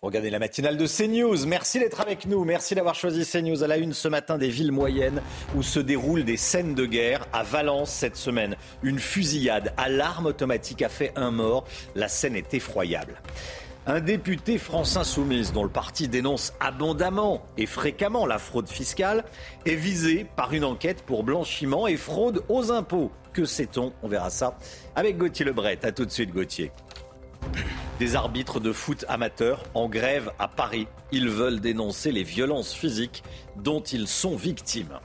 Regardez la matinale de CNews. Merci d'être avec nous. Merci d'avoir choisi CNews à la une ce matin des villes moyennes où se déroulent des scènes de guerre. À Valence cette semaine, une fusillade à l'arme automatique a fait un mort. La scène est effroyable. Un député France Insoumise, dont le parti dénonce abondamment et fréquemment la fraude fiscale, est visé par une enquête pour blanchiment et fraude aux impôts. Que sait-on? On verra ça avec Gauthier Lebret. A tout de suite, Gauthier. Des arbitres de foot amateurs en grève à Paris. Ils veulent dénoncer les violences physiques dont ils sont victimes.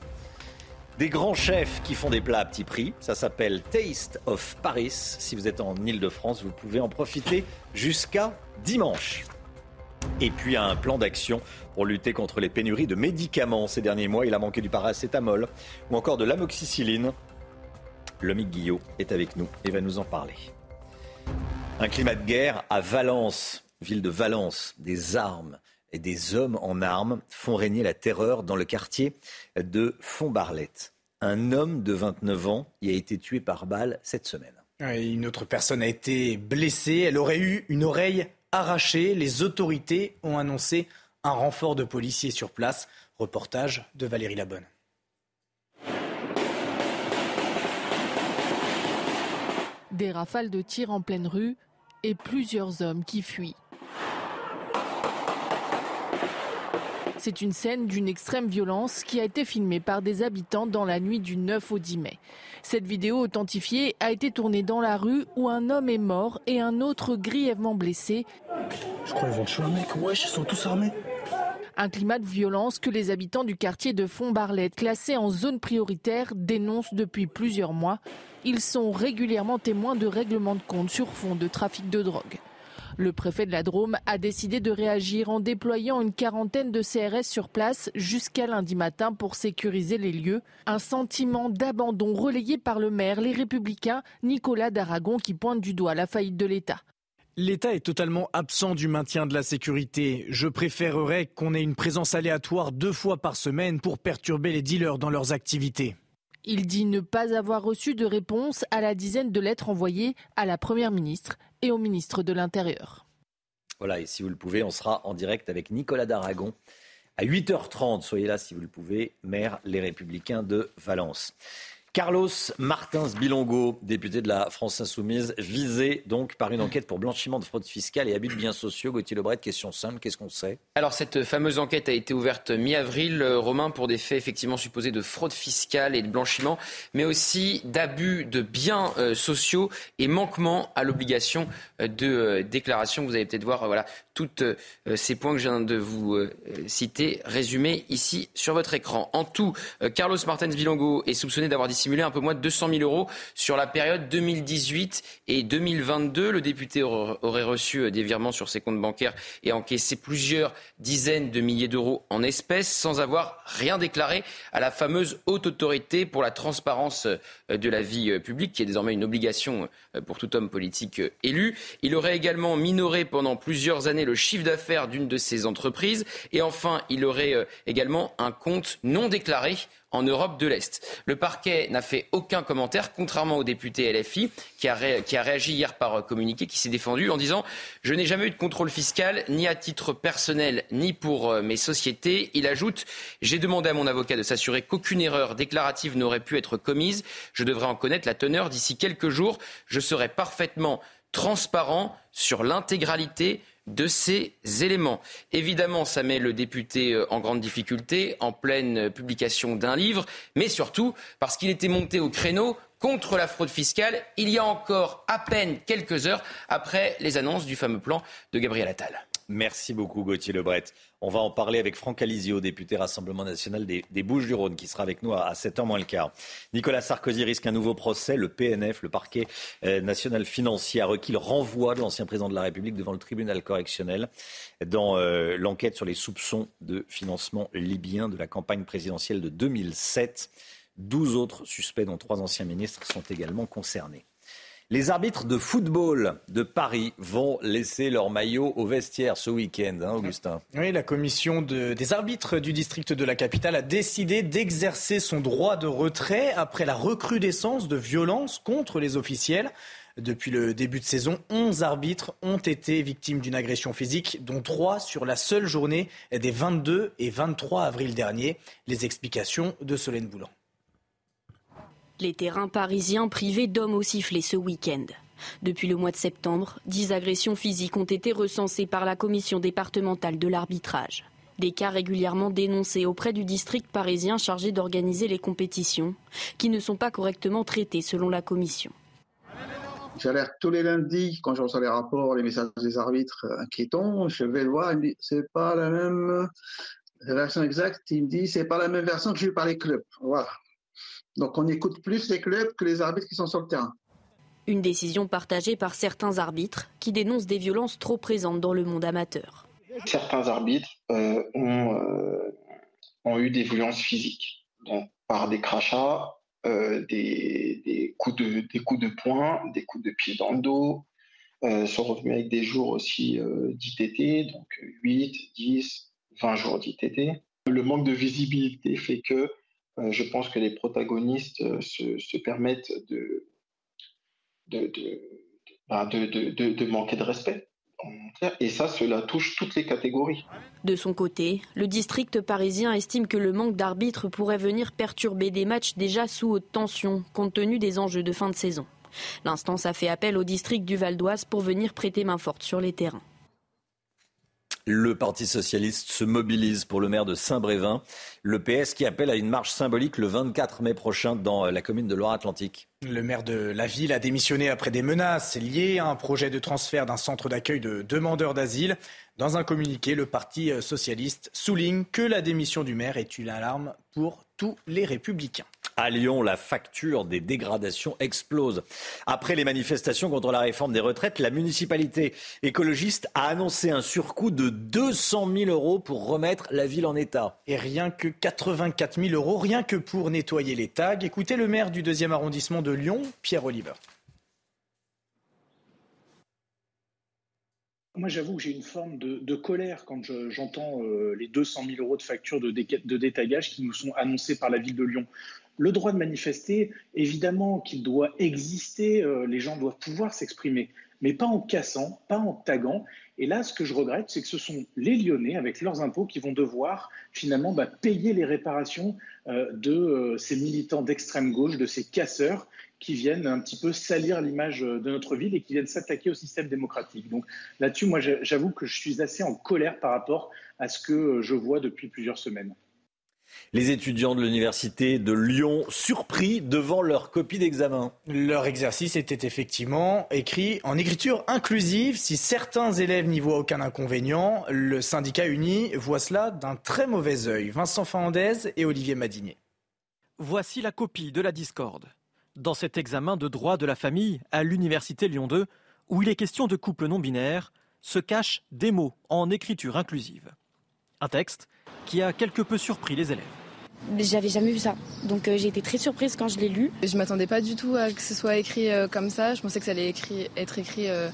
Des grands chefs qui font des plats à petit prix. Ça s'appelle Taste of Paris. Si vous êtes en Ile-de-France, vous pouvez en profiter jusqu'à dimanche. Et puis un plan d'action pour lutter contre les pénuries de médicaments. Ces derniers mois, il a manqué du paracétamol ou encore de l'amoxicilline. Lomique Guillot est avec nous et va nous en parler. Un climat de guerre à Valence, ville de Valence, des armes et des hommes en armes font régner la terreur dans le quartier de Fontbarlette. Un homme de 29 ans y a été tué par balle cette semaine. Une autre personne a été blessée. Elle aurait eu une oreille arrachée. Les autorités ont annoncé un renfort de policiers sur place. Reportage de Valérie Labonne. Des rafales de tirs en pleine rue et plusieurs hommes qui fuient. C'est une scène d'une extrême violence qui a été filmée par des habitants dans la nuit du 9 au 10 mai. Cette vidéo authentifiée a été tournée dans la rue où un homme est mort et un autre grièvement blessé. Je crois qu'ils vont un mec. ils sont tous armés. Un climat de violence que les habitants du quartier de Font-Barlette, classé en zone prioritaire, dénoncent depuis plusieurs mois. Ils sont régulièrement témoins de règlements de compte sur fond de trafic de drogue. Le préfet de la Drôme a décidé de réagir en déployant une quarantaine de CRS sur place jusqu'à lundi matin pour sécuriser les lieux. Un sentiment d'abandon relayé par le maire, les républicains, Nicolas Daragon, qui pointe du doigt la faillite de l'État. L'État est totalement absent du maintien de la sécurité. Je préférerais qu'on ait une présence aléatoire deux fois par semaine pour perturber les dealers dans leurs activités. Il dit ne pas avoir reçu de réponse à la dizaine de lettres envoyées à la Première ministre et au ministre de l'Intérieur. Voilà, et si vous le pouvez, on sera en direct avec Nicolas Daragon à 8h30. Soyez là si vous le pouvez, maire Les Républicains de Valence. Carlos Martins Bilongo, député de la France Insoumise, visé donc par une enquête pour blanchiment de fraude fiscale et abus de biens sociaux. Gauthier Lebret, question simple, qu'est-ce qu'on sait? Alors cette fameuse enquête a été ouverte mi-avril, euh, Romain, pour des faits effectivement supposés de fraude fiscale et de blanchiment, mais aussi d'abus de biens euh, sociaux et manquement à l'obligation euh, de déclaration. Vous allez peut-être voir voilà, tous ces points que je viens de vous citer résumés ici sur votre écran. En tout, Carlos Martins Bilongo est soupçonné d'avoir dit un peu moins de 200 000 euros sur la période 2018 et 2022. Le député aurait reçu euh, des virements sur ses comptes bancaires et encaissé plusieurs dizaines de milliers d'euros en espèces sans avoir rien déclaré à la fameuse haute autorité pour la transparence euh, de la vie euh, publique, qui est désormais une obligation pour tout homme politique élu. Il aurait également minoré pendant plusieurs années le chiffre d'affaires d'une de ses entreprises. Et enfin, il aurait également un compte non déclaré en Europe de l'Est. Le parquet n'a fait aucun commentaire, contrairement au député LFI qui a, réagi hier par communiqué, qui s'est défendu en disant Je n'ai jamais eu de contrôle fiscal, ni à titre personnel, ni pour euh, mes sociétés. Il ajoute J'ai demandé à mon avocat de s'assurer qu'aucune erreur déclarative n'aurait pu être commise. Je devrais en connaître la teneur d'ici quelques jours. Je serai parfaitement transparent sur l'intégralité de ces éléments. Évidemment, ça met le député euh, en grande difficulté en pleine publication d'un livre, mais surtout parce qu'il était monté au créneau contre la fraude fiscale il y a encore à peine quelques heures après les annonces du fameux plan de Gabriel Attal. Merci beaucoup Gauthier Lebret. On va en parler avec Franck Alizio, député Rassemblement national des, Bouches-du-Rhône, qui sera avec nous à, 7h moins le quart. Nicolas Sarkozy risque un nouveau procès. Le PNF, le parquet euh, national financier, a requis le renvoi de l'ancien président de la République devant le tribunal correctionnel dans euh, l'enquête sur les soupçons de financement libyen de la campagne présidentielle de 2007. 12 autres suspects, dont trois anciens ministres, sont également concernés. Les arbitres de football de Paris vont laisser leur maillot au vestiaire ce week-end, hein, Augustin. Oui, la commission des arbitres du district de la capitale a décidé d'exercer son droit de retrait après la recrudescence de violences contre les officiels. Depuis le début de saison, 11 arbitres ont été victimes d'une agression physique, dont 3 sur la seule journée des 22 et 23 avril dernier. Les explications de Solène Boulan. Les terrains parisiens privés d'hommes au sifflet ce week-end. Depuis le mois de septembre, 10 agressions physiques ont été recensées par la commission départementale de l'arbitrage. Des cas régulièrement dénoncés auprès du district parisien chargé d'organiser les compétitions, qui ne sont pas correctement traités selon la commission. J'alerte tous les lundis quand je reçois les rapports, les messages des arbitres inquiétants. Je vais le voir, il me dit c'est pas la même version exacte. Il me dit c'est pas la même version que j'ai eu par les clubs. Voilà. Donc on écoute plus les clubs que les arbitres qui sont sur le terrain. Une décision partagée par certains arbitres qui dénoncent des violences trop présentes dans le monde amateur. Certains arbitres euh, euh, ont, eu des violences physiques, donc par des crachats, euh, des, coups de, des coups de poing, des coups de pied dans le dos, sont revenus avec des jours aussi d'ITT, donc 8, 10, 20 jours d'ITT. Le manque de visibilité fait que euh, je pense que les protagonistes euh, se, permettent bah, de, de, manquer de respect. Et ça, cela touche toutes les catégories. De son côté, le district parisien estime que le manque d'arbitres pourrait venir perturber des matchs déjà sous haute tension, compte tenu des enjeux de fin de saison. L'instance a fait appel au district du Val d'Oise pour venir prêter main forte sur les terrains. Le Parti socialiste se mobilise pour le maire de Saint-Brévin. Le PS qui appelle à une marche symbolique le 24 mai prochain dans la commune de Loire-Atlantique. Le maire de la ville a démissionné après des menaces liées à un projet de transfert d'un centre d'accueil de demandeurs d'asile. Dans un communiqué, le Parti socialiste souligne que la démission du maire est une alarme pour tous les républicains. À Lyon, la facture des dégradations explose. Après les manifestations contre la réforme des retraites, la municipalité écologiste a annoncé un surcoût de 200 000 euros pour remettre la ville en état. Et rien que 84 000 euros, rien que pour nettoyer les tags. Écoutez le maire du deuxième arrondissement de Lyon, Pierre Oliver. Moi, j'avoue que j'ai une forme de, colère quand j'entends euh, les 200 000 euros de factures de, de, détaillage qui nous sont annoncés par la ville de Lyon. Le droit de manifester, évidemment qu'il doit exister, euh, les gens doivent pouvoir s'exprimer, mais pas en cassant, pas en taguant. Et là, ce que je regrette, c'est que ce sont les Lyonnais, avec leurs impôts, qui vont devoir finalement bah, payer les réparations euh, de euh, ces militants d'extrême gauche, de ces casseurs qui viennent un petit peu salir l'image de notre ville et qui viennent s'attaquer au système démocratique. Donc là-dessus, moi, j'avoue que je suis assez en colère par rapport à ce que je vois depuis plusieurs semaines. Les étudiants de l'université de Lyon surpris devant leur copie d'examen. Leur exercice était effectivement écrit en écriture inclusive. Si certains élèves n'y voient aucun inconvénient, le syndicat uni voit cela d'un très mauvais œil. Vincent Fernandez et Olivier Madinier. Voici la copie de la discorde. Dans cet examen de droit de la famille à l'université Lyon 2, où il est question de couple non binaire, se cachent des mots en écriture inclusive. Un texte qui a quelque peu surpris les élèves. J'avais jamais vu ça, donc euh, j'ai été très surprise quand je l'ai lu. Je m'attendais pas du tout à que ce soit écrit euh, comme ça. Je pensais que ça allait être écrit, euh,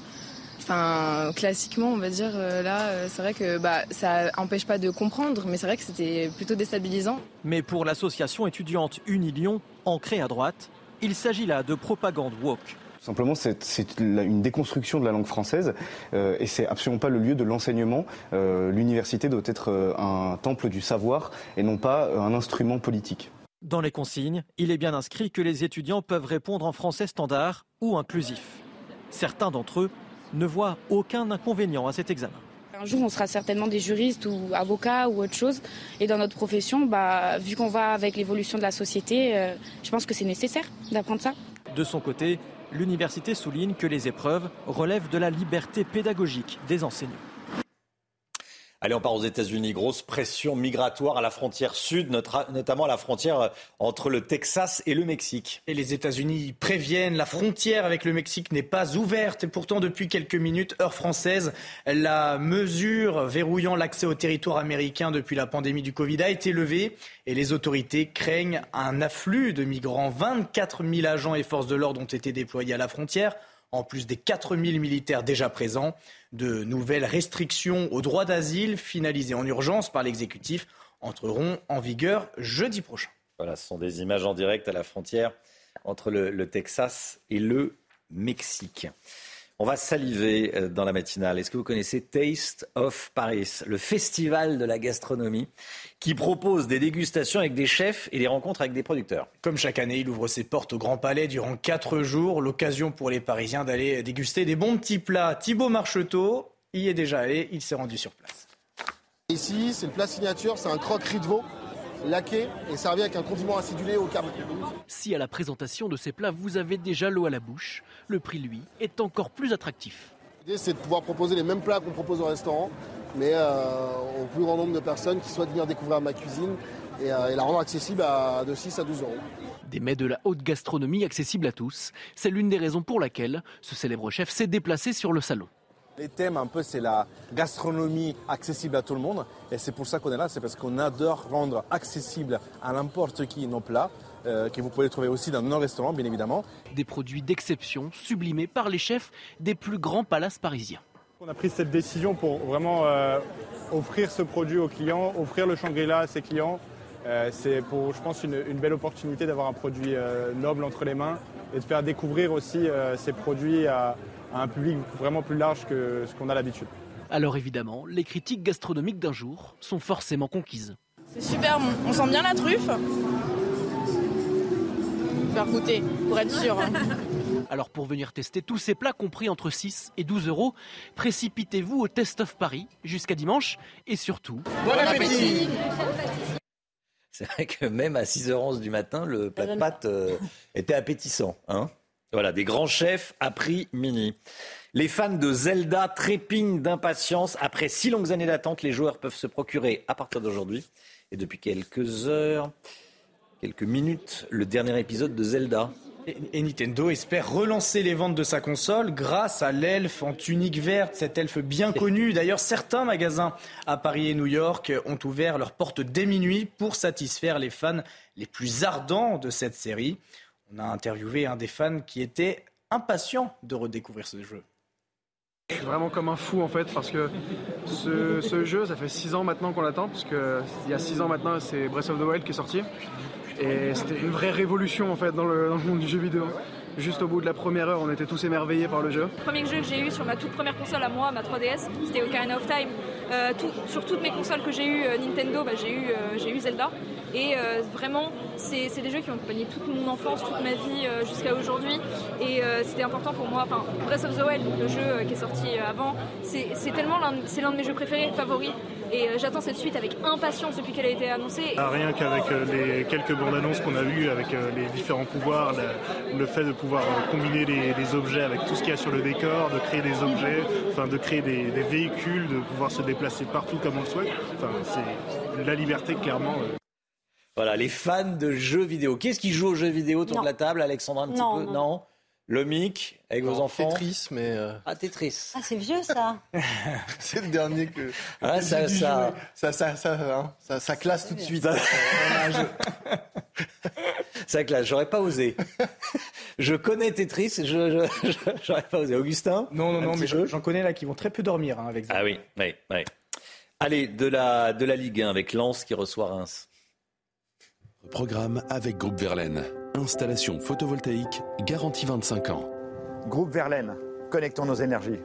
enfin classiquement, on va dire. là, c'est vrai que bah, ça empêche pas de comprendre, mais c'est vrai que c'était plutôt déstabilisant. Mais pour l'association étudiante Unilion, ancrée à droite, il s'agit là de propagande woke. Simplement, c'est une déconstruction de la langue française euh, et c'est absolument pas le lieu de l'enseignement. Euh, l'université doit être euh, un temple du savoir et non pas un instrument politique. Dans les consignes, il est bien inscrit que les étudiants peuvent répondre en français standard ou inclusif. Certains d'entre eux ne voient aucun inconvénient à cet examen. Un jour, on sera certainement des juristes ou avocats ou autre chose. Et dans notre profession, bah, vu qu'on va avec l'évolution de la société, je pense que c'est nécessaire d'apprendre ça. De son côté, l'université souligne que les épreuves relèvent de la liberté pédagogique des enseignants. Allez, on part aux États-Unis. Grosse pression migratoire à la frontière sud, notamment à la frontière entre le Texas et le Mexique. Et les États-Unis préviennent, la frontière avec le Mexique n'est pas ouverte. Et pourtant, depuis quelques minutes, heure française, la mesure verrouillant l'accès au territoire américain depuis la pandémie du Covid a été levée. Et les autorités craignent un afflux de migrants. 24 000 agents et forces de l'ordre ont été déployés à la frontière en plus des 4000 militaires déjà présents. De nouvelles restrictions au droit d'asile, finalisées en urgence par l'exécutif, entreront en vigueur jeudi prochain. Voilà, ce sont des images en direct à la frontière entre le, le Texas et le Mexique. On va saliver euh, dans la matinale. Est-ce que vous connaissez Taste of Paris, le festival de la gastronomie qui propose des dégustations avec des chefs et des rencontres avec des producteurs? Comme chaque année, il ouvre ses portes au Grand Palais durant quatre jours. L'occasion pour les Parisiens d'aller déguster des bons petits plats. Thibaut Marcheteau y est déjà allé, il s'est rendu sur place. Ici, c'est le plat signature, c'est un croque-riz de veau laqué et servi avec un condiment acidulé au carbone. Si à la présentation de ces plats, vous avez déjà l'eau à la bouche, le prix, lui, est encore plus attractif. L'idée, c'est de pouvoir proposer les mêmes plats qu'on propose au restaurant, mais euh, au plus grand nombre de personnes qui souhaitent venir découvrir ma cuisine et, euh, et la rendre accessible à de 6 à 12 euros. Des mets de la haute gastronomie accessibles à tous, c'est l'une des raisons pour laquelle ce célèbre chef s'est déplacé sur le salon. Les thèmes, un peu, c'est la gastronomie accessible à tout le monde. Et c'est pour ça qu'on est là, c'est parce qu'on adore rendre accessible à n'importe qui nos plats. Euh, que vous pouvez trouver aussi dans nos restaurants, bien évidemment. Des produits d'exception sublimés par les chefs des plus grands palaces parisiens. On a pris cette décision pour vraiment euh, offrir ce produit aux clients, offrir le Shangri-La à ses clients. Euh, c'est pour, je pense, une, une belle opportunité d'avoir un produit euh, noble entre les mains et de faire découvrir aussi euh, ces produits à, à un public vraiment plus large que ce qu'on a l'habitude. Alors évidemment, les critiques gastronomiques d'un jour sont forcément conquises. C'est super bon, on sent bien la truffe. Faire goûter, pour être sûr. hein. Alors pour venir tester tous ces plats compris entre 6 et 12 euros, précipitez-vous au Test of Paris jusqu'à dimanche et surtout... Bon appétit C'est vrai que même à 6h11 du matin, le plat de pâtes euh, était appétissant. Hein voilà, des grands chefs à prix mini. Les fans de Zelda trépignent d'impatience. Après six longues années d'attente, les joueurs peuvent se procurer à partir d'aujourd'hui et depuis quelques heures, quelques minutes, le dernier épisode de Zelda. Et, Nintendo espère relancer les ventes de sa console grâce à l'elfe en tunique verte, cet elfe bien connu. D'ailleurs, certains magasins à Paris et New York ont ouvert leurs portes dès minuit pour satisfaire les fans les plus ardents de cette série. On a interviewé un des fans qui était impatient de redécouvrir ce jeu. Je suis vraiment comme un fou en fait parce que ce, ce jeu, ça fait 6 ans maintenant qu'on l'attend, parce que il y a 6 ans maintenant, c'est Breath of the Wild qui est sorti. Et c'était une vraie révolution en fait dans le, dans le monde du jeu vidéo. Juste au bout de la première heure, on était tous émerveillés par le jeu. Le premier jeu que j'ai eu sur ma toute première console à moi, ma 3DS, c'était Ocarina of Time. Euh, sur toutes mes consoles que j'ai eues euh, Nintendo, bah, j'ai eu, euh, j'ai eu Zelda. Et vraiment, c'est des jeux qui ont accompagné toute mon enfance, toute ma vie jusqu'à aujourd'hui. Et c'était important pour moi. Breath of the Wild, le jeu qui est sorti avant, c'est tellement l'un de- mes jeux préférés, favoris. Et j'attends cette suite avec impatience depuis qu'elle a été annoncée. Ah, Rien qu'avec les quelques bandes annonces qu'on a vues, avec les différents pouvoirs, le, fait de pouvoir combiner les, objets avec tout ce qu'il y a sur le décor, de créer des objets, enfin de créer des véhicules, de pouvoir se déplacer partout comme on le souhaite. Enfin, c'est la liberté clairement. euh. Voilà, les fans de jeux vidéo. Qui est-ce qui joue aux jeux vidéo autour Non. de la table Alexandra, un petit Non, peu non. Le mic, avec vos Non, enfants Tetris, mais. Ah, Tetris. Ah, c'est vieux ça. C'est le dernier que. Ah, ça- ça- ça, ça, ça, hein, ça, ça classe tout de suite. Ça- là, j'aurais pas osé. je connais Tetris, je, j'aurais pas osé. Augustin Non, non, non, mais j'en connais là qui vont très peu dormir hein, avec ça. Ah oui, oui, oui. Allez, de la, de la Ligue 1 avec Lens qui reçoit Reims. Programme avec Groupe Verlaine. Installation photovoltaïque garantie 25 ans. Groupe Verlaine, connectons nos énergies.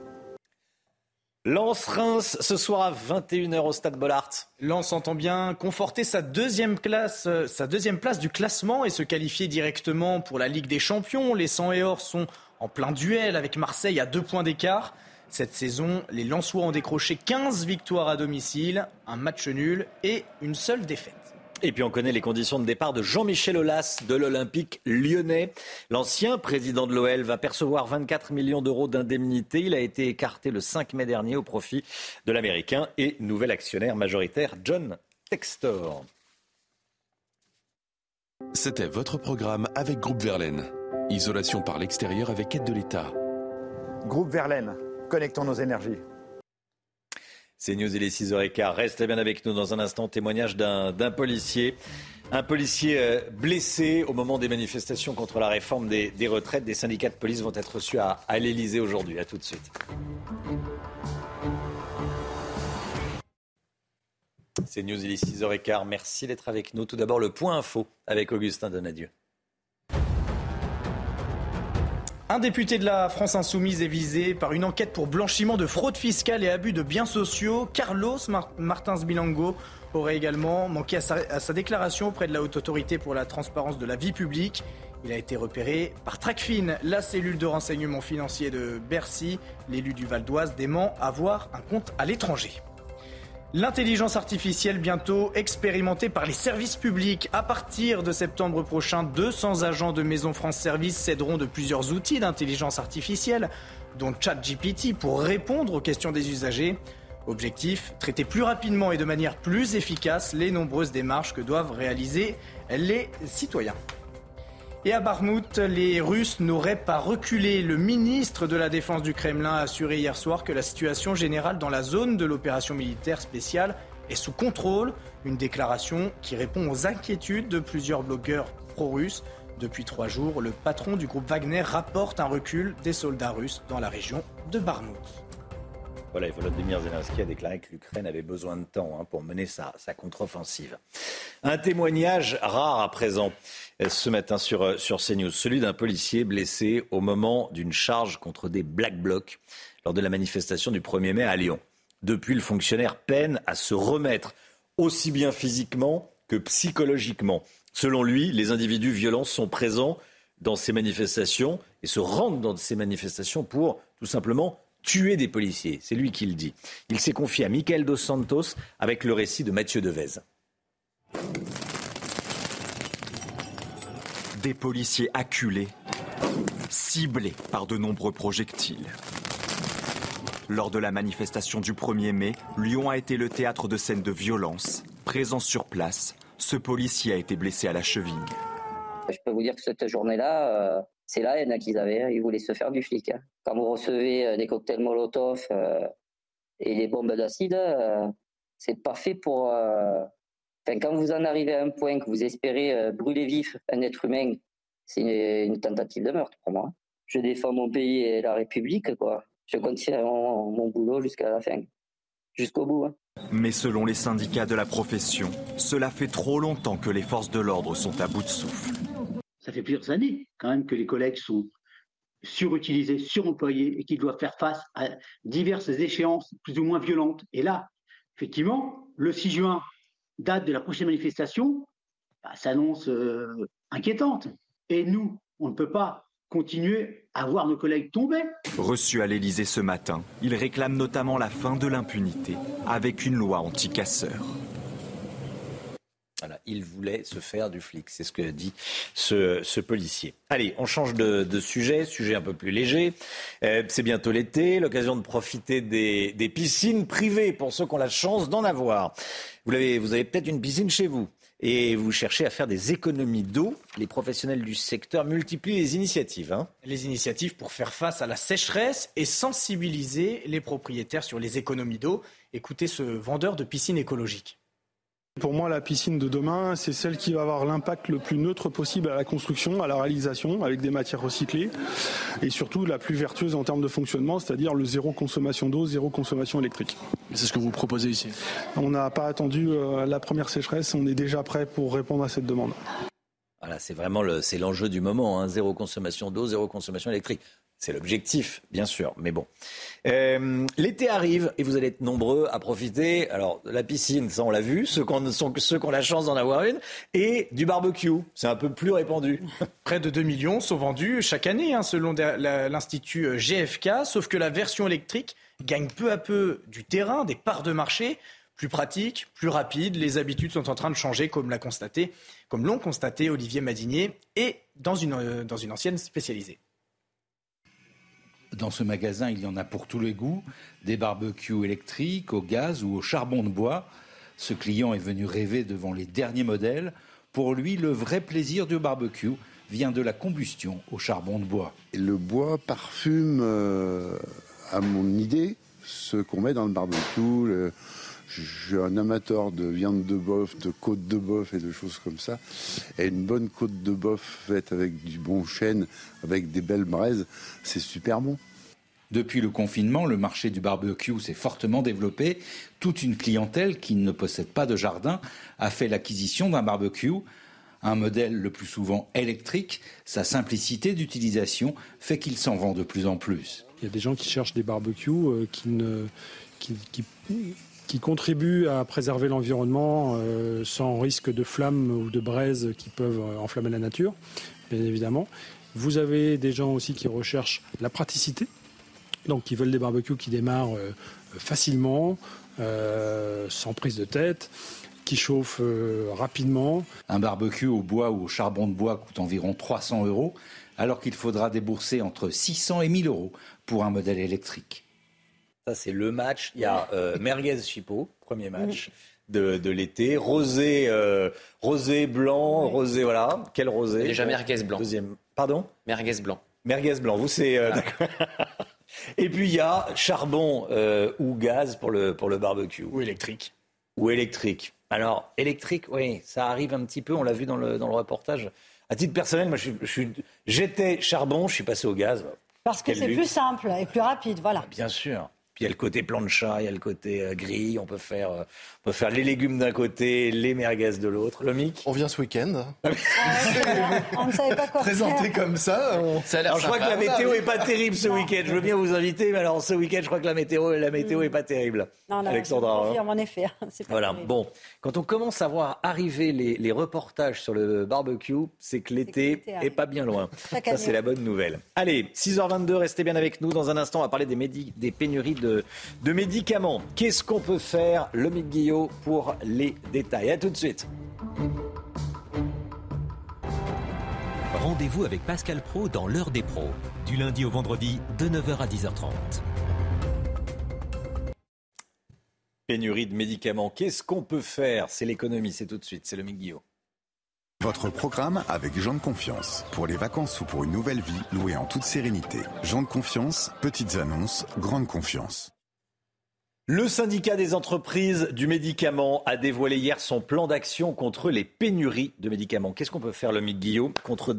Lens-Reims ce soir à 21h au Stade Bollard. Lens entend bien conforter sa deuxième, euh, sa deuxième place du classement et se qualifier directement pour la Ligue des Champions. Les 100 et or sont en plein duel avec Marseille à deux points d'écart. Cette saison, les Lensois ont décroché 15 victoires à domicile, un match nul et une seule défaite. Et puis on connaît les conditions de départ de Jean-Michel Aulas de l'Olympique lyonnais. L'ancien président de l'OL va percevoir 24 millions d'euros d'indemnité. Il a été écarté le 5 mai dernier au profit de l'Américain et nouvel actionnaire majoritaire John Textor. C'était votre programme avec Groupe Verlaine. Isolation par l'extérieur avec aide de l'État. Groupe Verlaine, connectons nos énergies. C'est News, il est 6h15. Restez bien avec nous dans un instant. Témoignage d'un policier. Un policier euh, blessé au moment des manifestations contre la réforme des, retraites. Des syndicats de police vont être reçus à, à l'Elysée aujourd'hui. A tout de suite. C'est News, il est 6h15. Merci d'être avec nous. Tout d'abord, le point info avec Augustin Donadieu. Un député de la France Insoumise est visé par une enquête pour blanchiment de fraude fiscale et abus de biens sociaux. Carlos Martins Bilango aurait également manqué à sa, déclaration auprès de la Haute Autorité pour la transparence de la vie publique. Il a été repéré par Tracfin, la cellule de renseignement financier de Bercy. L'élu du Val d'Oise dément avoir un compte à l'étranger. L'intelligence artificielle bientôt expérimentée par les services publics. À partir de septembre prochain, 200 agents de Maison France Service céderont de plusieurs outils d'intelligence artificielle, dont ChatGPT, pour répondre aux questions des usagers. Objectif, traiter plus rapidement et de manière plus efficace les nombreuses démarches que doivent réaliser les citoyens. Et à Barmout, les Russes n'auraient pas reculé. Le ministre de la Défense du Kremlin a assuré hier soir que la situation générale dans la zone de l'opération militaire spéciale est sous contrôle. Une déclaration qui répond aux inquiétudes de plusieurs blogueurs pro-russes. Depuis trois jours, le patron du groupe Wagner rapporte un recul des soldats russes dans la région de Barmout. Voilà, Volodymyr Zelensky a déclaré que l'Ukraine avait besoin de temps hein, pour mener sa, contre-offensive. Un témoignage rare à présent ce matin sur, euh, sur CNews, celui d'un policier blessé au moment d'une charge contre des Black Blocs lors de la manifestation du 1er mai à Lyon. Depuis, le fonctionnaire peine à se remettre aussi bien physiquement que psychologiquement. Selon lui, les individus violents sont présents dans ces manifestations et se rendent dans ces manifestations pour tout simplement tuer des policiers. C'est lui qui le dit. Il s'est confié à Michael Dos Santos avec le récit de Mathieu Devez. Des policiers acculés, ciblés par de nombreux projectiles. Lors de la manifestation du 1er mai, Lyon a été le théâtre de scènes de violence. Présent sur place, ce policier a été blessé à la cheville. Je peux vous dire que cette journée-là, euh, c'est la haine qu'ils avaient. Hein. Ils voulaient se faire du flic. Hein. Quand vous recevez euh, des cocktails Molotov euh, et des bombes d'acide, c'est pas fait pour. Enfin, quand vous en arrivez à un point que vous espérez brûler vif un être humain, c'est une, tentative de meurtre pour moi. Je défends mon pays et la République, quoi. Je continue mon, boulot jusqu'à la fin, jusqu'au bout. Hein. Mais selon les syndicats de la profession, cela fait trop longtemps que les forces de l'ordre sont à bout de souffle ça fait plusieurs années quand même que les collègues sont surutilisés, suremployés et qu'ils doivent faire face à diverses échéances plus ou moins violentes. Et là, effectivement, le 6 juin, date de la prochaine manifestation, bah, s'annonce euh, inquiétante. Et nous, on ne peut pas continuer à voir nos collègues tomber. Reçu à l'Élysée ce matin, il réclame notamment la fin de l'impunité avec une loi anti-casseurs il voulait se faire du flic. C'est ce que dit ce, policier. Allez, on change de, sujet, sujet un peu plus léger. Euh, c'est bientôt l'été, l'occasion de profiter des, piscines privées pour ceux qui ont la chance d'en avoir. Vous avez, peut-être une piscine chez vous et vous cherchez à faire des économies d'eau. Les professionnels du secteur multiplient les initiatives. Hein. Les initiatives pour faire face à la sécheresse et sensibiliser les propriétaires sur les économies d'eau. Écoutez ce vendeur de piscines écologiques. Pour moi, la piscine de demain, c'est celle qui va avoir l'impact le plus neutre possible à la construction, à la réalisation, avec des matières recyclées, et surtout la plus vertueuse en termes de fonctionnement, c'est-à-dire le zéro consommation d'eau, zéro consommation électrique. C'est ce que vous proposez ici? On n'a pas attendu euh, la première sécheresse, on est déjà prêt pour répondre à cette demande. C'est vraiment l'enjeu du moment, hein. zéro consommation d'eau, zéro consommation électrique. C'est l'objectif, bien sûr, mais bon. Euh, l'été arrive et vous allez être nombreux à profiter. Alors, la piscine, ça on l'a vu, ceux qui ont, la chance d'en avoir une, et du barbecue, c'est un peu plus répandu. Près de 2 millions sont vendus chaque année, hein, selon l'Institut euh, GFK, sauf que la version électrique gagne peu à peu du terrain, des parts de marché. Plus pratique, plus rapide. Les habitudes sont en train de changer, comme l'a constaté, comme l'ont constaté Olivier Madinier et dans une, euh, dans une ancienne spécialisée. Dans ce magasin, il y en a pour tous les goûts, des barbecues électriques, au gaz ou au charbon de bois. Ce client est venu rêver devant les derniers modèles. Pour lui, le vrai plaisir du barbecue vient de la combustion au charbon de bois. Le bois parfume, euh, à mon idée, ce qu'on met dans le barbecue. Le- Je suis un amateur de viande de bœuf, de côte de bœuf et de choses comme ça. Et une bonne côte de bœuf faite avec du bon chêne, avec des belles braises, c'est super bon. Depuis le confinement, le marché du barbecue s'est fortement développé. Toute une clientèle qui ne possède pas de jardin a fait l'acquisition d'un barbecue. Un modèle le plus souvent électrique, sa simplicité d'utilisation fait qu'il s'en vend de plus en plus. Il y a des gens qui cherchent des barbecues euh, qui, ne, qui, qui- qui contribuent à préserver l'environnement euh, sans risque de flammes ou de braises qui peuvent euh, enflammer la nature, bien évidemment. Vous avez des gens aussi qui recherchent la praticité, donc qui veulent des barbecues qui démarrent euh, facilement, sans prise de tête, qui chauffent rapidement. Un barbecue au bois ou au charbon de bois coûte environ 300 euros, alors qu'il faudra débourser entre 600 et 1000 euros pour un modèle électrique. Ça, c'est le match. Il y a euh, Merguez Chipot, premier match de, de l'été. Rosé, euh, rosé blanc, rosé, voilà. Quel rosé Déjà merguez blanc. Deuxième. Pardon Merguez blanc. Merguez blanc, vous, c'est. euh, d'accord. Et puis, il y a charbon euh, ou gaz pour le, pour le barbecue. Ou électrique. Ou électrique. Alors, électrique, oui, ça arrive un petit peu, on l'a vu dans le, dans le reportage. À titre personnel, moi, je je j'étais charbon, je suis passé au gaz. Parce que c'est plus simple et plus rapide, voilà. Bien sûr. Puis il y a le côté plancha, il y a le côté euh, grille. On peut faire, euh, on peut faire les légumes d'un côté, les merguez de l'autre. Le mic On vient ce week-end. On ne savait pas quoi Présenté faire. comme ça. on- alors, je crois que la météo est pas terrible ce week-end. Je veux bien vous inviter, mais alors ce week-end, je crois que la météo, la météo est pas terrible. Non, non, Alexandra. je hein. confirme, en effet. Pas Voilà. terrible. Bon, quand on commence à voir arriver les, les reportages sur le barbecue, c'est que l'été est arrive. pas bien loin. Ça, c'est la bonne nouvelle. Allez, 6h22, restez bien avec nous. Dans un instant, on va parler des, des pénuries de, de médicaments. Qu'est-ce qu'on peut faire, le Guillot, pour les détails? À tout de suite. Rendez-vous avec Pascal Pro dans l'heure des pros, du lundi au vendredi de 9h à 10h30. Pénurie de médicaments. Qu'est-ce qu'on peut faire? C'est l'économie, c'est tout de suite. C'est le Guillot. Votre programme avec Jean de Confiance. Pour les vacances ou pour une nouvelle vie, louée en toute sérénité. Jean de Confiance, petites annonces, grande confiance. Le syndicat des entreprises du médicament a dévoilé hier son plan d'action contre les pénuries de médicaments. Qu'est-ce qu'on peut faire, le Guillaume, contre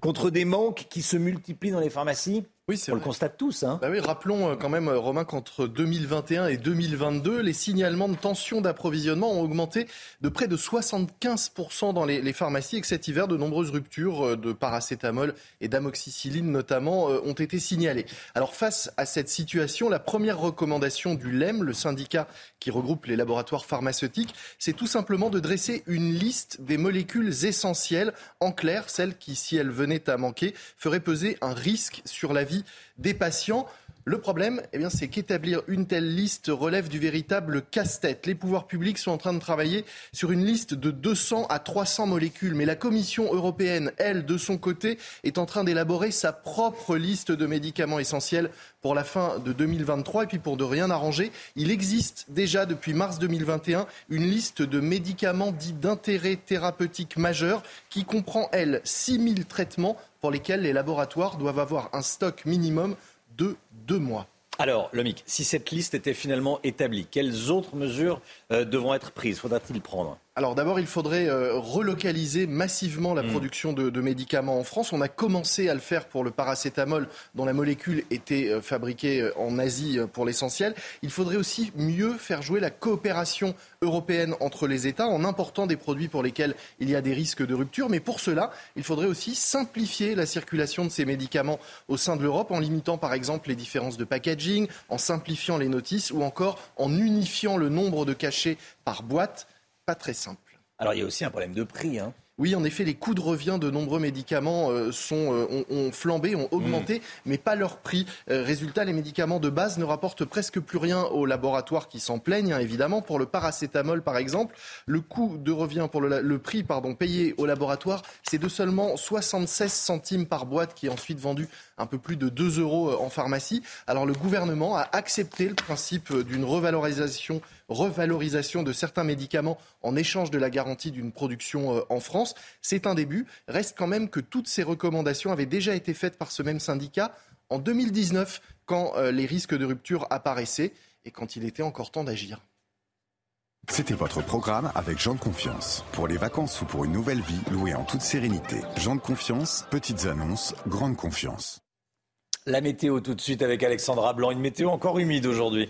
contre des manques qui se multiplient dans les pharmacies? Oui, c'est On le constate tous. Hein. Bah oui, rappelons euh, quand même, euh, Romain, qu'entre 2021 et 2022, les signalements de tension d'approvisionnement ont augmenté de près de 75% dans les, les pharmacies et que cet hiver, de nombreuses ruptures euh, de paracétamol et d'amoxicilline notamment ont été signalées. Alors face à cette situation, la première recommandation du LEM, le syndicat qui regroupe les laboratoires pharmaceutiques, c'est tout simplement de dresser une liste des molécules essentielles, en clair, celles qui, si elles venaient à manquer, feraient peser un risque sur la vie des patients. Le problème, eh c'est qu'établir une telle liste relève du véritable casse-tête. Les pouvoirs publics sont en train de travailler sur une liste de 200 à 300 molécules, mais la Commission européenne, elle, de son côté, est en train d'élaborer sa propre liste de médicaments essentiels pour la fin de 2023. Et puis, pour de rien arranger, il existe déjà depuis mars 2021 une liste de médicaments dits d'intérêt thérapeutique majeur qui comprend, elle, 6000 traitements pour lesquels les laboratoires doivent avoir un stock minimum de deux mois. Alors, le MIC, si cette liste était finalement établie, quelles autres mesures euh, devront être prises? Faudra-t-il prendre? Alors d'abord, il faudrait euh, relocaliser massivement la Mm. production de, de médicaments en France. On a commencé à le faire pour le paracétamol, dont la molécule était euh, fabriquée euh, en Asie euh, pour l'essentiel. Il faudrait aussi mieux faire jouer la coopération européenne entre les États en important des produits pour lesquels il y a des risques de rupture. Mais pour cela, il faudrait aussi simplifier la circulation de ces médicaments au sein de l'Europe en limitant par exemple les différences de packaging, en simplifiant les notices ou encore en unifiant le nombre de cachets par boîte. Pas très simple. Alors, il y a aussi un problème de prix. Hein. Oui, en effet, les coûts de revient de nombreux médicaments euh, sont, euh, ont, flambé, ont augmenté, mais pas leur prix. Euh, résultat, les médicaments de base ne rapportent presque plus rien aux laboratoires qui s'en plaignent, hein, évidemment. Pour le paracétamol, par exemple, le coût de revient pour le, le prix pardon, payé au laboratoire, c'est de seulement 76 centimes par boîte, qui est ensuite vendu un peu plus de 2 euros en pharmacie. Alors le gouvernement a accepté le principe d'une revalorisation revalorisation de certains médicaments en échange de la garantie d'une production euh, en France. C'est un début. Reste quand même que toutes ces recommandations avaient déjà été faites par ce même syndicat en 2019 quand euh, les risques de rupture apparaissaient et quand il était encore temps d'agir. C'était votre programme avec Jean de Confiance. Pour les vacances ou pour une nouvelle vie, louée en toute sérénité. Jean de Confiance, petites annonces, grande confiance. La météo tout de suite avec Alexandra Blanc. Une météo encore humide aujourd'hui.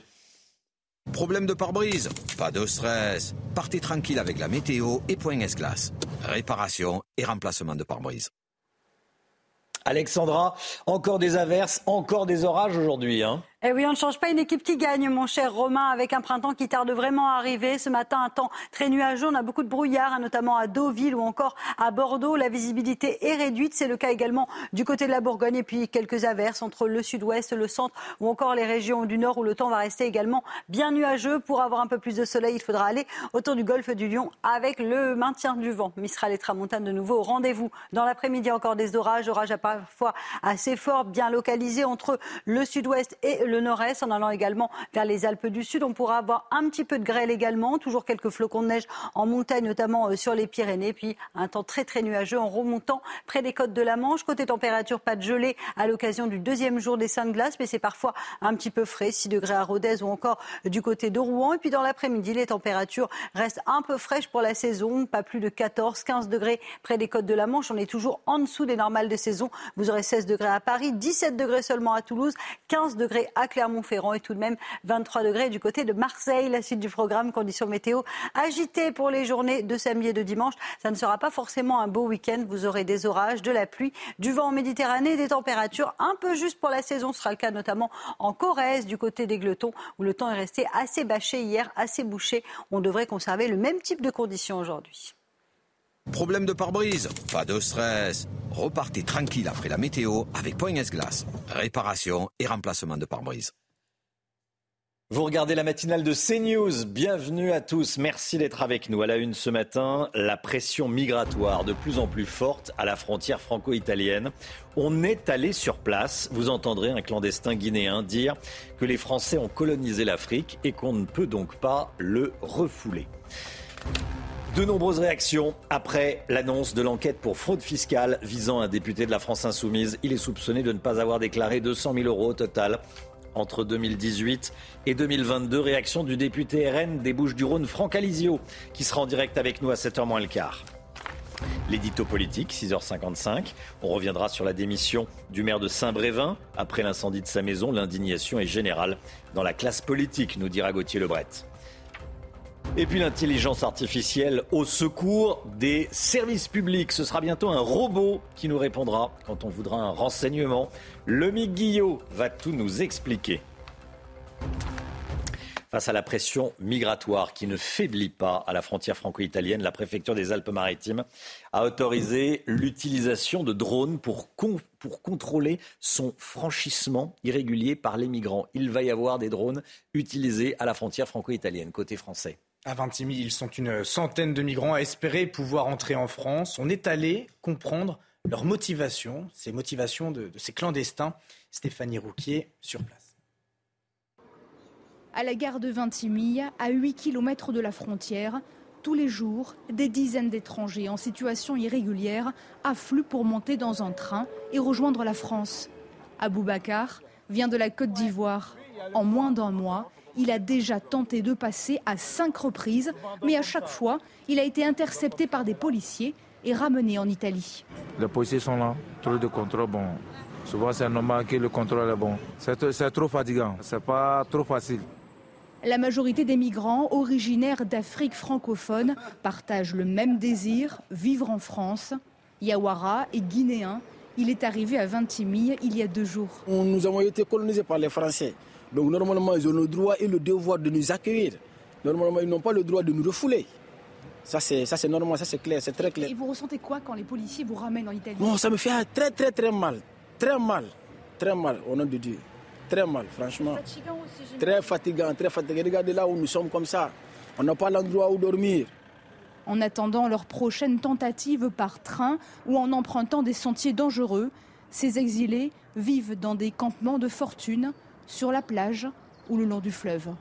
Problème de pare-brise Pas de stress. Partez tranquille avec la météo et point S-Glace. Réparation et remplacement de pare-brise. Alexandra, encore des averses, encore des orages aujourd'hui. Hein eh oui, on ne change pas une équipe qui gagne, mon cher Romain, avec un printemps qui tarde vraiment à arriver. Ce matin, un temps très nuageux. On a beaucoup de brouillard, hein, notamment à Deauville ou encore à Bordeaux. La visibilité est réduite. C'est le cas également du côté de la Bourgogne. Et puis quelques averses entre le sud-ouest, le centre ou encore les régions du nord où le temps va rester également bien nuageux. Pour avoir un peu plus de soleil, il faudra aller autour du golfe du Lion avec le maintien du vent. Mistral et Tramontane de nouveau au rendez-vous. Dans l'après-midi, encore des orages. Orages à parfois assez forts, bien localisés entre le sud-ouest et le nord-est, en allant également vers les Alpes du Sud. On pourra avoir un petit peu de grêle également, toujours quelques flocons de neige en montagne, notamment euh, sur les Pyrénées, puis un temps très très nuageux en remontant près des côtes de la Manche. Côté température, pas de gelée à l'occasion du deuxième jour des Saintes Glaces, mais c'est parfois un petit peu frais, 6 degrés à Rodez ou encore du côté de Rouen. Et puis dans l'après-midi, les températures restent un peu fraîches pour la saison, pas plus de 14, 15 degrés près des côtes de la Manche. On est toujours en dessous des normales de saison. Vous aurez 16 degrés à Paris, 17 degrés seulement à Toulouse, 15 degrés à Clermont-Ferrand et tout de même 23 degrés du côté de Marseille. La suite du programme, conditions météo agitées pour les journées de samedi et de dimanche. Ça ne sera pas forcément un beau week-end. Vous aurez des orages, de la pluie, du vent en Méditerranée, des températures un peu juste pour la saison. Ce sera le cas notamment en Corrèze, du côté des Gletons, où le temps est resté assez bâché hier, assez bouché. On devrait conserver le même type de conditions aujourd'hui. Problème de pare-brise Pas de stress. Repartez tranquille après la météo avec Point S-Glace. Réparation et remplacement de pare-brise. Vous regardez la matinale de CNews. Bienvenue à tous. Merci d'être avec nous. À la une ce matin, la pression migratoire de plus en plus forte à la frontière franco-italienne. On est allé sur place. Vous entendrez un clandestin guinéen dire que les Français ont colonisé l'Afrique et qu'on ne peut donc pas le refouler. De nombreuses réactions après l'annonce de l'enquête pour fraude fiscale visant un député de la France insoumise. Il est soupçonné de ne pas avoir déclaré 200 000 euros au total entre 2018 et 2022. Réaction du député RN des Bouches-du-Rhône, Franck Alizio, qui sera en direct avec nous à 7h moins le quart. L'édito politique, 6h55. On reviendra sur la démission du maire de Saint-Brévin après l'incendie de sa maison. L'indignation est générale dans la classe politique, nous dira Gauthier Lebret. Et puis l'intelligence artificielle au secours des services publics. Ce sera bientôt un robot qui nous répondra quand on voudra un renseignement. Le Guillot va tout nous expliquer. Face à la pression migratoire qui ne faiblit pas à la frontière franco-italienne, la préfecture des Alpes-Maritimes a autorisé l'utilisation de drones pour, pour contrôler son franchissement irrégulier par les migrants. Il va y avoir des drones utilisés à la frontière franco-italienne, côté français. À Vintimille, ils sont une centaine de migrants à espérer pouvoir entrer en France. On est allé comprendre leur motivation, ces motivations de, ces clandestins. Stéphanie Rouquier, sur place. À la gare de Vintimille, à 8 km de la frontière, tous les jours, des dizaines d'étrangers en situation irrégulière affluent pour monter dans un train et rejoindre la France. Aboubacar vient de la Côte d'Ivoire. En moins d'un mois, il a déjà tenté de passer à cinq reprises, mais à chaque fois, il a été intercepté par des policiers et ramené en Italie. Les policiers sont là, trop de contrôle, bon. Souvent, c'est normal que le contrôle est bon. C'est trop fatigant, c'est pas trop facile. La majorité des migrants originaires d'Afrique francophone partagent le même désir, vivre en France. Yawara est guinéen. Il est arrivé à Vintimille il y a deux jours. Nous avons été colonisés par les Français. Donc normalement, ils ont le droit et le devoir de nous accueillir. Normalement, ils n'ont pas le droit de nous refouler. Ça, c'est, ça, c'est normal, ça, c'est clair, c'est très clair. Et vous ressentez quoi quand les policiers vous ramènent en Italie? Non, ça me fait très, très, très mal. Très mal. Très mal, au nom de Dieu. Très mal, franchement. Fatigant aussi, Très fatigant, très fatigant. Regardez là où nous sommes comme ça. On n'a pas l'endroit où dormir. En attendant leur prochaine tentative par train ou en empruntant des sentiers dangereux, ces exilés vivent dans des campements de fortune, sur la plage ou le long du fleuve.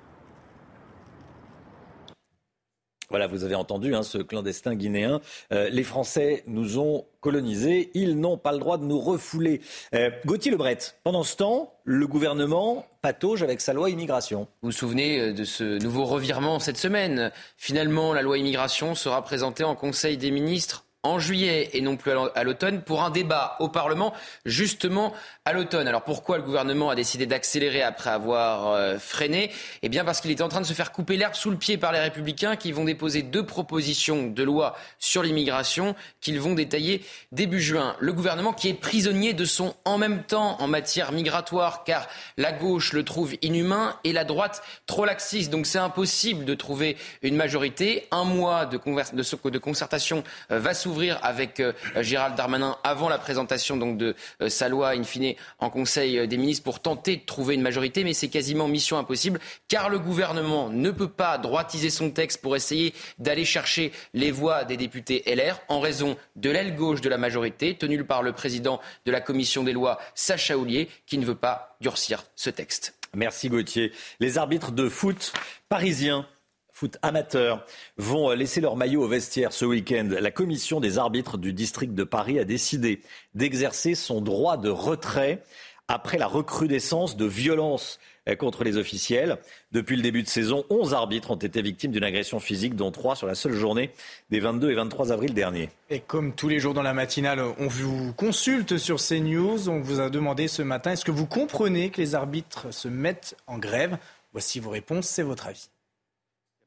Voilà, vous avez entendu hein, ce clandestin guinéen. Euh, les Français nous ont colonisés, ils n'ont pas le droit de nous refouler. Euh, Gauthier Lebret, pendant ce temps, le gouvernement patauge avec sa loi immigration. Vous vous souvenez euh, de ce nouveau revirement cette semaine? Finalement, la loi immigration sera présentée en Conseil des ministres en juillet et non plus à l'automne pour un débat au Parlement justement à l'automne. Alors pourquoi le gouvernement a décidé d'accélérer après avoir euh, freiné? Eh bien parce qu'il était en train de se faire couper l'herbe sous le pied par les républicains qui vont déposer deux propositions de loi sur l'immigration qu'ils vont détailler début juin. Le gouvernement qui est prisonnier de son en même temps en matière migratoire car la gauche le trouve inhumain et la droite trop laxiste. Donc c'est impossible de trouver une majorité. Un mois de, de, concertation euh, va s'ouvrir avec euh, Gérald Darmanin avant la présentation de euh, sa loi in fine en Conseil des ministres pour tenter de trouver une majorité, mais c'est quasiment mission impossible car le gouvernement ne peut pas droitiser son texte pour essayer d'aller chercher les voix des députés LR en raison de l'aile gauche de la majorité tenue par le président de la commission des lois Sacha Houlier qui ne veut pas durcir ce texte. Merci Gauthier. Les arbitres de foot parisiens foot amateurs vont euh, laisser leur maillot au vestiaire ce week-end. La commission des arbitres du district de Paris a décidé d'exercer son droit de retrait après la recrudescence de violences euh, contre les officiels. Depuis le début de saison, 11 arbitres ont été victimes d'une agression physique, dont 3 sur la seule journée des 22 et 23 avril dernier. Et comme tous les jours dans la matinale, on vous consulte sur CNews. On vous a demandé ce matin, est-ce que vous comprenez que les arbitres se mettent en grève? Voici vos réponses, c'est votre avis.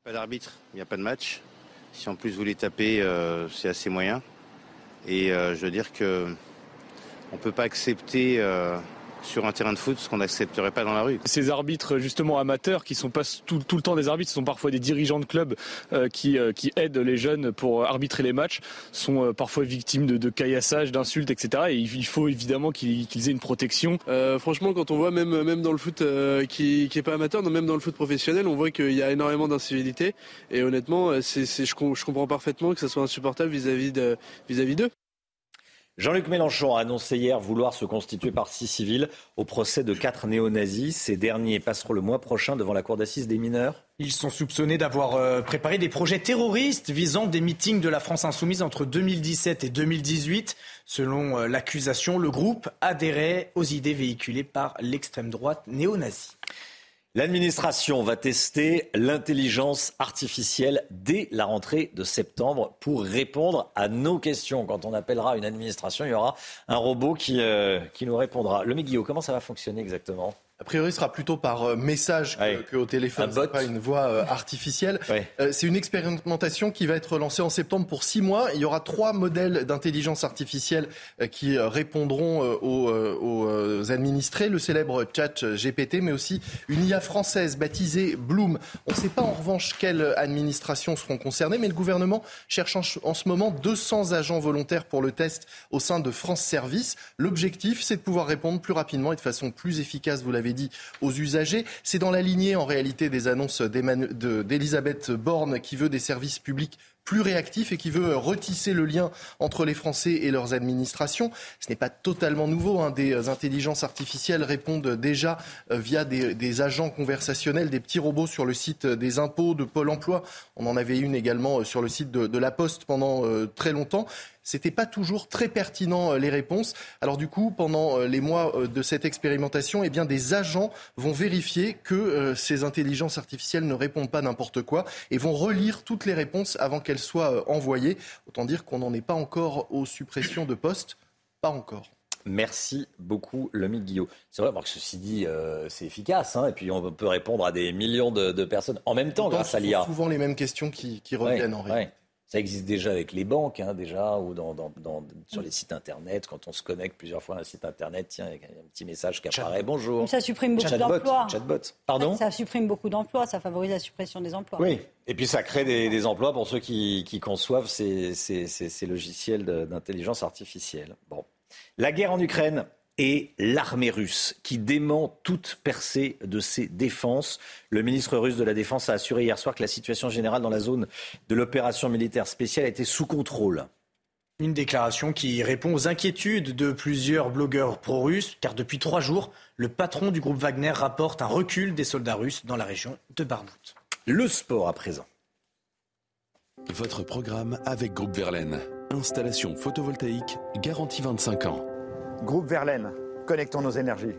Pas d'arbitre, il n'y a pas de match. Si en plus vous les tapez, euh, c'est assez moyen. Et euh, je veux dire que on ne peut pas accepter euh, sur un terrain de foot, ce qu'on n'accepterait pas dans la rue. Ces arbitres justement amateurs qui sont pas tout, le temps des arbitres, ce sont parfois des dirigeants de clubs euh, qui, euh, qui aident les jeunes pour arbitrer les matchs, sont euh, parfois victimes de, de caillassage, d'insultes, etc. Et il faut évidemment qu'ils aient une protection. franchement, quand on voit même, même dans le foot qui, qui est pas amateur, même dans le foot professionnel, on voit qu'il y a énormément d'incivilité. Et honnêtement, c'est, je, je, comprends parfaitement que ça soit insupportable vis-à-vis de, vis-à-vis d'eux. Jean-Luc Mélenchon a annoncé hier vouloir se constituer partie civile au procès de quatre néo-nazis. Ces derniers passeront le mois prochain devant la cour d'assises des mineurs. Ils sont soupçonnés d'avoir euh, préparé des projets terroristes visant des meetings de la France insoumise entre 2017 et 2018. Selon euh, l'accusation, le groupe adhérait aux idées véhiculées par l'extrême droite néo-nazie. L'administration va tester l'intelligence artificielle dès la rentrée de septembre pour répondre à nos questions. Quand on appellera une administration, il y aura un robot qui, euh, nous répondra. Le Guillaume, comment ça va fonctionner exactement? A priori, ce sera plutôt par euh, message qu'au téléphone, ce pas une voix euh, artificielle. Euh, c'est une expérimentation qui va être lancée en septembre pour six mois. Il y aura trois modèles d'intelligence artificielle qui répondront aux, aux, administrés. Le célèbre chat GPT, mais aussi une IA française baptisée Bloom. On ne sait pas en revanche quelles administrations seront concernées, mais le gouvernement cherche en, ce moment 200 agents volontaires pour le test au sein de France Service. L'objectif, c'est de pouvoir répondre plus rapidement et de façon plus efficace, vous l'avez dit, aux usagers. C'est dans la lignée, en réalité, des annonces d'Elisabeth Borne qui veut des services publics plus réactifs et qui veut retisser le lien entre les Français et leurs administrations. Ce n'est pas totalement nouveau. Hein. Des intelligences artificielles répondent déjà euh, via des, agents conversationnels, des petits robots sur le site des impôts de Pôle Emploi. On en avait une également euh, sur le site de, La Poste pendant euh, très longtemps c'était pas toujours très pertinent les réponses. Alors du coup, pendant les mois de cette expérimentation, eh bien des agents vont vérifier que ces intelligences artificielles ne répondent pas n'importe quoi et vont relire toutes les réponses avant qu'elles soit euh, envoyée. Autant dire qu'on n'en est pas encore aux suppressions de postes. Pas encore. Merci beaucoup, Lomi Guillaume. C'est vrai que ceci dit, euh, c'est efficace. Hein, et puis, on peut répondre à des millions de, personnes en même temps grâce à l'IA. souvent les mêmes questions qui, reviennent en réalité. Ça existe déjà avec les banques, hein, déjà, ou dans, sur les sites internet. Quand on se connecte plusieurs fois à un site internet, tiens, il y a un petit message qui apparaît. Bonjour. Ça supprime beaucoup d'emplois. Chatbot. Pardon Ça supprime beaucoup d'emplois. Ça favorise la suppression des emplois. Oui. Et puis ça crée des, emplois pour ceux qui, conçoivent ces, ces logiciels d'intelligence artificielle. Bon. La guerre en Ukraine, et l'armée russe qui dément toute percée de ses défenses. Le ministre russe de la Défense a assuré hier soir que la situation générale dans la zone de l'opération militaire spéciale était sous contrôle. Une déclaration qui répond aux inquiétudes de plusieurs blogueurs pro-russes, car depuis trois jours, le patron du groupe Wagner rapporte un recul des soldats russes dans la région de Barmout. Le sport à présent. Votre programme avec Groupe Verlaine. Installation photovoltaïque garantie 25 ans. Groupe Verlaine, connectons nos énergies.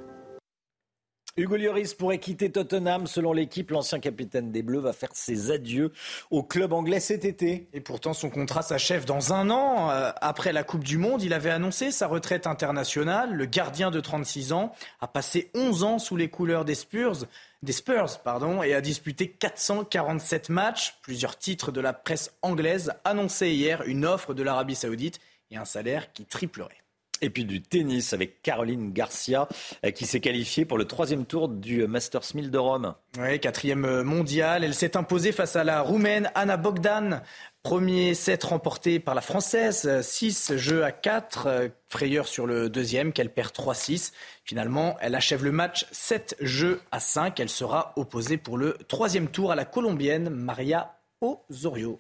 Hugo Lloris pourrait quitter Tottenham. Selon l'équipe, l'ancien capitaine des Bleus va faire ses adieux au club anglais cet été. Et pourtant, son contrat s'achève dans un an. Euh, après la Coupe du Monde, il avait annoncé sa retraite internationale. Le gardien de 36 ans a passé 11 ans sous les couleurs des Spurs, des Spurs pardon, et a disputé 447 matchs. Plusieurs titres de la presse anglaise annonçaient hier une offre de l'Arabie saoudite et un salaire qui triplerait. Et puis du tennis avec Caroline Garcia euh, qui s'est qualifiée pour le troisième tour du Masters 1000 de Rome. Oui, quatrième mondial. Elle s'est imposée face à la Roumaine Anna Bogdan. Premier set remporté par la Française, 6 jeux à 4, euh, frayeur sur le deuxième qu'elle perd 3-6. Finalement, elle achève le match 7 jeux à 5. Elle sera opposée pour le troisième tour à la Colombienne Maria Osorio.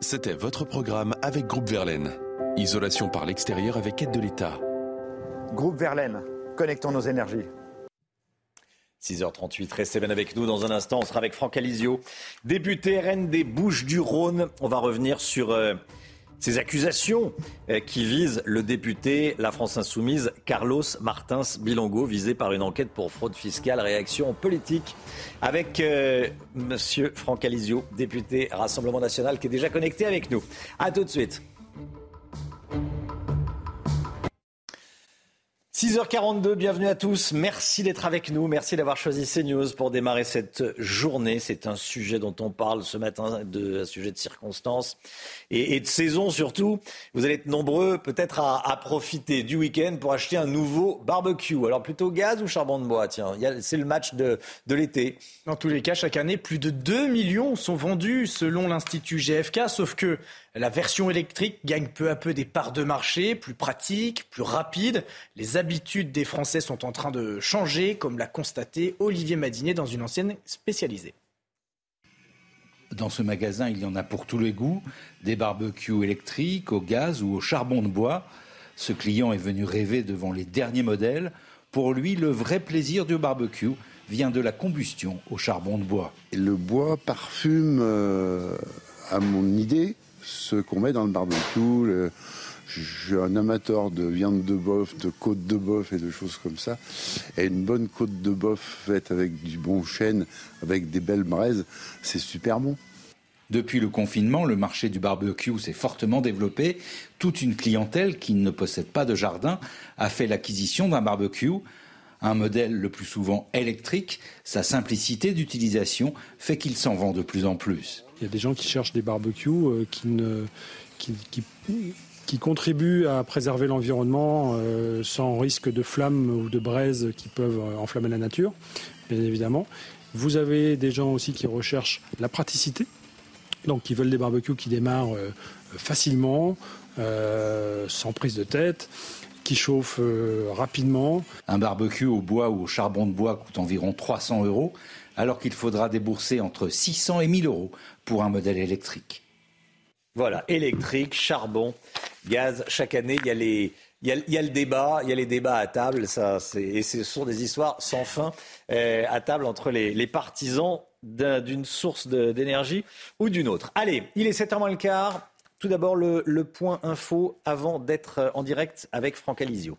C'était votre programme avec Groupe Verlaine. Isolation par l'extérieur avec aide de l'État. Groupe Verlaine, connectons nos énergies. 6h38, restez bien avec nous dans un instant. On sera avec Franck Alizio, député RN des Bouches-du-Rhône. On va revenir sur euh, ces accusations euh, qui visent le député La France Insoumise Carlos Martins Bilongo, visé par une enquête pour fraude fiscale, réaction politique, avec euh, Monsieur Franck Alizio, député Rassemblement National, qui est déjà connecté avec nous. A tout de suite. 6h42, bienvenue à tous. Merci d'être avec nous. Merci d'avoir choisi CNews pour démarrer cette journée. C'est un sujet dont on parle ce matin, de, un sujet de circonstances et, de saison surtout. Vous allez être nombreux peut-être à, profiter du week-end pour acheter un nouveau barbecue. Alors plutôt gaz ou charbon de bois? Tiens, c'est le match de, de l'été. Dans tous les cas, chaque année, plus de 2 millions sont vendus selon l'Institut GFK, sauf que la version électrique gagne peu à peu des parts de marché, plus pratique, plus rapide. Les habitudes des Français sont en train de changer, comme l'a constaté Olivier Madinet dans une ancienne spécialisée. Dans ce magasin, il y en a pour tous les goûts, des barbecues électriques, au gaz ou au charbon de bois. Ce client est venu rêver devant les derniers modèles. Pour lui, le vrai plaisir du barbecue vient de la combustion au charbon de bois. Le bois parfume, euh, à mon idée, ce qu'on met dans le barbecue. Je suis un amateur de viande de bœuf, de côte de bœuf et de choses comme ça. Et une bonne côte de bœuf faite avec du bon chêne, avec des belles braises, c'est super bon. Depuis le confinement, le marché du barbecue s'est fortement développé. Toute une clientèle qui ne possède pas de jardin a fait l'acquisition d'un barbecue. Un modèle le plus souvent électrique, sa simplicité d'utilisation fait qu'il s'en vend de plus en plus. Il y a des gens qui cherchent des barbecues euh, qui, ne, qui, qui, contribuent à préserver l'environnement euh, sans risque de flammes ou de braises qui peuvent euh, enflammer la nature, bien évidemment. Vous avez des gens aussi qui recherchent la praticité, donc qui veulent des barbecues qui démarrent facilement, sans prise de tête qui chauffent rapidement. Un barbecue au bois ou au charbon de bois coûte environ 300 euros, alors qu'il faudra débourser entre 600 et 1000 euros pour un modèle électrique. Voilà, électrique, charbon, gaz. Chaque année, il y a les, le débat, il y a les débats à table, ça, et ce sont des histoires sans fin euh, à table entre les, partisans d'une source d'énergie ou d'une autre. Allez, il est 7h moins le quart. Tout d'abord, le, point info avant d'être en direct avec Franck Alizio.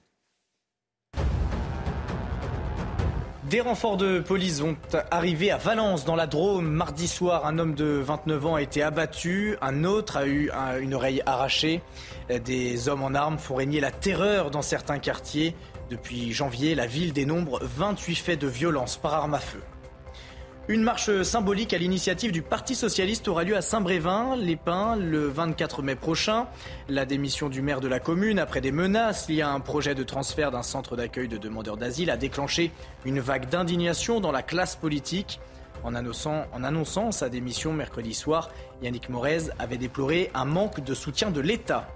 Des renforts de police vont arriver à Valence, dans la Drôme. Mardi soir, un homme de 29 ans a été abattu. Un autre a eu une oreille arrachée. Des hommes en armes font régner la terreur dans certains quartiers. Depuis janvier, la ville dénombre 28 faits de violence par arme à feu. Une marche symbolique à l'initiative du Parti socialiste aura lieu à Saint-Brévin, les Pins, le 24 mai prochain. La démission du maire de la commune après des menaces liées à un projet de transfert d'un centre d'accueil de demandeurs d'asile a déclenché une vague d'indignation dans la classe politique. En annonçant, sa démission mercredi soir, Yannick Morez avait déploré un manque de soutien de l'État.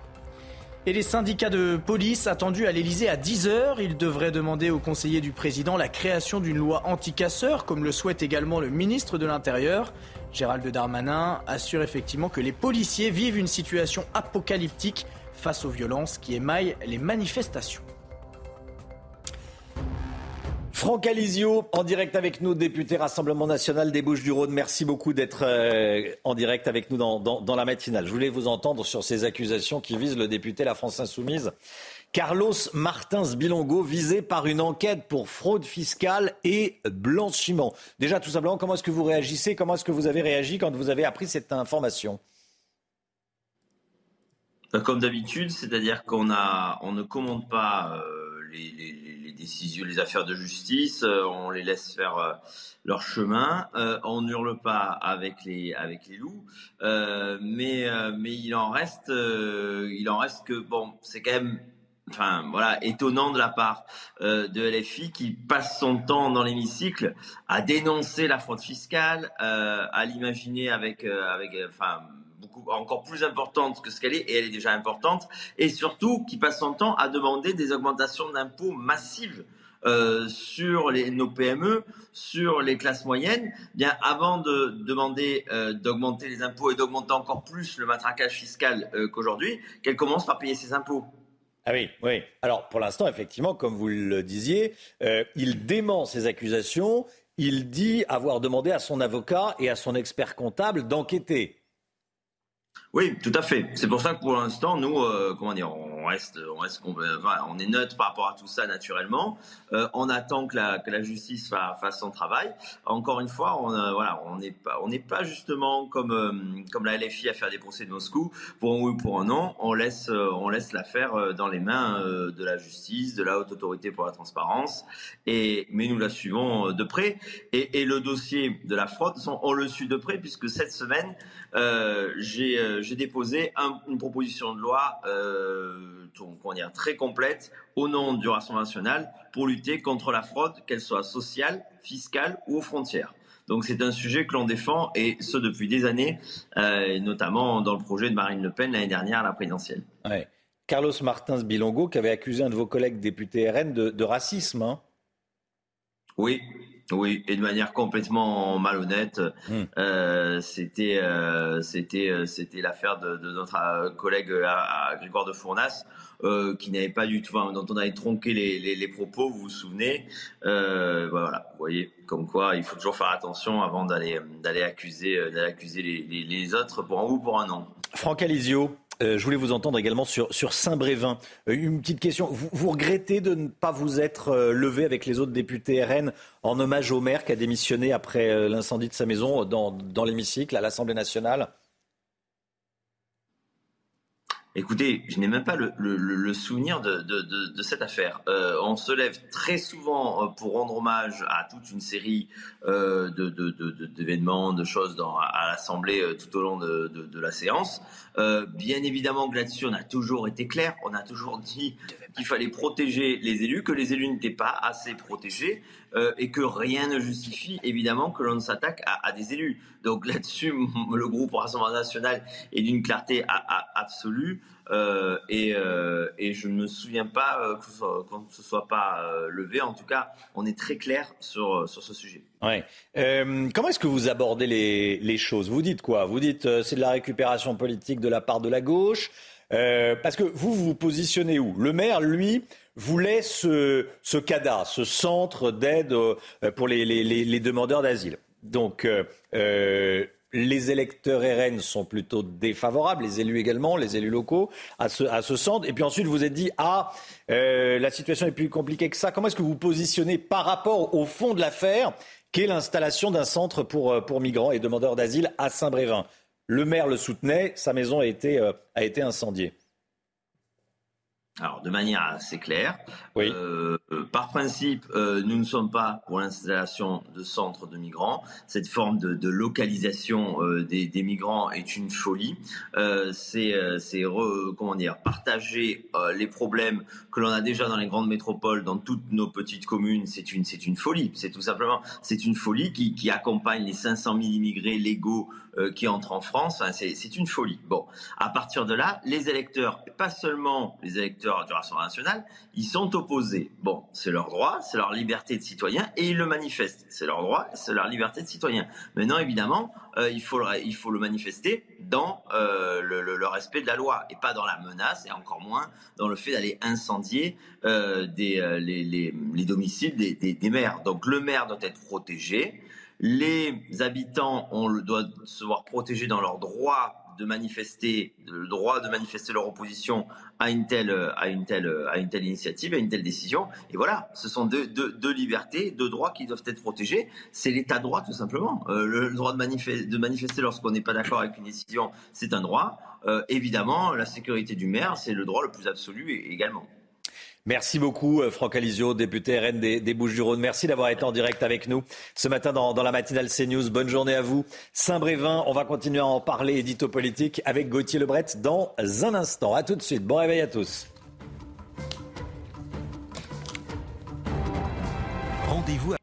Et les syndicats de police attendus à l'Elysée à 10h, ils devraient demander au conseiller du président la création d'une loi anti-casseurs, comme le souhaite également le ministre de l'Intérieur. Gérald Darmanin assure effectivement que les policiers vivent une situation apocalyptique face aux violences qui émaillent les manifestations. Franck Alizio, en direct avec nous, député Rassemblement National des Bouches-du-Rhône. Merci beaucoup d'être euh, en direct avec nous dans, la matinale. Je voulais vous entendre sur ces accusations qui visent le député La France Insoumise. Carlos Martins Bilongo, visé par une enquête pour fraude fiscale et blanchiment. Déjà, tout simplement, comment est-ce que vous réagissez? Comment est-ce que vous avez réagi quand vous avez appris cette information? Comme d'habitude, c'est-à-dire qu'on on ne commente pas euh, les, les affaires de justice, euh, on les laisse faire euh, leur chemin, euh, on n'hurle pas avec les avec les loups, mais mais il en reste il en reste que bon, c'est quand même enfin voilà, étonnant de la part de LFI qui passe son temps dans l'hémicycle à dénoncer la fraude fiscale, à l'imaginer avec avec enfin encore plus importante que ce qu'elle est, et elle est déjà importante, et surtout qui passe son temps à demander des augmentations d'impôts massives euh, sur nos PME, sur les classes moyennes, bien avant de demander euh, d'augmenter les impôts et d'augmenter encore plus le matraquage fiscal euh, qu'aujourd'hui, qu'elle commence par payer ses impôts. Ah oui, oui. Alors pour l'instant, effectivement, comme vous le disiez, il dément ces accusations. Il dit avoir demandé à son avocat et à son expert comptable d'enquêter. Oui, tout à fait. C'est pour ça que pour l'instant, nous, euh, comment dire, on reste, on reste, on est neutre par rapport à tout ça naturellement. Euh, on attend que la, que la justice fasse son travail. Encore une fois, on, euh, voilà, on n'est pas, on n'est pas justement comme comme la LFI à faire des procès de Moscou pour un oui ou pour un non. On laisse, on laisse l'affaire dans les mains de la justice, de la haute autorité pour la transparence. Et mais nous la suivons de près. Et, et le dossier de la fraude, on le suit de près puisque cette semaine, j'ai j'ai déposé une proposition de loi euh, très complète au nom du Rassemblement national pour lutter contre la fraude, qu'elle soit sociale, fiscale ou aux frontières. Donc c'est un sujet que l'on défend et ce depuis des années, euh, notamment dans le projet de Marine Le Pen l'année dernière à la présidentielle. Carlos Martins Bilongo qui avait accusé un de vos collègues députés RN de, racisme. Hein. oui, oui, et de manière complètement malhonnête. Hmm. Euh, c'était, euh, c'était, euh, c'était l'affaire de, notre collègue Grégoire de Fournas, qui n'avait pas du tout, dont on avait tronqué les, propos. Vous vous souvenez Voilà, vous voyez, comme quoi il faut toujours faire attention avant d'aller d'aller accuser, d'aller accuser les, les, autres pour un ou pour un non. Franck Alizio, euh, je voulais vous entendre également sur, Saint-Brévin. Euh, une petite question. Vous, regrettez de ne pas vous être euh, levé avec les autres députés RN en hommage au maire qui a démissionné après l'incendie de sa maison dans l'hémicycle à l'Assemblée nationale? Écoutez, je n'ai même pas le, souvenir de, cette affaire. Euh, on se lève très souvent euh, pour rendre hommage à toute une série euh, d'événements, de, choses dans, à l'Assemblée tout au long de, la séance. bien évidemment que là-dessus, on a toujours été clair. On a toujours dit qu'il fallait protéger les élus, que les élus n'étaient pas assez protégés. et que rien ne justifie évidemment que l'on s'attaque à, des élus. Donc là-dessus, le groupe Rassemblement National est d'une clarté absolue. Euh, euh, et, je ne me souviens pas euh, qu'on ne se soit pas levé. En tout cas, on est très clair sur, sur ce sujet. Ouais. comment est-ce que vous abordez les, les choses? Vous dites quoi? Vous dites c'est de la récupération politique de la part de la gauche Parce que vous, vous positionnez où? Le maire, lui, voulait ce, ce CADA, ce centre d'aide pour les, demandeurs d'asile. Donc, les électeurs RN sont plutôt défavorables, les élus également, les élus locaux, à ce, à ce centre. Et puis ensuite, vous êtes dit, ah, euh, la situation est plus compliquée que ça. Comment est-ce que vous positionnez par rapport au fond de l'affaire, qu'est l'installation d'un centre pour, euh, pour migrants et demandeurs d'asile à Saint-Brévin? Le maire le soutenait, sa maison a été, euh, a été incendiée. alors, de manière assez claire, euh, par principe, euh, nous ne sommes pas pour l'installation de centres de migrants. Cette forme de, de localisation euh, des, des, migrants est une folie. C'est, comment dire, partager les problèmes que l'on a déjà dans les grandes métropoles, dans toutes nos petites communes. C'est une, c'est une folie. C'est tout simplement, c'est une folie qui, qui accompagne les 500 000 immigrés légaux qui entrent en France. Enfin, c'est une folie. Bon, à partir de là, les électeurs, pas seulement les électeurs du Rassemblement national, ils sont opposés. Bon, c'est leur droit, c'est leur liberté de citoyen et ils le manifestent. C'est leur droit, c'est leur liberté de citoyen. Maintenant, évidemment, euh, il, faut le, il faut le manifester dans euh, le, le, le, respect de la loi et pas dans la menace et encore moins dans le fait d'aller incendier euh, des, euh, les, les, les, domiciles des, des maires. Donc le maire doit être protégé. Les habitants on doivent se voir protégés dans leur droit de manifester, le droit de manifester leur opposition à une telle, à une telle, initiative, à une telle décision. Et voilà, ce sont deux, libertés, deux droits qui doivent être protégés. C'est l'état droit tout simplement. Euh, le, le, droit de, manifester, de manifester lorsqu'on n'est pas d'accord avec une décision, c'est un droit. Euh, évidemment, la sécurité du maire, c'est le droit le plus absolu également. Merci beaucoup, euh, Franck Alizio, député RN des, des Bouches-du-Rhône. Merci d'avoir été en direct avec nous ce matin dans, dans la matinale CNews. Bonne journée à vous. Saint-Brévin, on va continuer à en parler, édito politique, avec Gauthier Lebret dans un instant. À tout de suite. Bon réveil à tous. Rendez-vous à...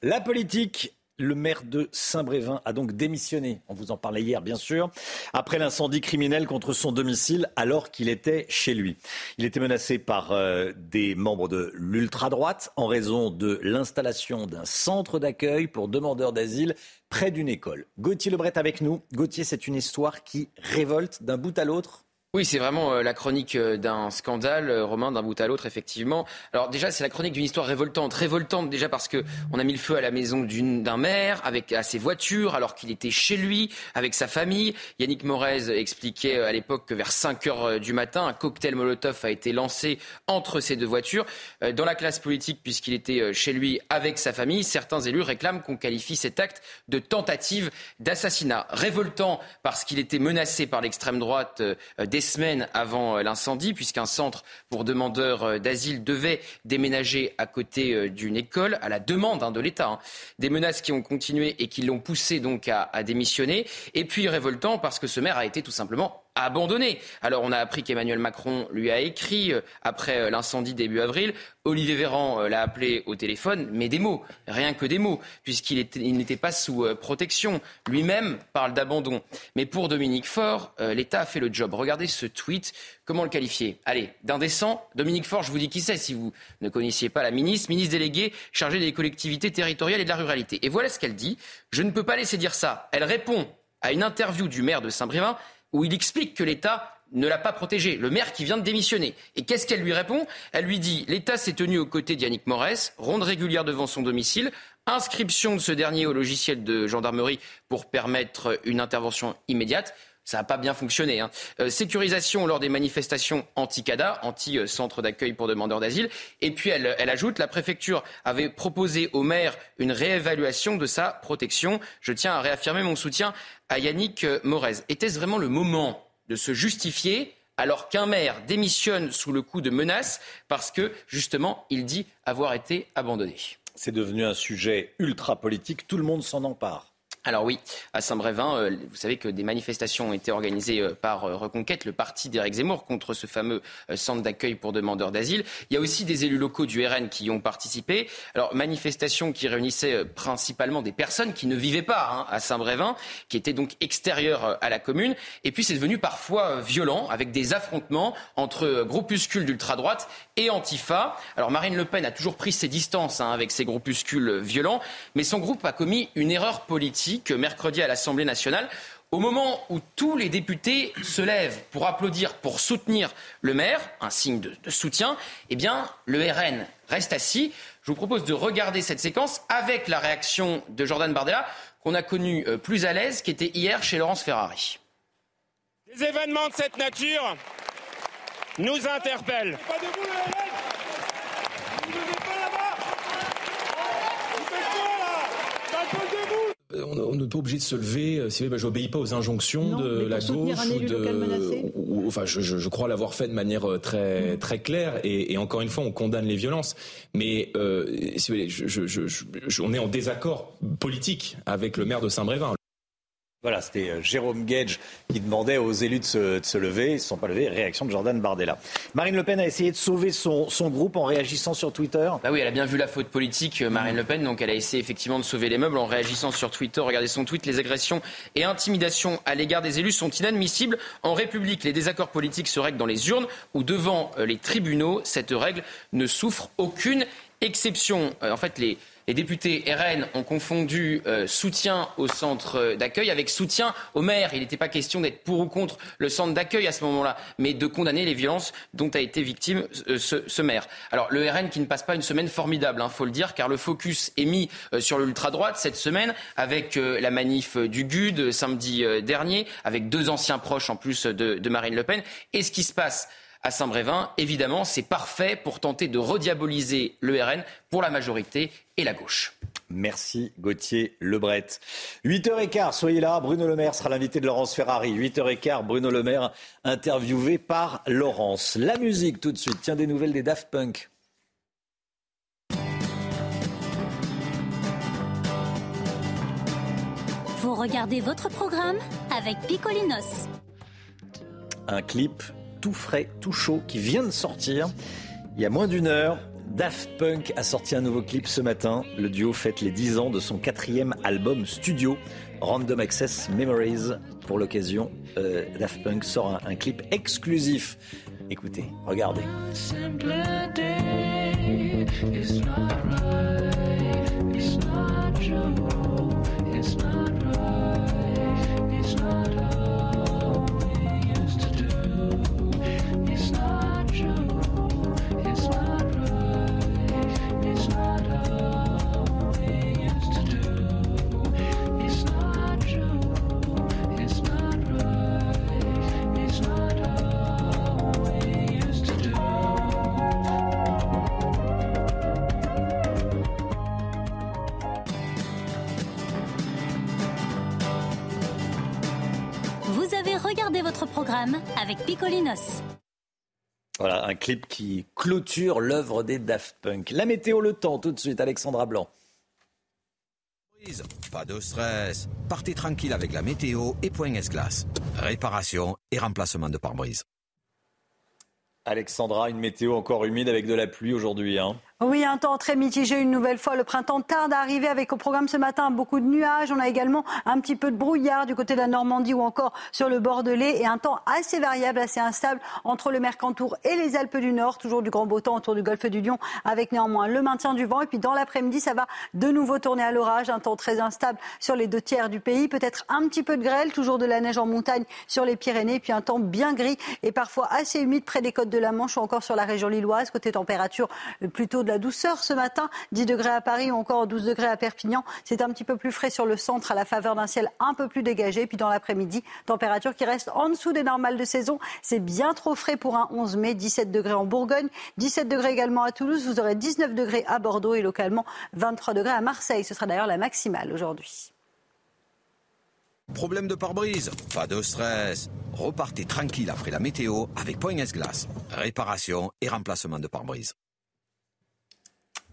La politique le maire de Saint-Brévin a donc démissionné, on vous en parlait hier bien sûr, après l'incendie criminel contre son domicile alors qu'il était chez lui. Il était menacé par euh, des membres de l'ultra-droite en raison de l'installation d'un centre d'accueil pour demandeurs d'asile près d'une école. Gauthier Lebret avec nous. Gauthier, c'est une histoire qui révolte d'un bout à l'autre oui, c'est vraiment euh, la chronique euh, d'un scandale, euh, Romain, d'un bout à l'autre, effectivement. Alors déjà, c'est la chronique d'une histoire révoltante. Révoltante déjà parce que on a mis le feu à la maison d'un maire, avec à ses voitures, alors qu'il était chez lui, avec sa famille. Yannick Morez expliquait à l'époque que vers 5 heures du matin, un cocktail Molotov a été lancé entre ces deux voitures. Dans la classe politique, puisqu'il était chez lui avec sa famille, certains élus réclament qu'on qualifie cet acte de tentative d'assassinat. Révoltant parce qu'il était menacé par l'extrême droite des semaines avant euh, l'incendie, puisqu'un centre pour demandeurs euh, d'asile devait déménager à côté euh, d'une école, à la demande hein, de l'État. Hein. Des menaces qui ont continué et qui l'ont poussé donc à, à démissionner. Et puis révoltant parce que ce maire a été tout simplement abandonné. Alors on a appris qu'Emmanuel Macron lui a écrit euh, après euh, l'incendie début avril. Olivier Véran euh, l'a appelé au téléphone, mais des mots, rien que des mots, puisqu'il n'était pas sous protection. Lui-même parle d'abandon. Mais pour Dominique Faure, l'État a fait le job. Regardez ce tweet. Comment le qualifier? Allez, d'indécent. Dominique Faure, je vous dis qui c'est si vous ne connaissiez pas la ministre, ministre déléguée chargée des collectivités territoriales et de la ruralité. Et voilà ce qu'elle dit. Je ne peux pas laisser dire ça. Elle répond à une interview du maire de Saint-Brévin où il explique que l'État ne l'a pas protégé, le maire qui vient de démissionner. Et qu'est-ce qu'elle lui répond? Elle lui dit l'État s'est tenu aux côtés d'Yannick Morès, ronde régulière devant son domicile, inscription de ce dernier au logiciel de gendarmerie pour permettre une intervention immédiate. Ça n'a pas bien fonctionné. Hein. Euh, sécurisation lors des manifestations anti-CADA, anti-centre d'accueil pour demandeurs d'asile. Et puis elle, ajoute, la préfecture avait proposé au maire une réévaluation de sa protection. Je tiens à réaffirmer mon soutien à Yannick Morez. Était-ce vraiment le moment de se justifier alors qu'un maire démissionne sous le coup de menaces parce que, justement, il dit avoir été abandonné? C'est devenu un sujet ultra politique, tout le monde s'en empare. Alors oui, à Saint-Brévin, euh, vous savez que des manifestations ont été organisées euh, par euh, Reconquête, le parti d'Éric Zemmour, contre ce fameux centre d'accueil pour demandeurs d'asile. Il y a aussi des élus locaux du RN qui y ont participé. Alors manifestations qui réunissaient principalement des personnes qui ne vivaient pas hein, à Saint-Brévin, qui étaient donc extérieures à la commune. Et puis c'est devenu parfois violent, avec des affrontements entre groupuscules d'ultra-droite et Antifa. Alors Marine Le Pen a toujours pris ses distances hein, avec ces groupuscules violents, mais son groupe a commis une erreur politique mercredi à l'Assemblée nationale. Au moment où tous les députés se lèvent pour applaudir, pour soutenir le maire, un signe de, soutien, eh bien, le RN reste assis. Je vous propose de regarder cette séquence avec la réaction de Jordan Bardella, qu'on a connu euh, plus à l'aise, qui était hier chez Laurence Ferrari. Des événements de cette nature nous interpellent. on n'est pas obligé de se lever. Euh, si bah, j'obéis pas aux injonctions de la gauche ou de. Ou, enfin, je, je, je crois l'avoir fait de manière euh, très mm. très claire. Et, et, encore une fois, on condamne les violences. Mais euh, si vous voulez, je, je, on est en désaccord politique avec le maire de Saint-Brévin. Voilà, c'était euh, Jérôme Gage qui demandait aux élus de se, lever. Ils ne se sont pas levés. Réaction de Jordan Bardella. Marine Le Pen a essayé de sauver son, groupe en réagissant sur Twitter. Bah oui, elle a bien vu la faute politique, euh, Marine Le Pen. Donc elle a essayé effectivement de sauver les meubles en réagissant sur Twitter. Regardez son tweet. Les agressions et intimidations à l'égard des élus sont inadmissibles. En République, les désaccords politiques se règlent dans les urnes ou devant euh, les tribunaux. Cette règle ne souffre aucune exception. En fait, les les députés RN ont confondu euh, soutien au centre d'accueil avec soutien au maire. Il n'était pas question d'être pour ou contre le centre d'accueil à ce moment-là, mais de condamner les violences dont a été victime euh, ce, maire. Alors le RN qui ne passe pas une semaine formidable, il hein, faut le dire, car le focus est mis euh, sur l'ultra-droite cette semaine avec la manif du GUD samedi dernier, avec deux anciens proches en plus de Marine Le Pen. Et ce qui se passe à Saint-Brévin. Évidemment, c'est parfait pour tenter de rediaboliser le RN pour la majorité et la gauche. Merci Gauthier Lebret. 8h15, soyez là. Bruno Le Maire sera l'invité de Laurence Ferrari. 8h15, Bruno Le Maire interviewé par Laurence. La musique tout de suite. Tiens des nouvelles des Daft Punk. Vous regardez votre programme avec Picolinos. Un clip tout frais, tout chaud, qui vient de sortir. Il y a moins d'une heure, Daft Punk a sorti un nouveau clip ce matin. Le duo fête les 10 ans de son quatrième album studio, Random Access Memories. Pour l'occasion, euh, Daft Punk sort un, clip exclusif. Écoutez, regardez. Programme avec Picolinos. Voilà, un clip qui clôture l'œuvre des Daft Punk. La météo, le temps, tout de suite, Alexandra Blanc. Pas de stress. Partez tranquille avec la météo et Point S-Glace. Réparation et remplacement de pare-brise. Alexandra, une météo encore humide avec de la pluie aujourd'hui. Hein. Oui, un temps très mitigé une nouvelle fois. Le printemps tarde à arriver avec au programme ce matin beaucoup de nuages. On a également un petit peu de brouillard du côté de la Normandie ou encore sur le Bordelais et un temps assez variable, assez instable entre le Mercantour et les Alpes du Nord. Toujours du grand beau temps autour du golfe du Lion avec néanmoins le maintien du vent. Et puis dans l'après-midi, ça va de nouveau tourner à l'orage. Un temps très instable sur les deux tiers du pays. Peut-être un petit peu de grêle, toujours de la neige en montagne sur les Pyrénées. Puis un temps bien gris et parfois assez humide près des côtes de la Manche ou encore sur la région lilloise. Côté température, plutôt de la douceur ce matin. 10 degrés à Paris ou encore 12 degrés à Perpignan. C'est un petit peu plus frais sur le centre à la faveur d'un ciel un peu plus dégagé. Puis dans l'après-midi, température qui reste en dessous des normales de saison. C'est bien trop frais pour un 11 mai. 17 degrés en Bourgogne, 17 degrés également à Toulouse. Vous aurez 19 degrés à Bordeaux et localement 23 degrés à Marseille. Ce sera d'ailleurs la maximale aujourd'hui. Problème de pare-brise Pas de stress. Repartez tranquille après la météo avec Poignes Glace. Réparation et remplacement de pare-brise.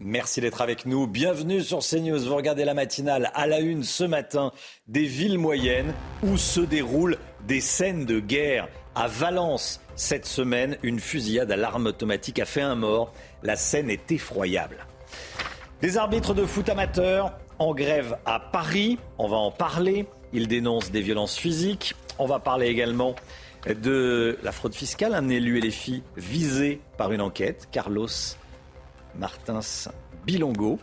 Merci d'être avec nous. Bienvenue sur CNews. Vous regardez la matinale à la une ce matin des villes moyennes où se déroulent des scènes de guerre. À Valence, cette semaine, une fusillade à l'arme automatique a fait un mort. La scène est effroyable. Des arbitres de foot amateurs en grève à Paris. On va en parler. Ils dénoncent des violences physiques. On va parler également de la fraude fiscale. Un élu et les filles visés par une enquête. Carlos Martins Bilongo.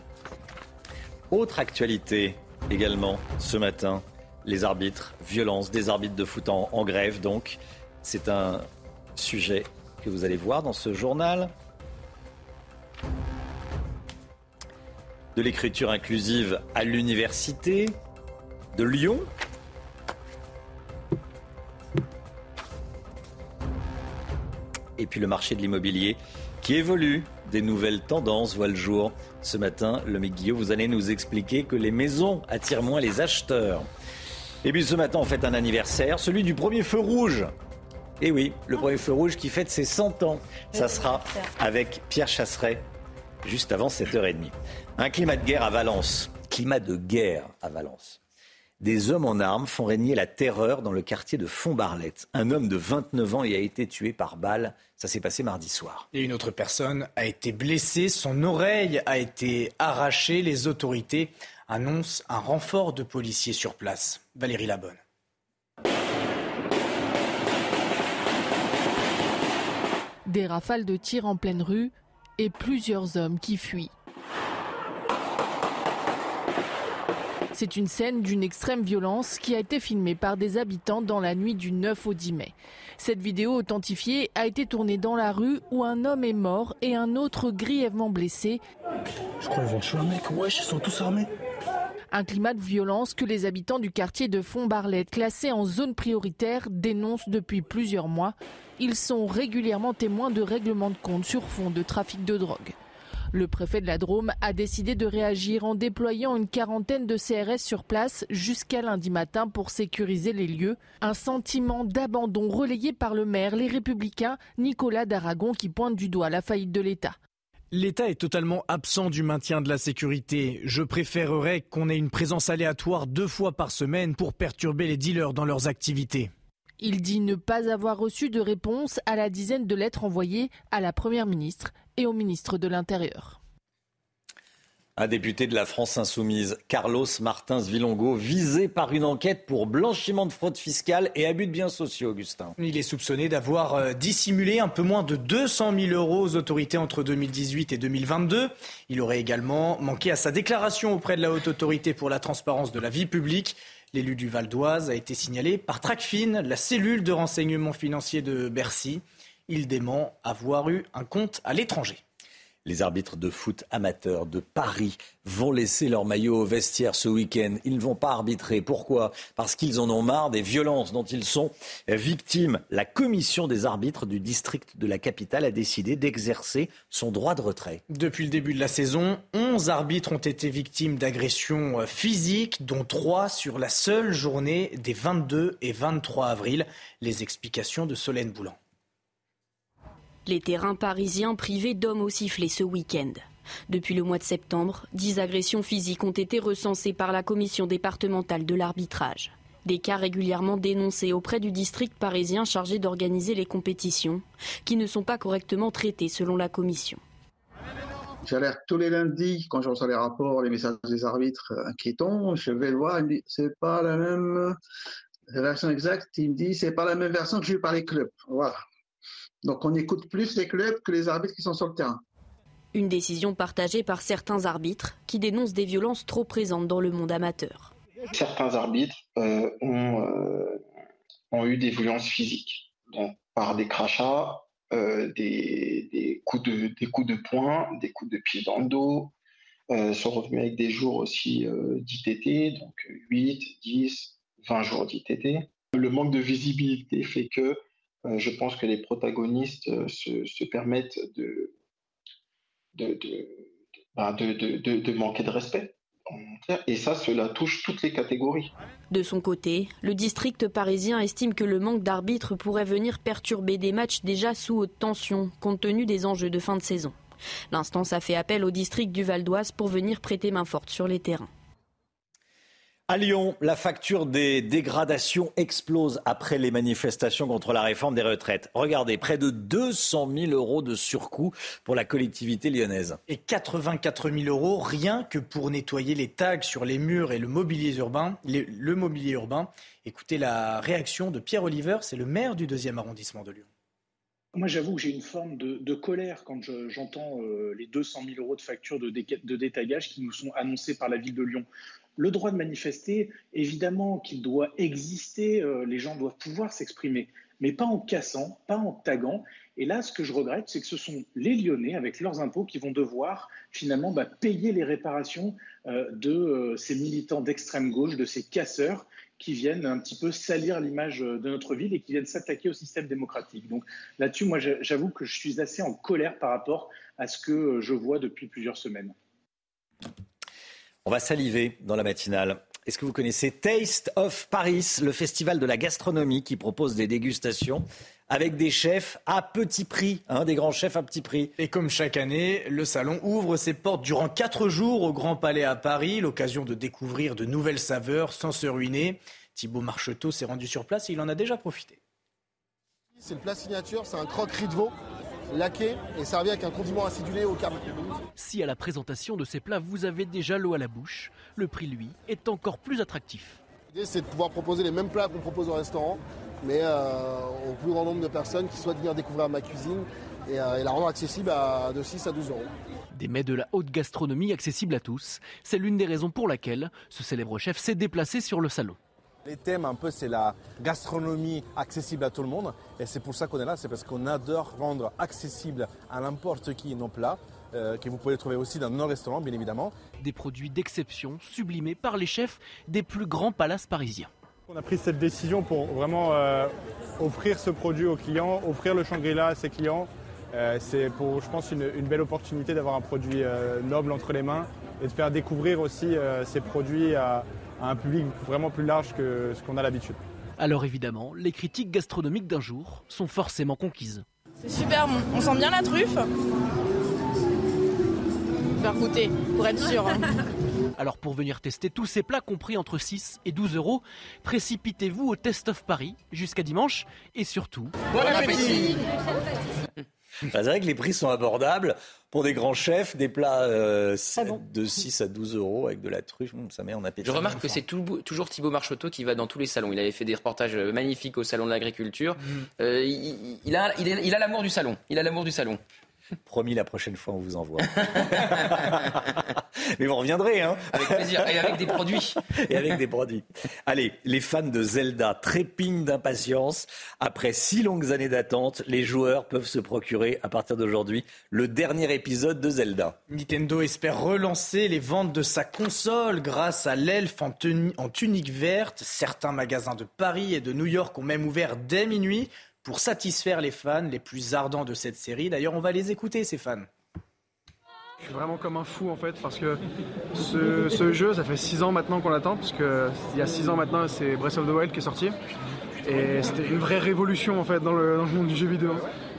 Autre actualité également ce matin, les arbitres, violence des arbitres de foot en, grève donc. C'est un sujet que vous allez voir dans ce journal. De l'écriture inclusive à l'université de Lyon. Et puis le marché de l'immobilier qui évolue. Des nouvelles tendances voient le jour. Ce matin, le Guillaume, vous allez nous expliquer que les maisons attirent moins les acheteurs. Et puis ce matin, on fête un anniversaire, celui du premier feu rouge. Et oui, le premier feu rouge qui fête ses 100 ans. Ça sera avec Pierre Chasseret, juste avant 7h30. Un climat de guerre à Valence. Climat de guerre à Valence. Des hommes en armes font régner la terreur dans le quartier de Fontbarlette. Un homme de 29 ans y a été tué par balle. Ça s'est passé mardi soir. Et une autre personne a été blessée. Son oreille a été arrachée. Les autorités annoncent un renfort de policiers sur place. Valérie Labonne. Des rafales de tirs en pleine rue et plusieurs hommes qui fuient. C'est une scène d'une extrême violence qui a été filmée par des habitants dans la nuit du 9 au 10 mai. Cette vidéo authentifiée a été tournée dans la rue où un homme est mort et un autre grièvement blessé. Je crois qu'ils vont tuer un mec, wesh, ils sont tous armés. Un climat de violence que les habitants du quartier de Font-Barlette, classé en zone prioritaire, dénoncent depuis plusieurs mois. Ils sont régulièrement témoins de règlements de compte sur fond de trafic de drogue. Le préfet de la Drôme a décidé de réagir en déployant une quarantaine de CRS sur place jusqu'à lundi matin pour sécuriser les lieux. Un sentiment d'abandon relayé par le maire, les républicains, Nicolas d'Aragon, qui pointe du doigt la faillite de l'État. L'État est totalement absent du maintien de la sécurité. Je préférerais qu'on ait une présence aléatoire deux fois par semaine pour perturber les dealers dans leurs activités. Il dit ne pas avoir reçu de réponse à la dizaine de lettres envoyées à la Première ministre et au ministre de l'Intérieur. Un député de la France insoumise, Carlos Martins Vilongo, visé par une enquête pour blanchiment de fraude fiscale et abus de biens sociaux, Augustin. Il est soupçonné d'avoir euh, dissimulé un peu moins de 200 000 euros aux autorités entre 2018 et 2022. Il aurait également manqué à sa déclaration auprès de la Haute Autorité pour la transparence de la vie publique. L'élu du Val d'Oise a été signalé par Tracfin, la cellule de renseignement financier de Bercy. Il dément avoir eu un compte à l'étranger. Les arbitres de foot amateurs de Paris vont laisser leur maillot au vestiaire ce week-end. Ils ne vont pas arbitrer. Pourquoi? Parce qu'ils en ont marre des violences dont ils sont victimes. La commission des arbitres du district de la capitale a décidé d'exercer son droit de retrait. Depuis le début de la saison, 11 arbitres ont été victimes d'agressions physiques, dont 3 sur la seule journée des 22 et 23 avril. Les explications de Solène Boulan. Les terrains parisiens privés d'hommes au sifflet ce week-end. Depuis le mois de septembre, 10 agressions physiques ont été recensées par la commission départementale de l'arbitrage. Des cas régulièrement dénoncés auprès du district parisien chargé d'organiser les compétitions, qui ne sont pas correctement traités selon la commission. J'alerte tous les lundis quand je reçois les rapports, les messages des arbitres inquiétants. Je vais le voir, il me dit c'est pas la même version exacte. Il me dit c'est pas la même version que j'ai eu par les clubs. Voilà. Donc on écoute plus les clubs que les arbitres qui sont sur le terrain. Une décision partagée par certains arbitres qui dénoncent des violences trop présentes dans le monde amateur. Certains arbitres euh, ont, euh, ont, eu des violences physiques, donc par des crachats, euh, des, des, coups de, des coups de poing, des coups de pied dans le dos, sont revenus avec des jours aussi d'ITT, donc 8, 10, 20 jours d'ITT. Le manque de visibilité fait que euh, je pense que les protagonistes euh, se, permettent bah, de, de, manquer de respect. Et ça, cela touche toutes les catégories. De son côté, le district parisien estime que le manque d'arbitres pourrait venir perturber des matchs déjà sous haute tension, compte tenu des enjeux de fin de saison. L'instance a fait appel au district du Val d'Oise pour venir prêter main forte sur les terrains. À Lyon, la facture des dégradations explose après les manifestations contre la réforme des retraites. Regardez, près de 200 000 euros de surcoût pour la collectivité lyonnaise. Et 84 000 euros rien que pour nettoyer les tags sur les murs et le mobilier urbain. le mobilier urbain. Écoutez la réaction de Pierre Oliver, c'est le maire du deuxième arrondissement de Lyon. Moi, j'avoue que j'ai une forme de, colère quand j'entends euh, les 200 000 euros de factures de, de détaillage qui nous sont annoncés par la ville de Lyon. Le droit de manifester, évidemment qu'il doit exister, euh, les gens doivent pouvoir s'exprimer, mais pas en cassant, pas en taguant. Et là, ce que je regrette, c'est que ce sont les Lyonnais, avec leurs impôts, qui vont devoir finalement bah, payer les réparations euh, de euh, ces militants d'extrême gauche, de ces casseurs qui viennent un petit peu salir l'image de notre ville et qui viennent s'attaquer au système démocratique. Donc là-dessus, moi, j'avoue que je suis assez en colère par rapport à ce que je vois depuis plusieurs semaines. On va saliver dans la matinale. Est-ce que vous connaissez Taste of Paris, le festival de la gastronomie qui propose des dégustations avec des chefs à petit prix, hein, des grands chefs à petit prix. Et comme chaque année, le salon ouvre ses portes durant quatre jours au Grand Palais à Paris, l'occasion de découvrir de nouvelles saveurs sans se ruiner. Thibaut Marcheteau s'est rendu sur place et il en a déjà profité. C'est le plat signature, c'est un croque-riz de veau laqué et servi avec un condiment acidulé au carbone. Si à la présentation de ces plats vous avez déjà l'eau à la bouche, le prix lui est encore plus attractif. L'idée c'est de pouvoir proposer les mêmes plats qu'on propose au restaurant, mais euh, au plus grand nombre de personnes qui souhaitent venir découvrir ma cuisine et, euh, la rendre accessible à, de 6 à 12 euros. Des mets de la haute gastronomie accessibles à tous, c'est l'une des raisons pour laquelle ce célèbre chef s'est déplacé sur le salon. Les thèmes, un peu, c'est la gastronomie accessible à tout le monde. Et c'est pour ça qu'on est là, c'est parce qu'on adore rendre accessible à n'importe qui nos plats, euh, que vous pouvez trouver aussi dans nos restaurants, bien évidemment. Des produits d'exception sublimés par les chefs des plus grands palaces parisiens. On a pris cette décision pour vraiment euh, offrir ce produit aux clients, offrir le Shangri-La à ses clients. Euh, c'est pour, je pense, une, belle opportunité d'avoir un produit noble entre les mains et de faire découvrir aussi ces produits à à un public vraiment plus large que ce qu'on a l'habitude. Alors évidemment, les critiques gastronomiques d'un jour sont forcément conquises. C'est super on sent bien la truffe. Faire goûter, pour être sûr. Hein. Alors pour venir tester tous ces plats compris entre 6 et 12 euros, précipitez-vous au Test of Paris jusqu'à dimanche et surtout... Bon appétit c'est vrai que les prix sont abordables pour des grands chefs, des plats euh, de 6 à 12 euros avec de la truffe, ça met en appétit. Je remarque que c'est toujours Thibaut Marcheteau qui va dans tous les salons. Il avait fait des reportages magnifiques au salon de l'agriculture. Hum. Euh, il, a, il a l'amour du salon. Il a l'amour du salon. Promis, la prochaine fois, on vous envoie. Mais vous reviendrez, hein Avec plaisir. Et avec des produits. Et avec des produits. Allez, les fans de Zelda trépignent d'impatience. Après six longues années d'attente, les joueurs peuvent se procurer, à partir d'aujourd'hui, le dernier épisode de Zelda. Nintendo espère relancer les ventes de sa console grâce à l'elfe en, en tunique verte. Certains magasins de Paris et de New York ont même ouvert dès minuit pour satisfaire les fans les plus ardents de cette série. D'ailleurs, on va les écouter, ces fans. Je suis vraiment comme un fou en fait parce que ce, jeu, ça fait 6 ans maintenant qu'on l'attend parce qu'il y a 6 ans maintenant, c'est Breath of the Wild qui est sorti. Et c'était une vraie révolution en fait dans le, dans le monde du jeu vidéo.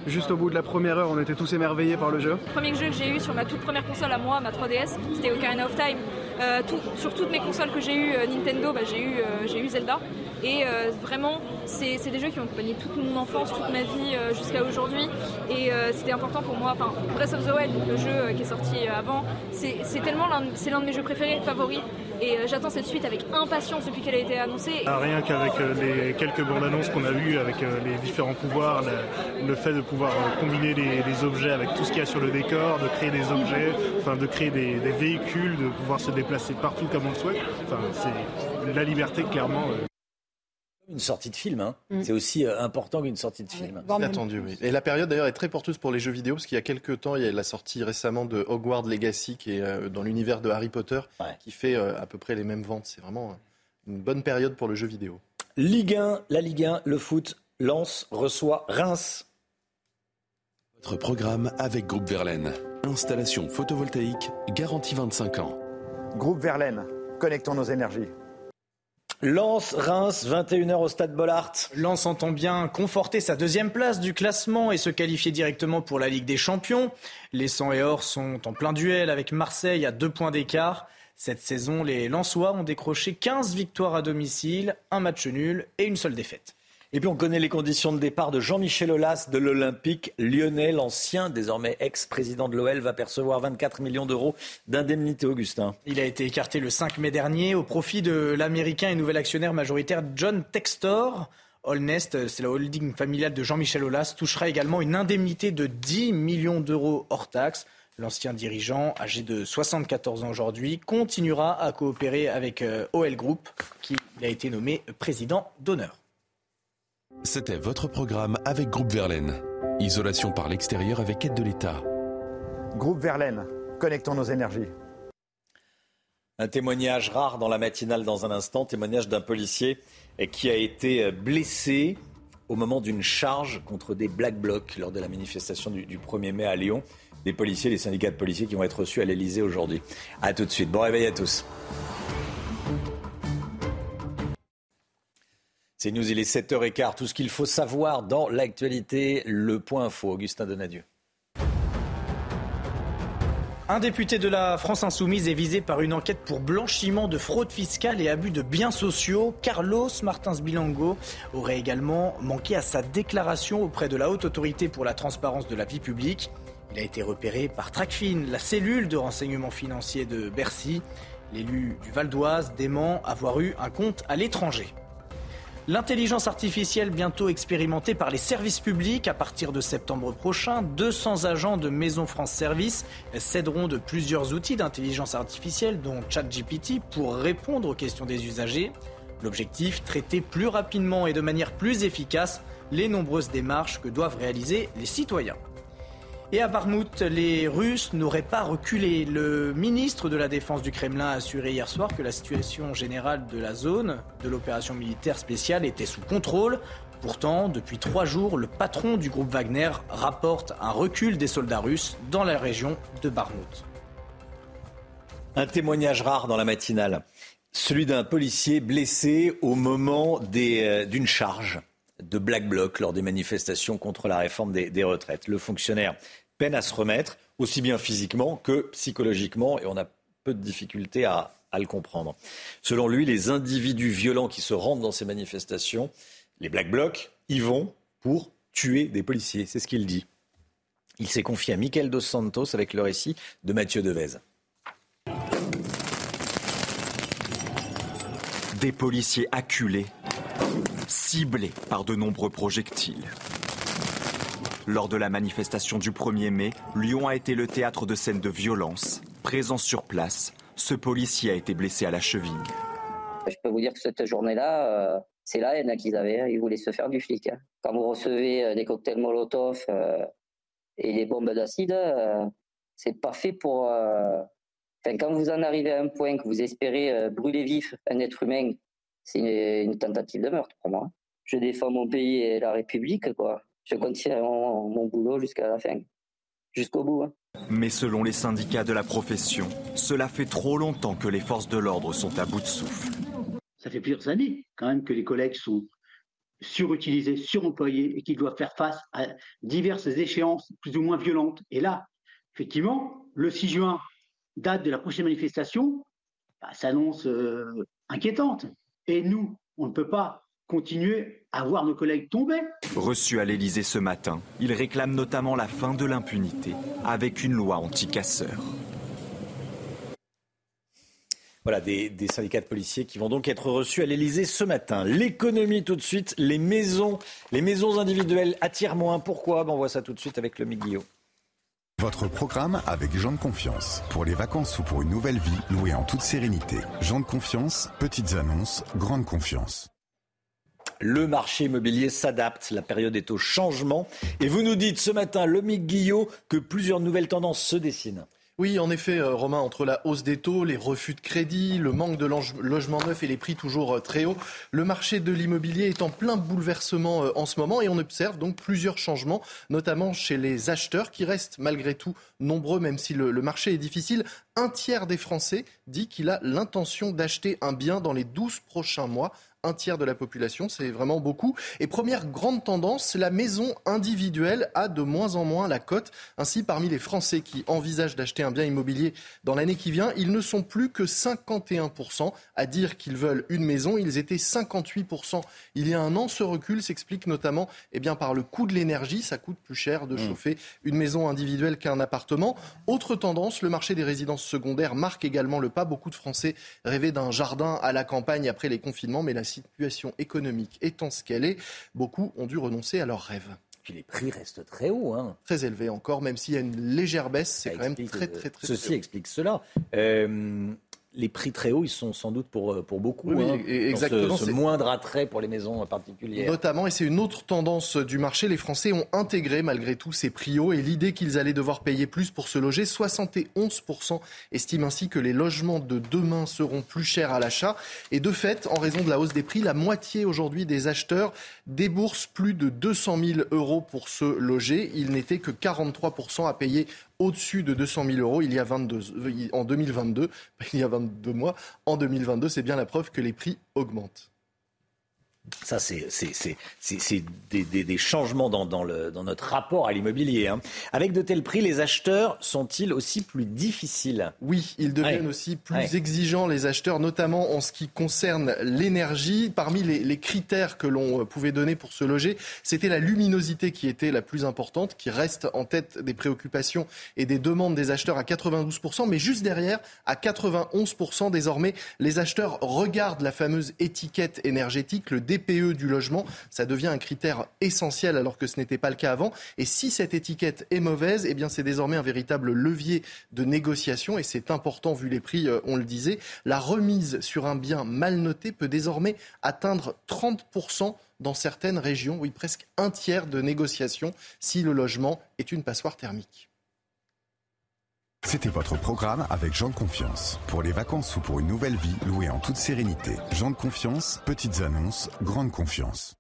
Juste au bout de la première heure, on était tous émerveillés par le jeu. Le premier jeu que j'ai eu sur ma toute première console à moi, ma 3DS, c'était Ocarina of Time. Euh, sur toutes mes consoles que j'ai eu euh, Nintendo, bah, j'ai eu, euh, j'ai eu Zelda. Et vraiment, c'est, des jeux qui ont accompagné toute mon enfance, toute ma vie jusqu'à aujourd'hui. Et c'était important pour moi. Enfin, Breath of the Wild, le jeu qui est sorti avant, c'est, tellement l'un de mes jeux préférés, favoris. Et j'attends cette suite avec impatience depuis qu'elle a été annoncée. Ah, rien qu'avec les quelques bandes annonces qu'on a vues, avec les différents pouvoirs, le, fait de pouvoir combiner les, objets avec tout ce qu'il y a sur le décor, de créer des objets, enfin de créer des, des véhicules, de pouvoir se déplacer partout comme on le souhaite. Enfin, c'est la liberté, clairement. Euh. Une sortie de film, hein. Mm. c'est aussi euh, important qu'une sortie de film. C'est attendu, oui. Et la période d'ailleurs est très porteuse pour les jeux vidéo, parce qu'il y a quelques temps, il y a la sortie récemment de Hogwarts Legacy, qui est euh, dans l'univers de Harry Potter, qui fait à peu près les mêmes ventes. C'est vraiment une bonne période pour le jeu vidéo. Ligue 1, la Ligue 1, le foot, Lens reçoit Reims. Votre programme avec Groupe Verlaine. Installation photovoltaïque, garantie 25 ans. Groupe Verlaine, connectons nos énergies. Lens, Reims, 21h au stade Bollard. Lens entend bien conforter sa deuxième place du classement et se qualifier directement pour la Ligue des Champions. Les 100 et Or sont en plein duel avec Marseille à deux points d'écart. Cette saison, les Lensois ont décroché 15 victoires à domicile, un match nul et une seule défaite. Et puis on connaît les conditions de départ de Jean-Michel Aulas de l'Olympique lyonnais. L'ancien, désormais ex-président de l'OL, va percevoir 24 millions d'euros d'indemnité, Augustin. Il a été écarté le 5 mai dernier au profit de l'américain et nouvel actionnaire majoritaire John Textor. Allnest, c'est la holding familiale de Jean-Michel Aulas, touchera également une indemnité de 10 millions d'euros hors taxe. L'ancien dirigeant, âgé de 74 ans aujourd'hui, continuera à coopérer avec euh, OL Group, qui a été nommé président d'honneur. C'était votre programme avec Groupe Verlaine. Isolation par l'extérieur avec aide de l'État. Groupe Verlaine, connectons nos énergies. Un témoignage rare dans la matinale dans un instant, témoignage d'un policier qui a été blessé au moment d'une charge contre des Black Blocs lors de la manifestation du, 1er mai à Lyon. Des policiers, des syndicats de policiers qui vont être reçus à l'Elysée aujourd'hui. A tout de suite. Bon réveil à tous. C'est nous, il est 7h15. Tout ce qu'il faut savoir dans l'actualité, le point info. Augustin Donadieu. Un député de la France Insoumise est visé par une enquête pour blanchiment de fraude fiscale et abus de biens sociaux. Carlos Martins Bilango aurait également manqué à sa déclaration auprès de la Haute Autorité pour la transparence de la vie publique. Il a été repéré par Tracfin, la cellule de renseignement financier de Bercy. L'élu du Val d'Oise dément avoir eu un compte à l'étranger. L'intelligence artificielle bientôt expérimentée par les services publics à partir de septembre prochain. 200 agents de Maison France Service céderont de plusieurs outils d'intelligence artificielle, dont ChatGPT, pour répondre aux questions des usagers. L'objectif, traiter plus rapidement et de manière plus efficace les nombreuses démarches que doivent réaliser les citoyens. Et à Barmouth, les Russes n'auraient pas reculé. Le ministre de la Défense du Kremlin a assuré hier soir que la situation générale de la zone de l'opération militaire spéciale était sous contrôle. Pourtant, depuis trois jours, le patron du groupe Wagner rapporte un recul des soldats russes dans la région de Barmouth. Un témoignage rare dans la matinale, celui d'un policier blessé au moment euh, d'une charge de Black Bloc lors des manifestations contre la réforme des, retraites. Le fonctionnaire peine à se remettre, aussi bien physiquement que psychologiquement, et on a peu de difficultés à, le comprendre. Selon lui, les individus violents qui se rendent dans ces manifestations, les Black Blocs, y vont pour tuer des policiers. C'est ce qu'il dit. Il s'est confié à Michael Dos Santos avec le récit de Mathieu Devez. Des policiers acculés, ciblés par de nombreux projectiles. Lors de la manifestation du 1er mai, Lyon a été le théâtre de scènes de violence. Présent sur place, ce policier a été blessé à la cheville. Je peux vous dire que cette journée-là, euh, c'est la haine qu'ils avaient. Hein. Ils voulaient se faire du flic. Hein. Quand vous recevez euh, des cocktails Molotov euh, et des bombes d'acide, c'est pas fait pour. quand vous en arrivez à un point que vous espérez brûler vif un être humain, c'est une, une, tentative de meurtre pour moi. Je défends mon pays et la République, quoi je continue mon, boulot jusqu'à la fin, jusqu'au bout. Hein. Mais selon les syndicats de la profession, cela fait trop longtemps que les forces de l'ordre sont à bout de souffle. Ça fait plusieurs années quand même que les collègues sont surutilisés, suremployés et qu'ils doivent faire face à diverses échéances plus ou moins violentes. Et là, effectivement, le 6 juin, date de la prochaine manifestation, bah, s'annonce euh, inquiétante. Et nous, on ne peut pas continuer à voir nos collègues tomber. Reçu à l'Elysée ce matin, il réclame notamment la fin de l'impunité avec une loi anti-casseurs. Voilà, des, syndicats de policiers qui vont donc être reçus à l'Elysée ce matin. L'économie tout de suite, les maisons, les maisons individuelles attirent moins. Pourquoi? Ben, On voit ça tout de suite avec le Guillaume. Votre programme avec Jean de Confiance. Pour les vacances ou pour une nouvelle vie, louée en toute sérénité. Jean de Confiance, petites annonces, grande confiance. Le marché immobilier s'adapte, la période est au changement. Et vous nous dites ce matin, Lomique Guillot, que plusieurs nouvelles tendances se dessinent. Oui, en effet, euh, Romain, entre la hausse des taux, les refus de crédit, le manque de logements neufs et les prix toujours euh, très hauts, le marché de l'immobilier est en plein bouleversement euh, en ce moment et on observe donc plusieurs changements, notamment chez les acheteurs qui restent malgré tout nombreux, même si le, le marché est difficile. Un tiers des Français dit qu'il a l'intention d'acheter un bien dans les 12 prochains mois un tiers de la population, c'est vraiment beaucoup. Et première grande tendance, la maison individuelle a de moins en moins la cote. Ainsi, parmi les Français qui envisagent d'acheter un bien immobilier dans l'année qui vient, ils ne sont plus que 51% à dire qu'ils veulent une maison. Ils étaient 58% il y a un an. Ce recul s'explique notamment eh bien, par le coût de l'énergie. Ça coûte plus cher de mmh. chauffer une maison individuelle qu'un appartement. Autre tendance, le marché des résidences secondaires marque également le pas. Beaucoup de Français rêvaient d'un jardin à la campagne après les confinements, mais la situation économique étant ce qu'elle est, beaucoup ont dû renoncer à leurs rêves. Puis les prix restent très hauts. Hein. Très élevés encore, même s'il y a une légère baisse, c'est quand même très, très, très Ceci explique cela. Euh, les prix très hauts, ils sont sans doute pour, euh, pour beaucoup. Oui, hein, exactement. Ce, ce moindre attrait pour les maisons particulières. Notamment, et c'est une autre tendance du marché, les Français ont intégré malgré tout ces prix hauts et l'idée qu'ils allaient devoir payer plus pour se loger. 71% estiment ainsi que les logements de demain seront plus chers à l'achat. Et de fait, en raison de la hausse des prix, la moitié aujourd'hui des acheteurs déboursent plus de 200 000 euros pour se loger. Il n'était que 43% à payer au-dessus de 200 000 euros il y a 22, en 2022, il y a 22 mois. En 2022, c'est bien la preuve que les prix augmentent. Ça, c'est des, des, des, changements dans, dans, le, dans, notre rapport à l'immobilier. Hein. Avec de tels prix, les acheteurs sont-ils aussi plus difficiles? Oui, ils deviennent Ouais. aussi plus Ouais. exigeants, les acheteurs, notamment en ce qui concerne l'énergie. Parmi les, les critères que l'on euh, pouvait donner pour se loger, c'était la luminosité qui était la plus importante, qui reste en tête des préoccupations et des demandes des acheteurs à 92%, mais juste derrière, à 91% désormais, les acheteurs regardent la fameuse étiquette énergétique, le DPE du logement. Ça devient un critère essentiel alors que ce n'était pas le cas avant. Et si cette étiquette est mauvaise, eh c'est désormais un véritable levier de négociation et c'est important vu les prix, euh, on le disait. La remise sur un bien mal noté peut désormais atteindre 30% dans certaines régions, oui presque un tiers de négociation si le logement est une passoire thermique. C'était votre programme avec Jean de Confiance. Pour les vacances ou pour une nouvelle vie, louée en toute sérénité. Jean de Confiance, petites annonces, grande confiance.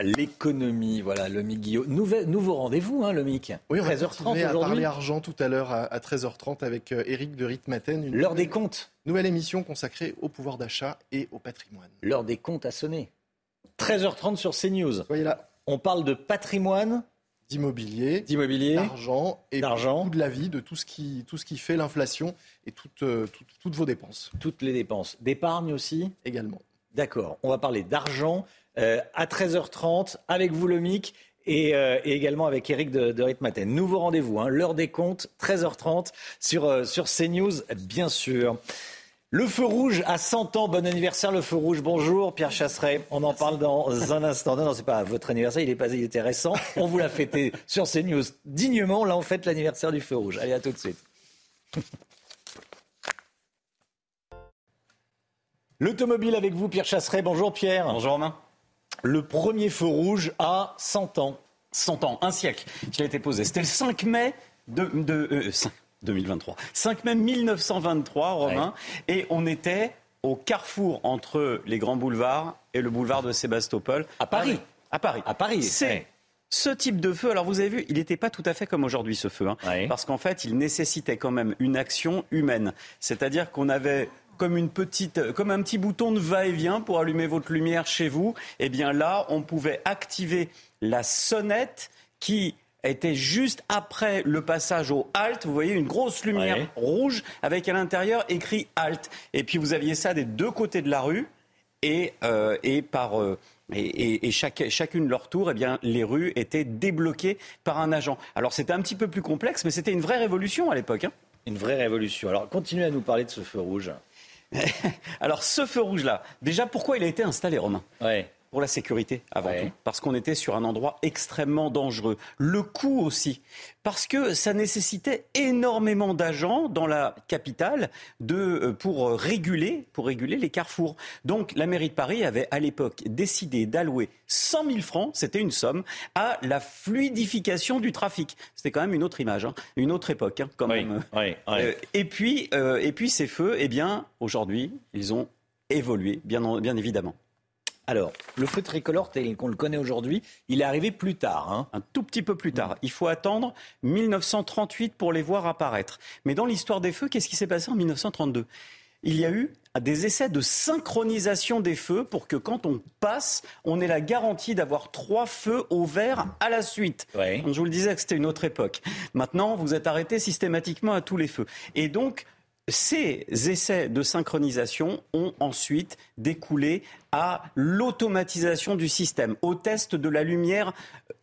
L'économie, voilà, le Guillaume. Nouvel, nouveau rendez-vous, hein, le MIC. Oui, on va 13h30 continuer à aujourd'hui. parler argent tout à l'heure à, à 13h30 avec euh, Éric de Ritmaten. L'heure des comptes. Nouvelle émission consacrée au pouvoir d'achat et au patrimoine. L'heure des comptes a sonné. 13h30 sur CNews. Soyez là. On parle de patrimoine, D'immobilier, d'immobilier, d'argent et d'argent. de la vie, de tout ce qui, tout ce qui fait l'inflation et toutes, euh, toutes, toutes vos dépenses toutes les dépenses. D'épargne aussi également. D'accord. On va parler d'argent euh, à 13h30 avec vous, le MIC. Et, euh, et également avec Eric de, de Ritmaten. Nouveau rendez-vous, hein, l'heure des comptes, 13h30 sur, euh, sur CNews, bien sûr. Le feu rouge à 100 ans, bon anniversaire le feu rouge, bonjour Pierre Chasseret, on en parle dans un instant. Non, non, c'est pas votre anniversaire, il, est pas, il était récent, on vous l'a fêté sur CNews dignement, là on fête l'anniversaire du feu rouge. Allez, à tout de suite. L'automobile avec vous Pierre Chasseret, bonjour Pierre. Bonjour Romain. Le premier feu rouge à 100 ans. 100 ans, un siècle qu'il a été posé. C'était le 5 mai de, de- euh, 5 2023. 5 mai 1923, Romain, et on était au carrefour entre les grands boulevards et le boulevard de Sébastopol. À Paris. À Paris. À Paris. C'est ouais. ce type de feu. Alors vous avez vu, il n'était pas tout à fait comme aujourd'hui ce feu, hein, Ouais. parce qu'en fait, il nécessitait quand même une action humaine. C'est-à-dire qu'on avait comme une petite, comme un petit bouton de va-et-vient pour allumer votre lumière chez vous. Et bien là, on pouvait activer la sonnette qui était juste après le passage au halt. Vous voyez une grosse lumière Ouais. rouge avec à l'intérieur écrit halt. Et puis vous aviez ça des deux côtés de la rue et, euh, et par euh, et, et- et chaque- chacune leur tour, eh bien, les rues étaient débloquées par un agent. Alors c'était un petit peu plus complexe, mais c'était une vraie révolution à l'époque. hein. Une vraie révolution. Alors continuez à nous parler de ce feu rouge. Alors ce feu rouge-là, déjà pourquoi il a été installé, Romain? Ouais. Pour la sécurité, avant Ouais. tout. Parce qu'on était sur un endroit extrêmement dangereux. Le coût aussi. Parce que ça nécessitait énormément d'agents dans la capitale de, euh, pour réguler, pour réguler les carrefours. Donc la mairie de Paris avait à l'époque décidé d'allouer 100 000 francs, c'était une somme, à la fluidification du trafic. C'était quand même une autre image, hein, une autre époque hein, quand Oui, même. oui, oui. Euh, et puis, euh, et puis ces feux, eh bien, aujourd'hui, ils ont évolué, bien, en- bien évidemment. Alors, le feu tricolore tel qu'on le connaît aujourd'hui, il est arrivé plus tard. hein. Un tout petit peu plus tard. Il faut attendre 1938 pour les voir apparaître. Mais dans l'histoire des feux, qu'est-ce qui s'est passé en 1932 Il y a eu des essais de synchronisation des feux pour que quand on passe, on ait la garantie d'avoir trois feux au vert à la suite. Ouais. Je vous le disais que c'était une autre époque. Maintenant, vous êtes arrêté systématiquement à tous les feux. Et donc, ces essais de synchronisation ont ensuite découlé à l'automatisation du système, au test de la lumière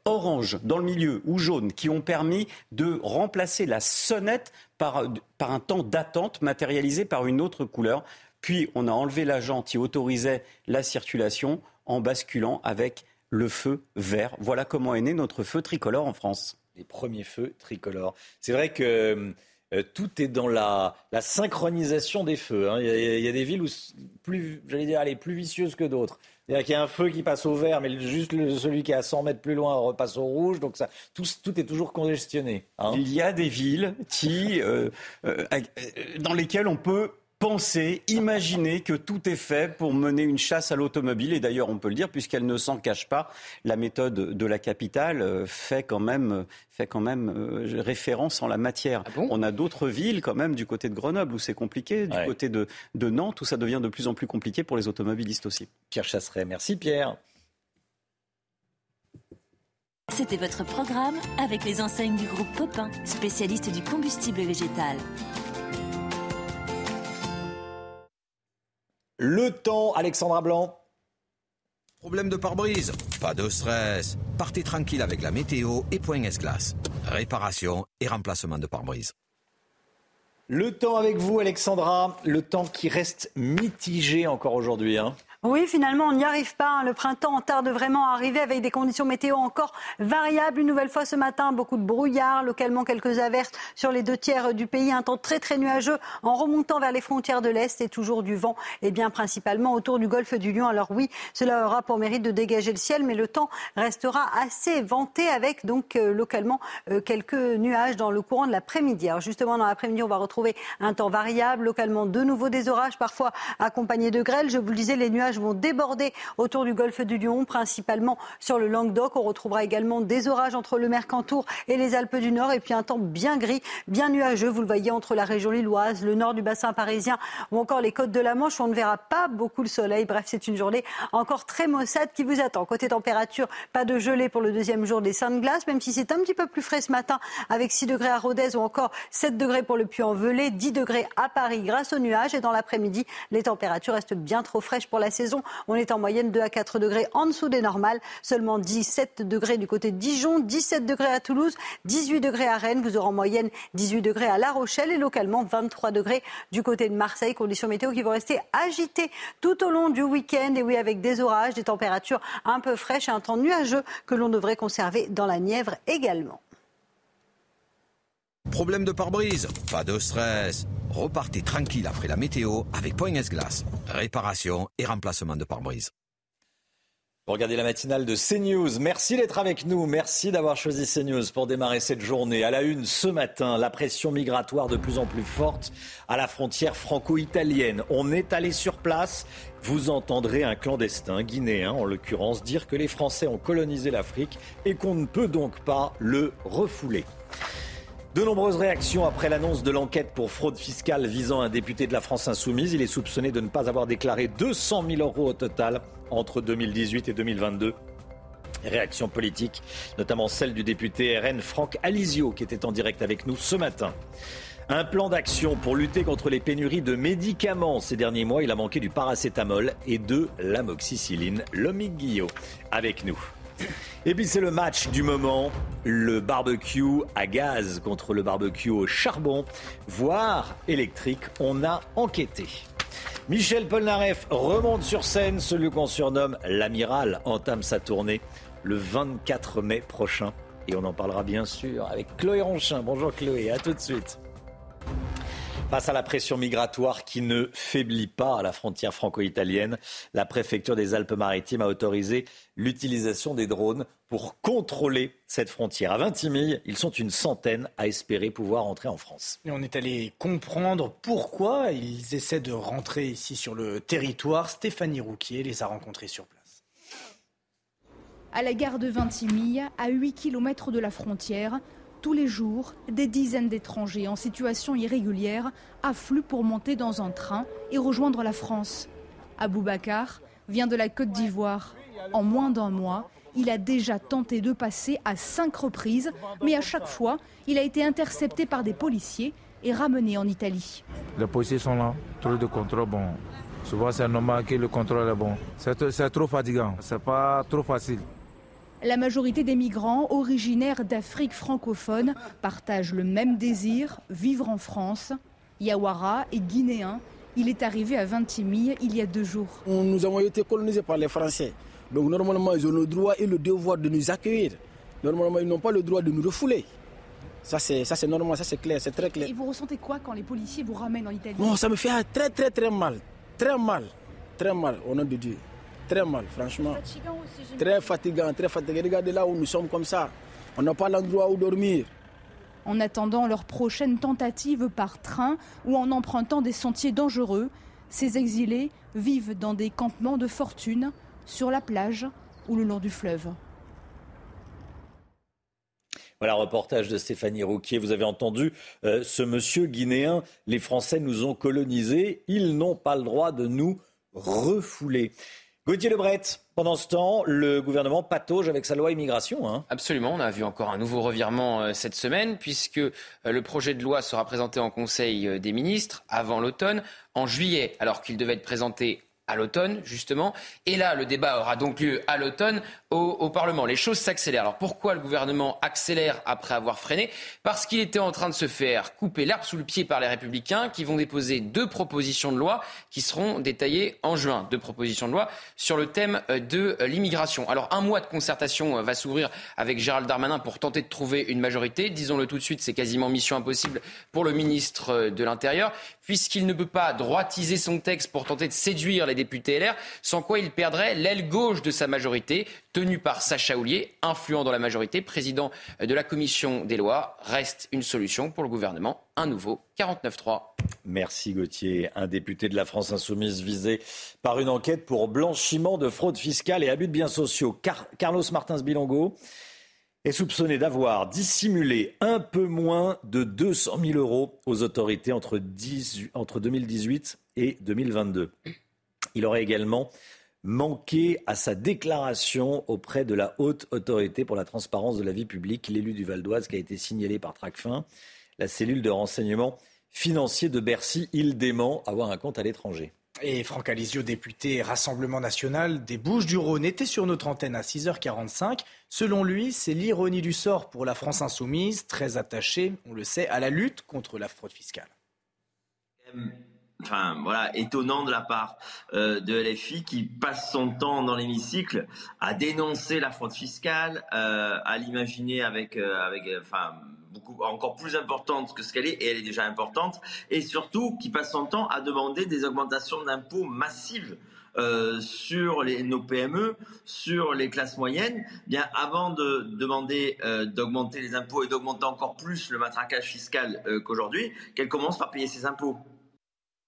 orange dans le milieu ou jaune, qui ont permis de remplacer la sonnette par, par un temps d'attente matérialisé par une autre couleur. Puis on a enlevé l'agent qui autorisait la circulation en basculant avec le feu vert. Voilà comment est né notre feu tricolore en France. Les premiers feux tricolores. C'est vrai que euh, tout est dans la, synchronisation des feux. Hein. Il, y a, des villes où plus, j'allais dire, est plus vicieuses que d'autres. Il y a un feu qui passe au vert, mais juste celui qui est à 100 mètres plus loin repasse au rouge. Donc tout, est toujours congestionné. Hein. Il y a des villes qui, euh, euh, dans lesquelles on peut penser, imaginer que tout est fait pour mener une chasse à l'automobile. Et d'ailleurs, on peut le dire, puisqu'elle ne s'en cache pas, la méthode de la capitale euh, fait quand même, fait quand même euh, référence en la matière. Ah on a d'autres villes quand même du côté de Grenoble où c'est compliqué, du côté de, de Nantes où ça devient de plus en plus compliqué pour les automobilistes aussi. Pierre Chasseret, merci Pierre. C'était votre programme avec les enseignes du groupe Popin, spécialiste du combustible végétal. Le temps, Alexandra Blanc. Problème de pare-brise Pas de stress. Partez tranquille avec la météo et point S-Glace. Réparation et remplacement de pare-brise. Le temps avec vous, Alexandra. Le temps qui reste mitigé encore aujourd'hui. Hein. Oui, finalement, on n'y arrive pas. Hein. Le printemps tarde vraiment à arriver avec des conditions météo encore variables. Une nouvelle fois ce matin, beaucoup de brouillard, localement quelques averses sur les deux tiers du pays. Un temps très très nuageux en remontant vers les frontières de l'Est et toujours du vent, et bien principalement autour du golfe du Lion. Alors oui, cela aura pour mérite de dégager le ciel, mais le temps restera assez venté avec donc euh, localement euh, quelques nuages dans le courant de l'après-midi. Alors justement, dans l'après-midi, on va retrouver un temps variable, localement de nouveau des orages, parfois accompagnés de grêles. Je vous le disais, les nuages vont déborder autour du golfe du Lion, principalement sur le Languedoc. On retrouvera également des orages entre le Mercantour et les Alpes du Nord, et puis un temps bien gris, bien nuageux. Vous le voyez entre la région lilloise, le nord du bassin parisien ou encore les côtes de la Manche. On ne verra pas beaucoup le soleil. Bref, c'est une journée encore très maussade qui vous attend. Côté température, pas de gelée pour le deuxième jour des Saintes Glaces, même si c'est un petit peu plus frais ce matin avec 6 degrés à Rodez ou encore 7 degrés pour le Puy-en-Velay, 10 degrés à Paris grâce aux nuages. Et dans l'après-midi, les températures restent bien trop fraîches pour la saison on est en moyenne 2 à 4 degrés en dessous des normales. Seulement 17 degrés du côté de Dijon, 17 degrés à Toulouse, 18 degrés à Rennes. Vous aurez en moyenne 18 degrés à La Rochelle et localement 23 degrés du côté de Marseille. Conditions météo qui vont rester agitées tout au long du week-end. Et oui, avec des orages, des températures un peu fraîches et un temps nuageux que l'on devrait conserver dans la Nièvre également. Problème de pare-brise Pas de stress. Repartez tranquille après la météo avec Point S-Glace. Réparation et remplacement de pare-brise. Regardez la matinale de CNews. Merci d'être avec nous. Merci d'avoir choisi CNews pour démarrer cette journée. À la une ce matin, la pression migratoire de plus en plus forte à la frontière franco-italienne. On est allé sur place. Vous entendrez un clandestin guinéen, en l'occurrence, dire que les Français ont colonisé l'Afrique et qu'on ne peut donc pas le refouler. De nombreuses réactions après l'annonce de l'enquête pour fraude fiscale visant un député de la France insoumise. Il est soupçonné de ne pas avoir déclaré 200 000 euros au total entre 2018 et 2022. Réaction politique, notamment celle du député RN Franck Alizio, qui était en direct avec nous ce matin. Un plan d'action pour lutter contre les pénuries de médicaments. Ces derniers mois, il a manqué du paracétamol et de l'amoxicilline. Lomique Guillot avec nous. Et puis c'est le match du moment, le barbecue à gaz contre le barbecue au charbon, voire électrique. On a enquêté. Michel Polnareff remonte sur scène, celui qu'on surnomme l'amiral entame sa tournée le 24 mai prochain. Et on en parlera bien sûr avec Chloé Ronchin. Bonjour Chloé, à tout de suite. Face à la pression migratoire qui ne faiblit pas à la frontière franco-italienne, la préfecture des Alpes-Maritimes a autorisé l'utilisation des drones pour contrôler cette frontière. À Vintimille, ils sont une centaine à espérer pouvoir entrer en France. Et on est allé comprendre pourquoi ils essaient de rentrer ici sur le territoire. Stéphanie Rouquier les a rencontrés sur place. À la gare de Vintimille, à 8 km de la frontière, tous les jours, des dizaines d'étrangers en situation irrégulière affluent pour monter dans un train et rejoindre la France. Aboubacar vient de la Côte d'Ivoire. En moins d'un mois, il a déjà tenté de passer à cinq reprises, mais à chaque fois, il a été intercepté par des policiers et ramené en Italie. Les policiers sont là, trop de contrôle, bon. Souvent, c'est normal que le contrôle est bon. C'est trop fatigant, c'est pas trop facile. La majorité des migrants originaires d'Afrique francophone partagent le même désir, vivre en France. Yawara est guinéen. Il est arrivé à Vintimille il y a deux jours. Nous avons été colonisés par les Français. Donc normalement, ils ont le droit et le devoir de nous accueillir. Normalement, ils n'ont pas le droit de nous refouler. Ça, c'est normal, ça, c'est clair, c'est très clair. Et vous ressentez quoi quand les policiers vous ramènent en Italie? Bon, ça me fait très, très, très mal. Très mal. Très mal, au nom de Dieu. Très mal, franchement. Fatigant aussi, Très fatigant, très fatigant. Regardez là où nous sommes comme ça. On n'a pas l'endroit où dormir. En attendant leur prochaine tentative par train ou en empruntant des sentiers dangereux, ces exilés vivent dans des campements de fortune, sur la plage ou le long du fleuve. Voilà, reportage de Stéphanie Rouquier. Vous avez entendu euh, ce monsieur guinéen. Les Français nous ont colonisés. Ils n'ont pas le droit de nous refouler. Gauthier Lebret, pendant ce temps, le gouvernement patauge avec sa loi immigration. Hein. Absolument, on a vu encore un nouveau revirement euh, cette semaine, puisque euh, le projet de loi sera présenté en Conseil des ministres avant l'automne, en juillet, alors qu'il devait être présenté à l'automne, justement. Et là, le débat aura donc lieu à l'automne au, Parlement. Les choses s'accélèrent. Alors pourquoi le gouvernement accélère après avoir freiné? Parce qu'il était en train de se faire couper l'herbe sous le pied par les républicains qui vont déposer deux propositions de loi qui seront détaillées en juin. Deux propositions de loi sur le thème de l'immigration. Alors un mois de concertation va s'ouvrir avec Gérald Darmanin pour tenter de trouver une majorité. Disons-le tout de suite, c'est quasiment mission impossible pour le ministre de l'Intérieur puisqu'il ne peut pas droitiser son texte pour tenter de séduire les députés LR, sans quoi il perdrait l'aile gauche de sa majorité, tenue par Sacha Houlier, influent dans la majorité, président de la commission des lois. Reste une solution pour le gouvernement, un nouveau 49-3. Merci Gauthier. Un député de la France insoumise visé par une enquête pour blanchiment de fraude fiscale et abus de biens sociaux. Carlos Martins Bilongo est soupçonné d'avoir dissimulé un peu moins de 200 000 euros aux autorités entre, 18, entre 2018 et 2022. Il aurait également manqué à sa déclaration auprès de la haute autorité pour la transparence de la vie publique, l'élu du Val d'Oise qui a été signalé par Tracfin, la cellule de renseignement financier de Bercy. Il dément avoir un compte à l'étranger. Et Franck Alizio, député Rassemblement national des Bouches-du-Rhône, était sur notre antenne à 6h45. Selon lui, c'est l'ironie du sort pour la France insoumise, très attachée, on le sait, à la lutte contre la fraude fiscale. Enfin, voilà, étonnant de la part euh, de LFI qui passe son temps dans l'hémicycle à dénoncer la fraude fiscale, euh, à l'imaginer avec, euh, avec, enfin, beaucoup, encore plus importante que ce qu'elle est, et elle est déjà importante, et surtout qui passe son temps à demander des augmentations d'impôts massives euh, sur les, nos PME, sur les classes moyennes, bien avant de demander euh, d'augmenter les impôts et d'augmenter encore plus le matraquage fiscal euh, qu'aujourd'hui, qu'elle commence par payer ses impôts.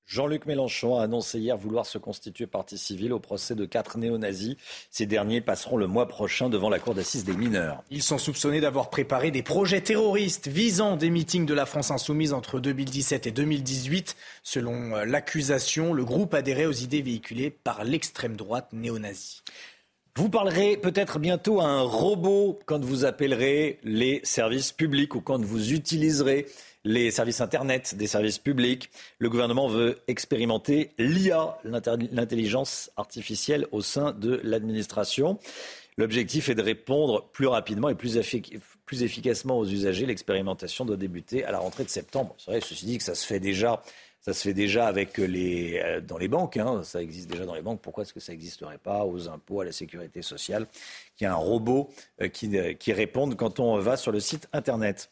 Jean-Luc Mélenchon a annoncé hier vouloir se constituer partie civile au procès de quatre néo-nazis. Ces derniers passeront le mois prochain devant la cour d'assises des mineurs. Ils sont soupçonnés d'avoir préparé des projets terroristes visant des meetings de la France insoumise entre 2017 et 2018. Selon l'accusation, le groupe adhérait aux idées véhiculées par l'extrême droite néo-nazie. Vous parlerez peut-être bientôt à un robot quand vous appellerez les services publics ou quand vous utiliserez les services Internet des services publics. Le gouvernement veut expérimenter l'IA, l'intelligence artificielle, au sein de l'administration. L'objectif est de répondre plus rapidement et plus, efficacement aux usagers. L'expérimentation doit débuter à la rentrée de septembre. C'est vrai, ceci dit, que ça se fait déjà ça se fait déjà avec les, euh, dans les banques, hein. ça existe déjà dans les banques. Pourquoi est-ce que ça n'existerait pas aux impôts, à la sécurité sociale? Qu'il y a un robot euh, qui, qui réponde quand on va sur le site Internet.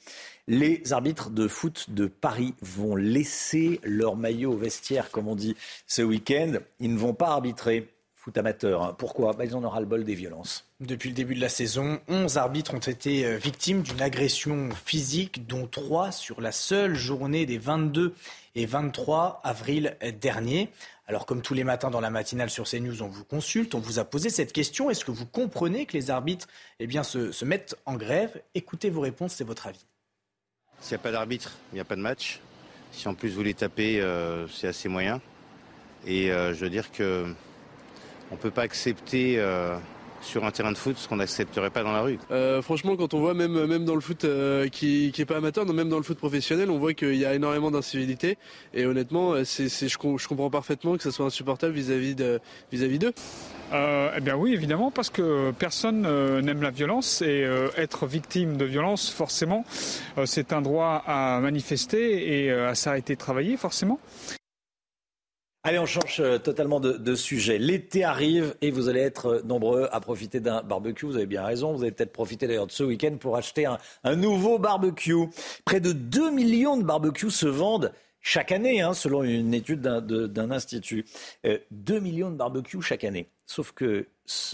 Les arbitres de foot de Paris vont laisser leur maillot au vestiaire, comme on dit, ce week-end. Ils ne vont pas arbitrer foot amateur. Hein. Pourquoi? Bah, Ils en aura le bol des violences. Depuis le début de la saison, 11 arbitres ont été victimes d'une agression physique, dont 3 sur la seule journée des 22 et 23 avril dernier. Alors comme tous les matins dans la matinale sur CNews, on vous consulte, on vous a posé cette question. Est-ce que vous comprenez que les arbitres eh bien, se, se mettent en grève? Écoutez vos réponses, c'est votre avis. S'il n'y a pas d'arbitre, il n'y a pas de match. Si en plus vous les tapez, euh, c'est assez moyen. Et euh, je veux dire que on ne peut pas accepter euh, sur un terrain de foot, ce qu'on n'accepterait pas dans la rue. Euh, franchement, quand on voit même, même dans le foot euh, qui n'est pas amateur, même dans le foot professionnel, on voit qu'il y a énormément d'incivilité. Et honnêtement, c'est, je, je, comprends parfaitement que ce soit insupportable vis-à-vis, de, vis-à-vis d'eux. Euh, eh bien oui, évidemment, parce que personne euh, n'aime la violence et euh, être victime de violence, forcément, c'est un droit à manifester et à s'arrêter de travailler, forcément. Allez, on change euh, totalement de, sujet. L'été arrive et vous allez être euh, nombreux à profiter d'un barbecue. Vous avez bien raison. Vous allez peut-être profiter d'ailleurs de ce week-end pour acheter un, nouveau barbecue. Près de 2 millions de barbecues se vendent chaque année, hein, selon une étude d'un institut. 2 euh, millions de barbecues chaque année. Sauf que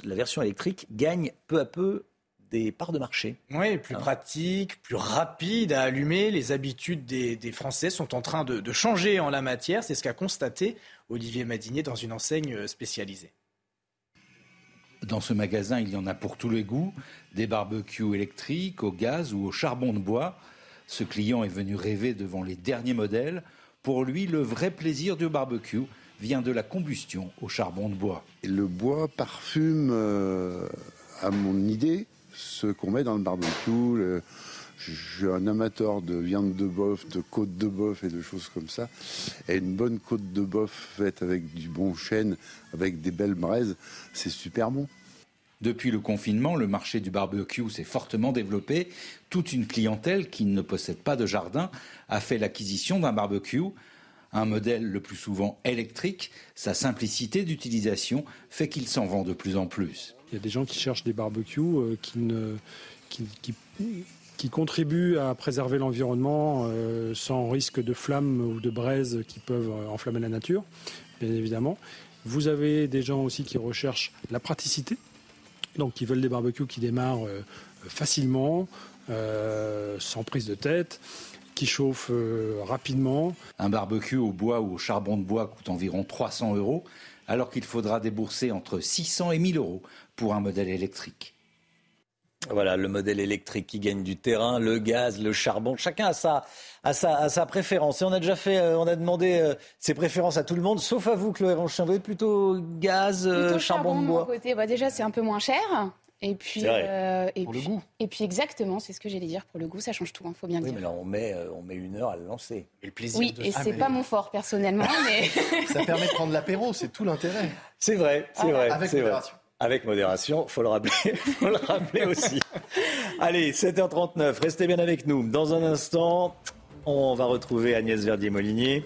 la version électrique gagne peu à peu des parts de marché. Oui, plus hein. pratique, plus rapide à allumer. Les habitudes des, Français sont en train de, changer en la matière. C'est ce qu'a constaté Olivier Madinier dans une enseigne spécialisée. Dans ce magasin, il y en a pour tous les goûts, des barbecues électriques, au gaz ou au charbon de bois. Ce client est venu rêver devant les derniers modèles. Pour lui, le vrai plaisir du barbecue vient de la combustion au charbon de bois. Le bois parfume, euh, à mon idée, ce qu'on met dans le barbecue. je suis un amateur de viande de bœuf, de côte de bœuf et de choses comme ça. Et une bonne côte de bœuf faite avec du bon chêne, avec des belles braises, c'est super bon. Depuis le confinement, le marché du barbecue s'est fortement développé. Toute une clientèle qui ne possède pas de jardin a fait l'acquisition d'un barbecue. Un modèle le plus souvent électrique, sa simplicité d'utilisation fait qu'il s'en vend de plus en plus. Il y a des gens qui cherchent des barbecues euh, qui, contribuent à préserver l'environnement euh, sans risque de flammes ou de braises qui peuvent euh, enflammer la nature, bien évidemment. Vous avez des gens aussi qui recherchent la praticité, donc qui veulent des barbecues qui démarrent facilement, sans prise de tête qui chauffent rapidement. Un barbecue au bois ou au charbon de bois coûte environ 300 euros, alors qu'il faudra débourser entre 600 et 1000 euros pour un modèle électrique. Voilà, le modèle électrique qui gagne du terrain, le gaz, le charbon, chacun a sa, a sa, sa préférence. Et on a déjà fait, euh, on a demandé euh, ses préférences à tout le monde, sauf à vous, Chloé Ranchin. Vous êtes plutôt gaz, euh, plutôt charbon, de bois? côté. Bah, Déjà, c'est un peu moins cher. Et puis, et pour puis, le goût. Et puis exactement, c'est ce que j'allais dire. Pour le goût, ça change tout, il hein, faut bien oui, dire. mais là, on met, on met une heure à le lancer. Et le plaisir oui, et c'est pas mon fort personnellement, mais ça permet de prendre l'apéro, c'est tout l'intérêt. C'est vrai, c'est vrai. Avec c'est modération. Vrai. Avec modération, faut le rappeler, faut le rappeler aussi. Allez, 7h39, restez bien avec nous. Dans un instant, on va retrouver Agnès Verdier-Molinier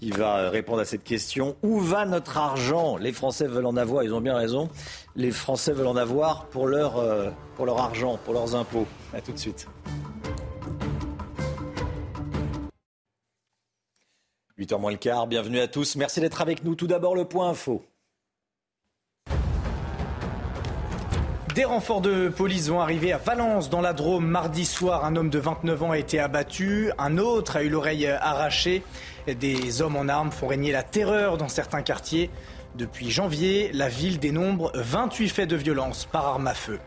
qui va répondre à cette question. Où va notre argent? Les Français veulent en avoir, ils ont bien raison. Les Français veulent en avoir pour leur, euh, argent, pour leurs impôts. A tout de suite. 8h moins le quart, bienvenue à tous. Merci d'être avec nous. Tout d'abord, le point info. Des renforts de police vont arriver à Valence, dans la Drôme. Mardi soir, un homme de 29 ans a été abattu. Un autre a eu l'oreille arrachée. Des hommes en armes font régner la terreur dans certains quartiers. Depuis janvier, la ville dénombre 28 faits de violence par arme à feu.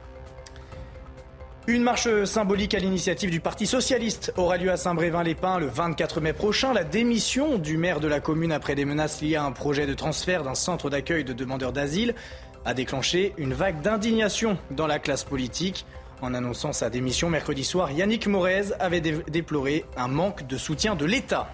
Une marche symbolique à l'initiative du Parti socialiste aura lieu à Saint-Brévin-les-Pins le 24 mai prochain. La démission du maire de la commune après des menaces liées à un projet de transfert d'un centre d'accueil de demandeurs d'asile a déclenché une vague d'indignation dans la classe politique. En annonçant sa démission mercredi soir, Yannick Morez avait déploré un manque de soutien de l'État.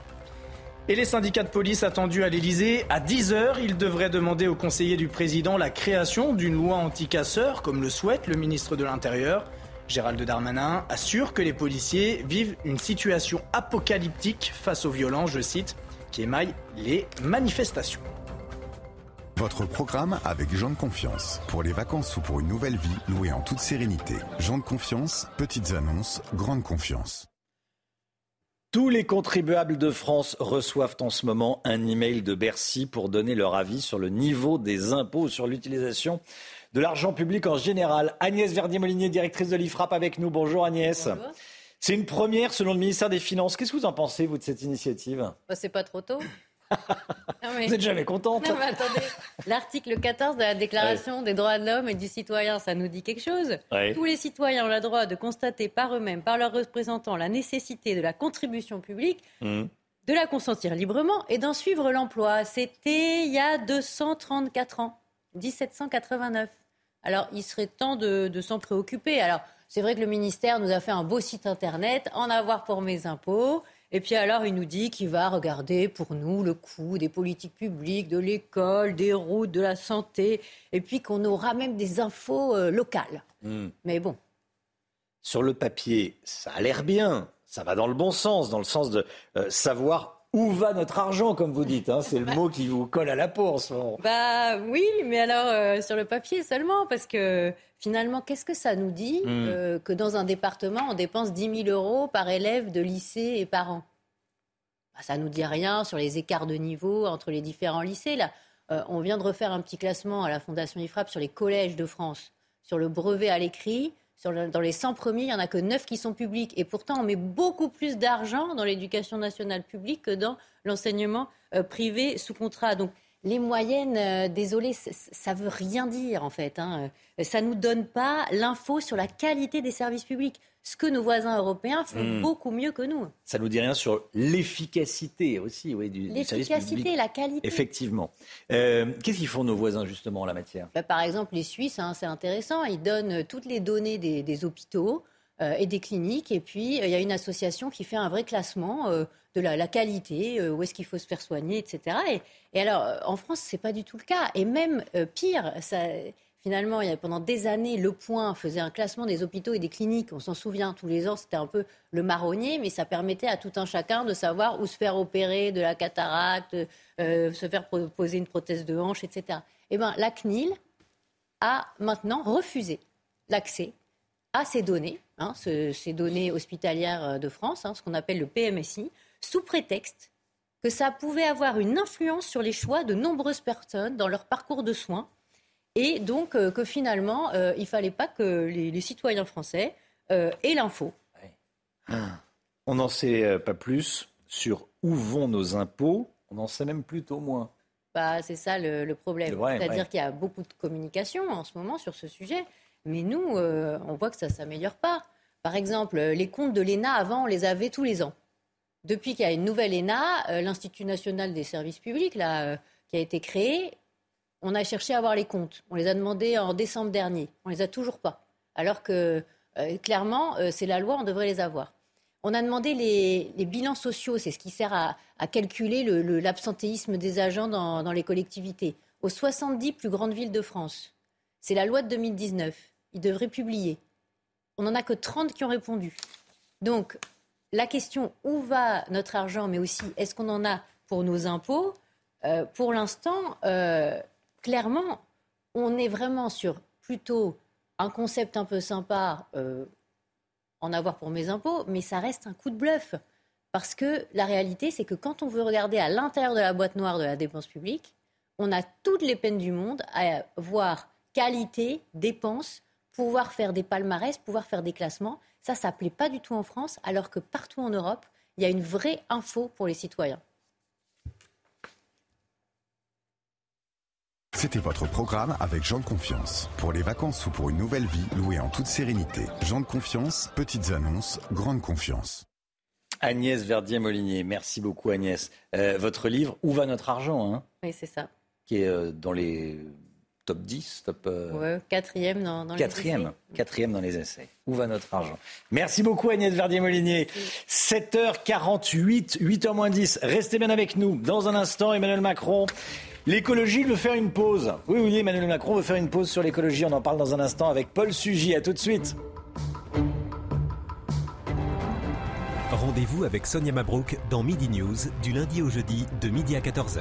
Et les syndicats de police attendus à l'Elysée, à 10h, ils devraient demander au conseiller du président la création d'une loi anti-casseurs, comme le souhaite le ministre de l'Intérieur. Gérald Darmanin assure que les policiers vivent une situation apocalyptique face aux violences, je cite, qui émaillent les manifestations. Votre programme avec Jean de Confiance. Pour les vacances ou pour une nouvelle vie, louée en toute sérénité. Jean de Confiance, petites annonces, grande confiance. Tous les contribuables de France reçoivent en ce moment un email de Bercy pour donner leur avis sur le niveau des impôts, sur l'utilisation de l'argent public en général. Agnès Verdier-Molinier, directrice de l'IFRAP avec nous. Bonjour Agnès. C'est une première selon le ministère des Finances. Qu'est-ce que vous en pensez, vous, de cette initiative? Bah, C'est pas trop tôt. Vous n'êtes jamais contente non, mais attendez, l'article 14 de la Déclaration des droits de l'homme et du citoyen, ça nous dit quelque chose. Tous les citoyens ont le droit de constater par eux-mêmes, par leurs représentants, la nécessité de la contribution publique, mmh. de la consentir librement et d'en suivre l'emploi. C'était il y a 234 ans, 1789. Alors, il serait temps de, de s'en préoccuper. Alors, c'est vrai que le ministère nous a fait un beau site internet, en avoir pour mes impôts. Et puis alors, il nous dit qu'il va regarder pour nous le coût des politiques publiques, de l'école, des routes, de la santé, et puis qu'on aura même des infos euh, locales. Hmm. Mais bon. Sur le papier, ça a l'air bien, ça va dans le bon sens, dans le sens de euh, savoir Où va notre argent, comme vous dites hein C'est le mot qui vous colle à la peau en ce moment. Bah oui, mais alors euh, sur le papier seulement, parce que finalement, qu'est-ce que ça nous dit Hmm. euh, que dans un département, on dépense 10 000 euros par élève de lycée et par an? Bah, Ça nous dit rien sur les écarts de niveau entre les différents lycées. Là, Euh, on vient de refaire un petit classement à la Fondation IFRAP sur les collèges de France, sur le brevet à l'écrit. Dans les 100 premiers, il n'y en a que 9 qui sont publics. Et pourtant, on met beaucoup plus d'argent dans l'éducation nationale publique que dans l'enseignement euh, privé sous contrat. Donc, les moyennes, euh, désolé, ça veut rien dire en fait. Hein. Euh, Ça nous donne pas l'info sur la qualité des services publics, ce que nos voisins européens font Hmm. beaucoup mieux que nous. Ça nous dit rien sur l'efficacité aussi oui, du, L'efficacité, la qualité. Effectivement. Euh, Qu'est-ce qu'ils font nos voisins justement en la matière? Bah, par exemple, les Suisses, hein, c'est intéressant, ils donnent euh, toutes les données des, des hôpitaux euh, et des cliniques, et puis euh, il y a une association qui fait un vrai classement de la, la qualité, euh, où est-ce qu'il faut se faire soigner, etc. Et, et alors, en France, c'est pas du tout le cas. Et même euh, pire, ça, finalement, il y a, pendant des années, Le Point faisait un classement des hôpitaux et des cliniques. On s'en souvient, tous les ans, c'était un peu le marronnier, mais ça permettait à tout un chacun de savoir où se faire opérer de la cataracte, euh, se faire poser une prothèse de hanche, etc. Eh bien, la CNIL a maintenant refusé l'accès à ces données, hein, ce- ces données hospitalières euh, de France, hein, ce qu'on appelle le PMSI, sous prétexte que ça pouvait avoir une influence sur les choix de nombreuses personnes dans leur parcours de soins, et donc euh, que finalement, euh, il ne fallait pas que les, les citoyens français euh, aient l'info. On n'en sait pas plus sur où vont nos impôts. On en sait même plutôt moins. Bah, c'est ça le, le problème. C'est-à-dire qu'il y a beaucoup de communication en ce moment sur ce sujet, mais nous, euh, on voit que ça ne s'améliore pas. Par exemple, les comptes de l'ENA, avant, on les avait tous les ans. Depuis qu'il y a une nouvelle ENA, euh, l'Institut national des services publics, là, euh, qui a été créé, on a cherché à avoir les comptes. On les a demandés en décembre dernier. On les a toujours pas. Alors que, euh, clairement, euh, c'est la loi, on devrait les avoir. On a demandé les, bilans sociaux, c'est ce qui sert à, calculer le- le- l'absentéisme des agents dans, les collectivités, aux 70 plus grandes villes de France. C'est la loi de 2019. Ils devraient publier. On n'en a que 30 qui ont répondu. Donc, la question où va notre argent, mais aussi est-ce qu'on en a pour nos impôts? Euh, Pour l'instant, clairement, on est vraiment sur plutôt un concept un peu sympa, euh, en avoir pour mes impôts, mais ça reste un coup de bluff. Parce que la réalité, c'est que quand on veut regarder à l'intérieur de la boîte noire de la dépense publique, on a toutes les peines du monde à voir qualité, dépenses, pouvoir faire des palmarès, pouvoir faire des classements. Ça, ça plaît pas du tout en France, alors que partout en Europe, il y a une vraie info pour les citoyens. C'était votre programme avec Jean de Confiance. Pour les vacances ou pour une nouvelle vie, louée en toute sérénité. Jean de Confiance, petites annonces, grande confiance. Agnès Verdier-Molinier, merci beaucoup Agnès. Euh, votre livre, Où va notre argent hein, Oui, c'est ça. Qui est euh, dans les top 10, top... euh, Ouais, quatrième dans, dans les Quatrième, essais. quatrième dans les essais. Où va notre argent? Merci beaucoup Agnès Verdier-Molinier. 7h48, 8h moins 10. Restez bien avec nous. Dans un instant, Emmanuel Macron. L'écologie veut faire une pause. Oui, oui, Emmanuel Macron veut faire une pause sur l'écologie. On en parle dans un instant avec Paul Sugy. À tout de suite. Rendez-vous avec Sonia Mabrouk dans Midi News du lundi au jeudi de midi à 14h.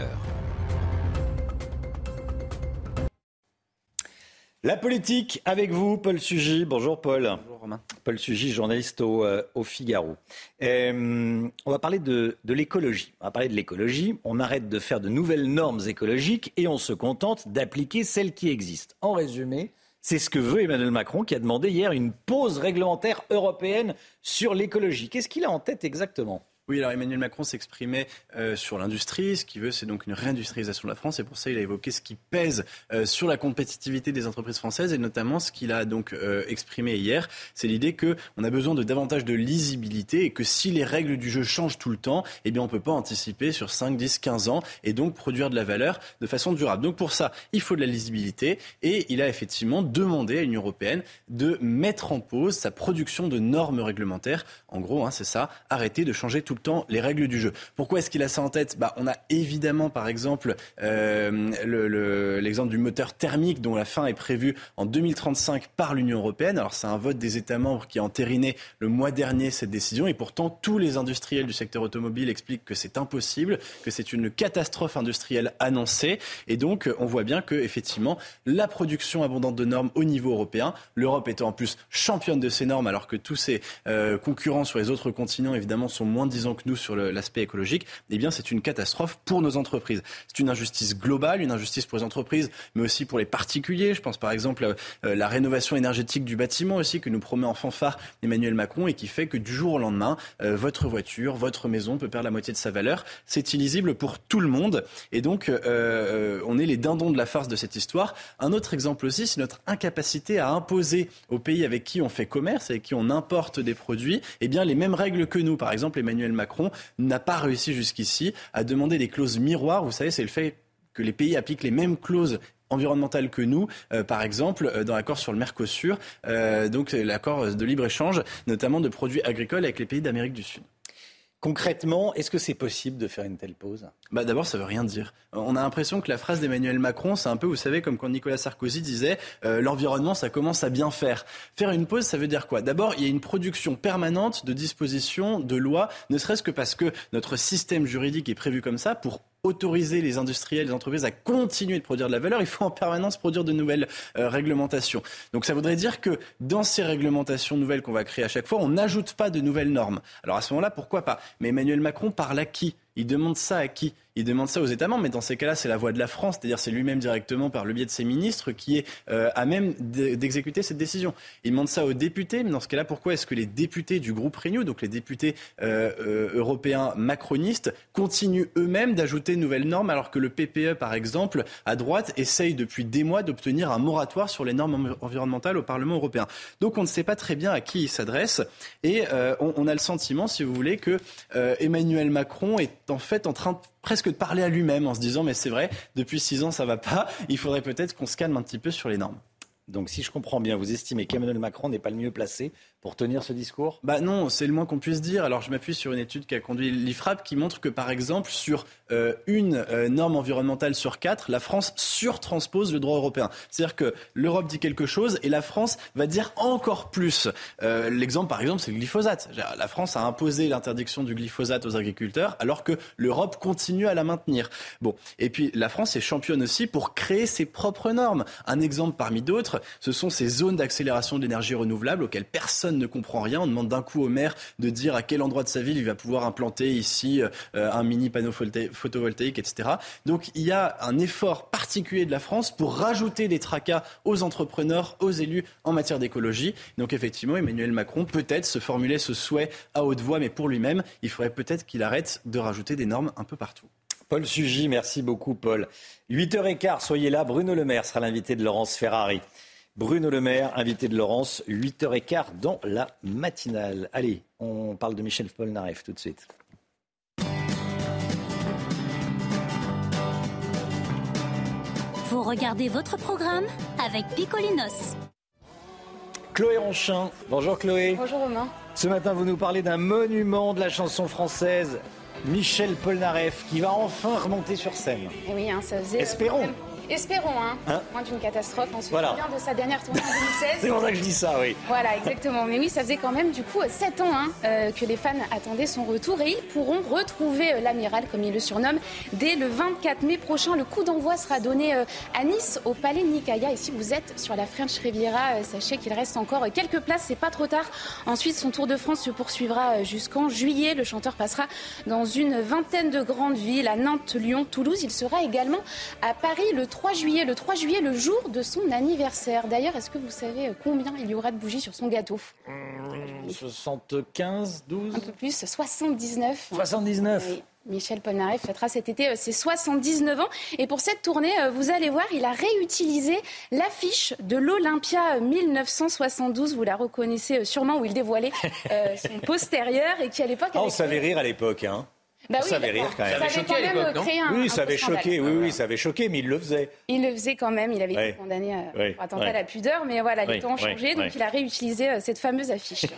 La politique avec vous, Paul Sugy. Bonjour Paul. Bonjour Romain. Paul Sugy, journaliste au, euh, au Figaro. Euh, on va parler de, de l'écologie. On va parler de l'écologie. On arrête de faire de nouvelles normes écologiques et on se contente d'appliquer celles qui existent. En résumé, c'est ce que veut Emmanuel Macron qui a demandé hier une pause réglementaire européenne sur l'écologie. Qu'est-ce qu'il a en tête exactement? Oui, alors Emmanuel Macron s'exprimait euh, sur l'industrie. Ce qu'il veut, c'est donc une réindustrialisation de la France. Et pour ça, il a évoqué ce qui pèse euh, sur la compétitivité des entreprises françaises et notamment ce qu'il a donc euh, exprimé hier, c'est l'idée que on a besoin de davantage de lisibilité et que si les règles du jeu changent tout le temps, eh bien, on peut pas anticiper sur 5, 10, 15 ans et donc produire de la valeur de façon durable. Donc pour ça, il faut de la lisibilité et il a effectivement demandé à l'Union européenne de mettre en pause sa production de normes réglementaires. En gros, hein, c'est ça, arrêter de changer tout tout le temps les règles du jeu. Pourquoi est-ce qu'il a ça en tête? Bah, On a évidemment, par exemple, euh, l'exemple du moteur thermique dont la fin est prévue en 2035 par l'Union européenne. Alors c'est un vote des États membres qui a entériné le mois dernier cette décision et pourtant tous les industriels du secteur automobile expliquent que c'est impossible, que c'est une catastrophe industrielle annoncée et donc on voit bien que effectivement la production abondante de normes au niveau européen, l'Europe étant en plus championne de ces normes alors que tous ses euh, concurrents sur les autres continents évidemment sont moins disants que nous sur l'aspect écologique, eh bien c'est une catastrophe pour nos entreprises. C'est une injustice globale, une injustice pour les entreprises, mais aussi pour les particuliers. Je pense par exemple à euh, la rénovation énergétique du bâtiment aussi que nous promet en fanfare Emmanuel Macron et qui fait que du jour au lendemain, euh, votre voiture, votre maison peut perdre la moitié de sa valeur. C'est illisible pour tout le monde et donc on est les dindons de la farce de cette histoire. Un autre exemple aussi, c'est notre incapacité à imposer aux pays avec qui on fait commerce, avec qui on importe des produits, eh bien les mêmes règles que nous. Par exemple, Emmanuel Macron n'a pas réussi jusqu'ici à demander des clauses miroirs. Vous savez, c'est le fait que les pays appliquent les mêmes clauses environnementales que nous, euh, par exemple euh, dans l'accord sur le Mercosur, euh, donc l'accord de libre-échange, notamment de produits agricoles avec les pays d'Amérique du Sud. Concrètement, est-ce que c'est possible de faire une telle pause? Bah D'abord, ça veut rien dire. On a l'impression que la phrase d'Emmanuel Macron, c'est un peu, vous savez, comme quand Nicolas Sarkozy disait euh, l'environnement, ça commence à bien faire. Faire une pause, ça veut dire quoi? D'abord, il y a une production permanente de dispositions, de lois, ne serait-ce que parce que notre système juridique est prévu comme ça pour autoriser les industriels, les entreprises à continuer de produire de la valeur, il faut en permanence produire de nouvelles euh, réglementations. Donc ça voudrait dire que dans ces réglementations nouvelles qu'on va créer à chaque fois, on n'ajoute pas de nouvelles normes. Alors à ce moment-là, pourquoi pas? Mais Emmanuel Macron parle à qui? Il demande ça à qui? Il demande ça aux États membres, mais dans ces cas-là, c'est la voix de la France, c'est-à-dire c'est lui-même directement par le biais de ses ministres qui est euh, à même d'exécuter cette décision. Il demande ça aux députés, mais dans ce cas-là, pourquoi est-ce que les députés du groupe Renew, donc les députés euh, euh, européens macronistes, continuent eux-mêmes d'ajouter de nouvelles normes alors que le PPE, par exemple, à droite, essaye depuis des mois d'obtenir un moratoire sur les normes environnementales au Parlement européen. Donc on ne sait pas très bien à qui il s'adresse et on, on, a le sentiment, si vous voulez, que Emmanuel Macron est en fait en train presque de parler à lui-même en se disant mais c'est vrai, depuis six ans ça va pas, il faudrait peut-être qu'on se calme un petit peu sur les normes. Donc si je comprends bien, vous estimez qu'Emmanuel Macron n'est pas le mieux placé pour tenir ce discours? Bah non, c'est le moins qu'on puisse dire. Alors je m'appuie sur une étude qu'a conduit l'IFRAP qui montre que par exemple sur euh, une euh, norme environnementale sur quatre, la France surtranspose le droit européen. C'est-à-dire que l'Europe dit quelque chose et la France va dire encore plus. Euh, l'exemple par exemple c'est le glyphosate. La France a imposé l'interdiction du glyphosate aux agriculteurs alors que l'Europe continue à la maintenir. Bon, et puis la France est championne aussi pour créer ses propres normes. Un exemple parmi d'autres, ce sont ces zones d'accélération de l'énergie renouvelable auxquelles personne ne comprend rien. On demande d'un coup au maire de dire à quel endroit de sa ville il va pouvoir implanter ici euh, un mini panneau photovoltaïque, etc. Donc il y a un effort particulier de la France pour rajouter des tracas aux entrepreneurs, aux élus en matière d'écologie. Donc effectivement, Emmanuel Macron peut-être se formuler ce souhait à haute voix, mais pour lui-même, il faudrait peut-être qu'il arrête de rajouter des normes un peu partout. Paul Sugy, merci beaucoup Paul. 8h15, soyez là, Bruno Le Maire sera l'invité de Laurence Ferrari. Bruno Le Maire, invité de Laurence, 8h15 dans la matinale. Allez, on parle de Michel Polnareff tout de suite. Vous regardez votre programme avec Picolinos. Chloé Ronchin. Bonjour Chloé. Bonjour Romain. Ce matin, vous nous parlez d'un monument de la chanson française, Michel Polnareff, qui va enfin remonter sur scène. Et oui, hein, ça faisait. Espérons. Espérons, hein, hein moins d'une catastrophe. On se souvient de sa dernière tournée en 2016. C'est pour ça que je dis ça, oui. Voilà, exactement. Mais oui, ça faisait quand même du coup 7 ans hein, euh, que les fans attendaient son retour et ils pourront retrouver euh, l'amiral, comme il le surnomme, dès le 24 mai prochain. Le coup d'envoi sera donné euh, à Nice, au Palais Nicaïa. Et si vous êtes sur la French Riviera, sachez qu'il reste encore quelques places, c'est pas trop tard. Ensuite, son Tour de France se poursuivra jusqu'en juillet. Le chanteur passera dans une vingtaine de grandes villes, à Nantes, Lyon, Toulouse. Il sera également à Paris le 3 juillet, le 3 juillet, le jour de son anniversaire. D'ailleurs, est-ce que vous savez combien il y aura de bougies sur son gâteau 75, 12 Un peu plus, 79. 79 oui. Michel Polnareff fêtera cet été euh, ses 79 ans. Et pour cette tournée, euh, vous allez voir, il a réutilisé l'affiche de l'Olympia 1972. Vous la reconnaissez sûrement, où il dévoilait son postérieur et qui à l'époque... Ah, on savait rire à l'époque, hein bah ça avait rire quand même. Ça avait quand même créé un, Oui, ça avait choqué. Oui, oui, ça avait choqué, mais il le faisait. Il le faisait quand même. Il avait été condamné pour attentat à la pudeur, mais voilà, les temps ont changé, donc il a réutilisé euh, cette fameuse affiche.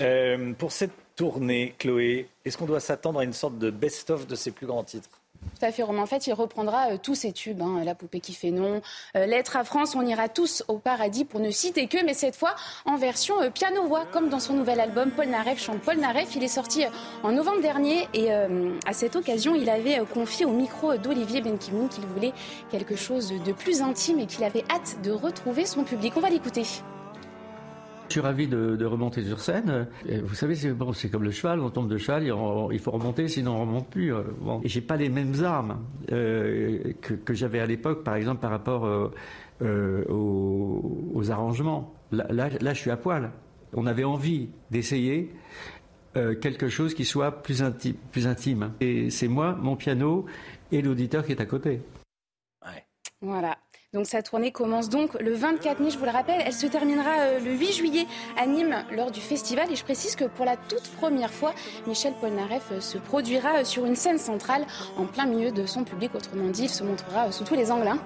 Euh, pour cette tournée, Chloé, est-ce qu'on doit s'attendre à une sorte de best-of de ses plus grands titres? Tout à fait, Romain. En fait, il reprendra euh, tous ses tubes. Hein. La poupée qui fait non, euh, Lettre à France, on ira tous au paradis pour ne citer que, mais cette fois en version euh, piano-voix, comme dans son nouvel album Paul Naref chante Paul Naref. Il est sorti en novembre dernier et à cette occasion, il avait confié au micro d'Olivier Benkimoun qu'il voulait quelque chose de plus intime et qu'il avait hâte de retrouver son public. On va l'écouter. Je suis ravi de, remonter sur scène. vous savez, c'est bon, comme le cheval, on tombe de cheval, il, faut remonter, sinon on remonte plus. Euh, bon. Et j'ai pas les mêmes armes euh, que, j'avais à l'époque, par exemple, par rapport euh, aux, arrangements. Là, je suis à poil. On avait envie d'essayer quelque chose qui soit plus intime. Plus intime. Et c'est moi, mon piano et l'auditeur qui est à côté. Voilà. Donc sa tournée commence donc le 24 mai, je vous le rappelle. Elle se terminera euh, le 8 juillet à Nîmes lors du festival. Et je précise que pour la toute première fois, Michel Polnareff euh, se produira euh, sur une scène centrale en plein milieu de son public. Autrement dit, il se montrera sous tous les angles. Hein.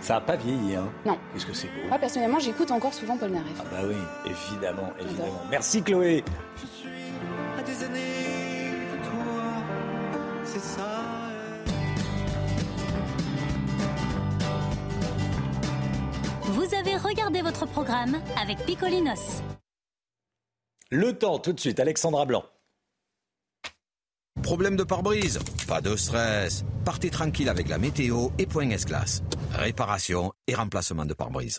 Ça n'a pas vieilli, hein Non. Qu'est-ce que c'est beau Moi, personnellement, j'écoute encore souvent Polnareff. Ah bah oui, évidemment, évidemment. Merci Chloé. Je suis à des années de toi, c'est ça. Vous avez regardé votre programme avec Picolinos. Le temps tout de suite, Alexandra Blanc. Problème de pare-brise Pas de stress. Partez tranquille avec la météo et point S-Glace. Réparation et remplacement de pare-brise.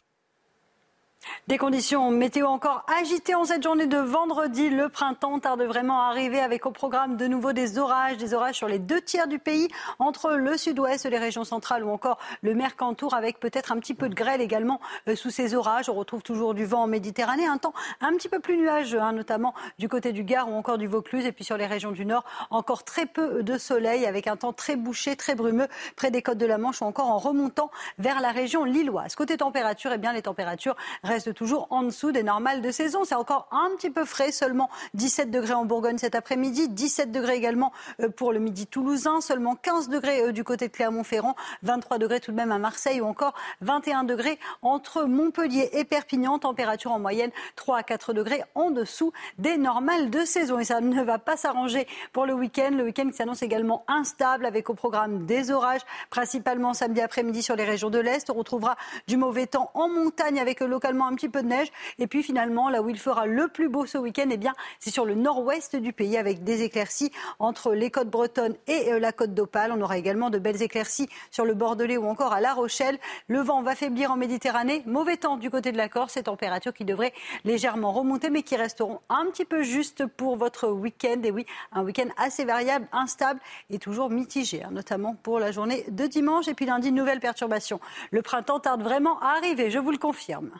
Des conditions météo encore agitées en cette journée de vendredi. Le printemps tarde vraiment à arriver avec au programme de nouveau des orages, des orages sur les deux tiers du pays, entre le sud-ouest, les régions centrales ou encore le Mercantour, avec peut-être un petit peu de grêle également euh, sous ces orages. On retrouve toujours du vent en Méditerranée, un temps un petit peu plus nuageux, hein, notamment du côté du Gard ou encore du Vaucluse. Et puis sur les régions du Nord, encore très peu de soleil avec un temps très bouché, très brumeux près des côtes de la Manche ou encore en remontant vers la région lilloise. Côté température, eh bien, les températures restent toujours en dessous des normales de saison. C'est encore un petit peu frais, seulement 17 degrés en Bourgogne cet après-midi, 17 degrés également euh, pour le midi toulousain, seulement 15 degrés euh, du côté de Clermont-Ferrand, 23 degrés tout de même à Marseille ou encore 21 degrés entre Montpellier et Perpignan, température en moyenne 3 à 4 degrés en dessous des normales de saison. Et ça ne va pas s'arranger pour le week-end. Le week-end qui s'annonce également instable avec au programme des orages, principalement samedi après-midi sur les régions de l'Est. On retrouvera du mauvais temps en montagne avec euh, un petit peu de neige. Et puis finalement, là où il fera le plus beau ce week-end, eh bien, c'est sur le nord-ouest du pays avec des éclaircies entre les côtes bretonnes et euh, la côte d'Opale. On aura également de belles éclaircies sur le Bordelais ou encore à La Rochelle. Le vent va faiblir en Méditerranée. Mauvais temps du côté de la Corse. Ces températures qui devraient légèrement remonter, mais qui resteront un petit peu justes pour votre week-end. Et oui, un week-end assez variable, instable et toujours mitigé, hein, notamment pour la journée de dimanche. Et puis lundi, nouvelle perturbation. Le printemps tarde vraiment à arriver, je vous le confirme.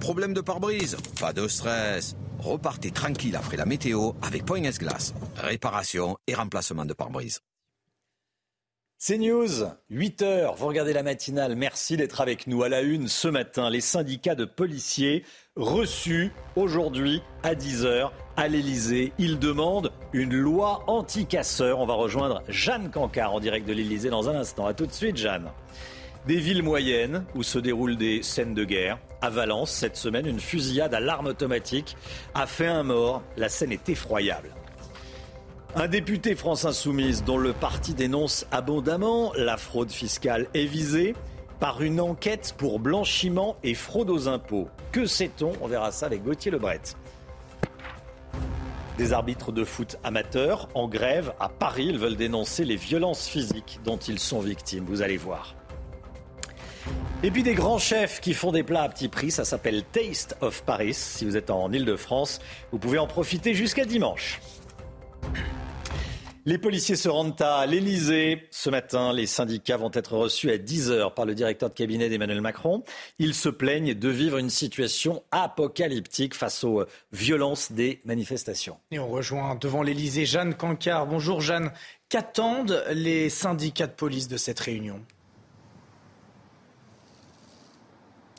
Problème de pare-brise Pas de stress. Repartez tranquille après la météo avec Point S-Glace. Réparation et remplacement de pare-brise. C'est News, 8 heures. Vous regardez la matinale. Merci d'être avec nous à la une ce matin. Les syndicats de policiers reçus aujourd'hui à 10 heures à l'Elysée. Ils demandent une loi anti-casseurs. On va rejoindre Jeanne Cancard en direct de l'Elysée dans un instant. A tout de suite, Jeanne. Des villes moyennes où se déroulent des scènes de guerre. À Valence, cette semaine, une fusillade à l'arme automatique a fait un mort. La scène est effroyable. Un député France Insoumise dont le parti dénonce abondamment la fraude fiscale est visé par une enquête pour blanchiment et fraude aux impôts. Que sait-on? On verra ça avec Gauthier Lebret. Des arbitres de foot amateurs en grève à Paris, ils veulent dénoncer les violences physiques dont ils sont victimes. Vous allez voir. Et puis des grands chefs qui font des plats à petit prix, ça s'appelle Taste of Paris. Si vous êtes en Ile-de-France, vous pouvez en profiter jusqu'à dimanche. Les policiers se rendent à l'Elysée. Ce matin, les syndicats vont être reçus à 10h par le directeur de cabinet d'Emmanuel Macron. Ils se plaignent de vivre une situation apocalyptique face aux violences des manifestations. Et on rejoint devant l'Elysée Jeanne Cancard. Bonjour Jeanne. Qu'attendent les syndicats de police de cette réunion?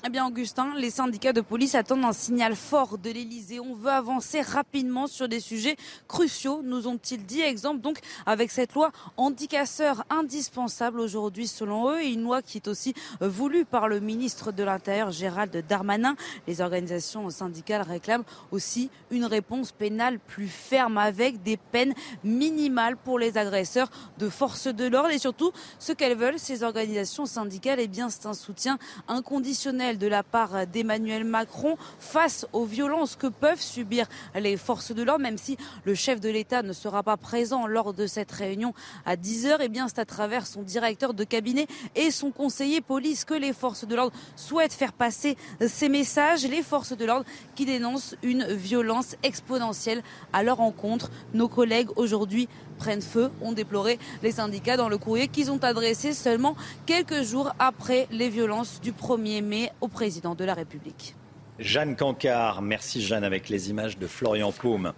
Eh bien, Augustin, les syndicats de police attendent un signal fort de l'Elysée. On veut avancer rapidement sur des sujets cruciaux, nous ont-ils dit. Exemple, donc, avec cette loi handicasseur indispensable aujourd'hui, selon eux, et une loi qui est aussi voulue par le ministre de l'Intérieur, Gérald Darmanin. Les organisations syndicales réclament aussi une réponse pénale plus ferme avec des peines minimales pour les agresseurs de forces de l'ordre. Et surtout, ce qu'elles veulent, ces organisations syndicales, eh bien, c'est un soutien inconditionnel de la part d'Emmanuel Macron face aux violences que peuvent subir les forces de l'ordre, même si le chef de l'État ne sera pas présent lors de cette réunion à 10h, et eh bien c'est à travers son directeur de cabinet et son conseiller police que les forces de l'ordre souhaitent faire passer ces messages. Les forces de l'ordre qui dénoncent une violence exponentielle à leur encontre. Nos collègues aujourd'hui prennent feu, ont déploré les syndicats dans le courrier qu'ils ont adressé seulement quelques jours après les violences du 1er mai au président de la République. Jeanne Cancard, merci Jeanne avec les images de Florian Paume.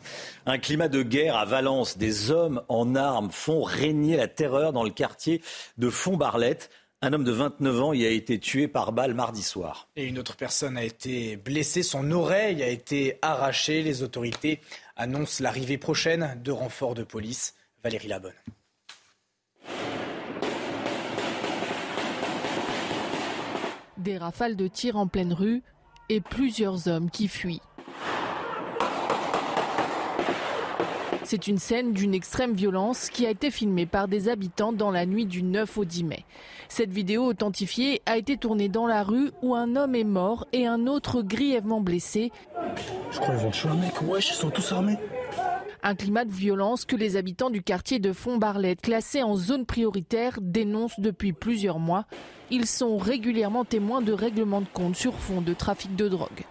Un climat de guerre à Valence, des hommes en armes font régner la terreur dans le quartier de Font-Barlette. Un homme de 29 ans y a été tué par balle mardi soir. Et une autre personne a été blessée, son oreille a été arrachée. Les autorités annoncent l'arrivée prochaine de renforts de police. Valérie Labonne. Des rafales de tirs en pleine rue et plusieurs hommes qui fuient. C'est une scène d'une extrême violence qui a été filmée par des habitants dans la nuit du 9 au 10 mai. Cette vidéo authentifiée a été tournée dans la rue où un homme est mort et un autre grièvement blessé. Je crois qu'ils vont tuer un mec, wesh, ils sont tous armés. Un climat de violence que les habitants du quartier de Font-Barlette, classé en zone prioritaire, dénoncent depuis plusieurs mois. Ils sont régulièrement témoins de règlements de compte sur fond de trafic de drogue.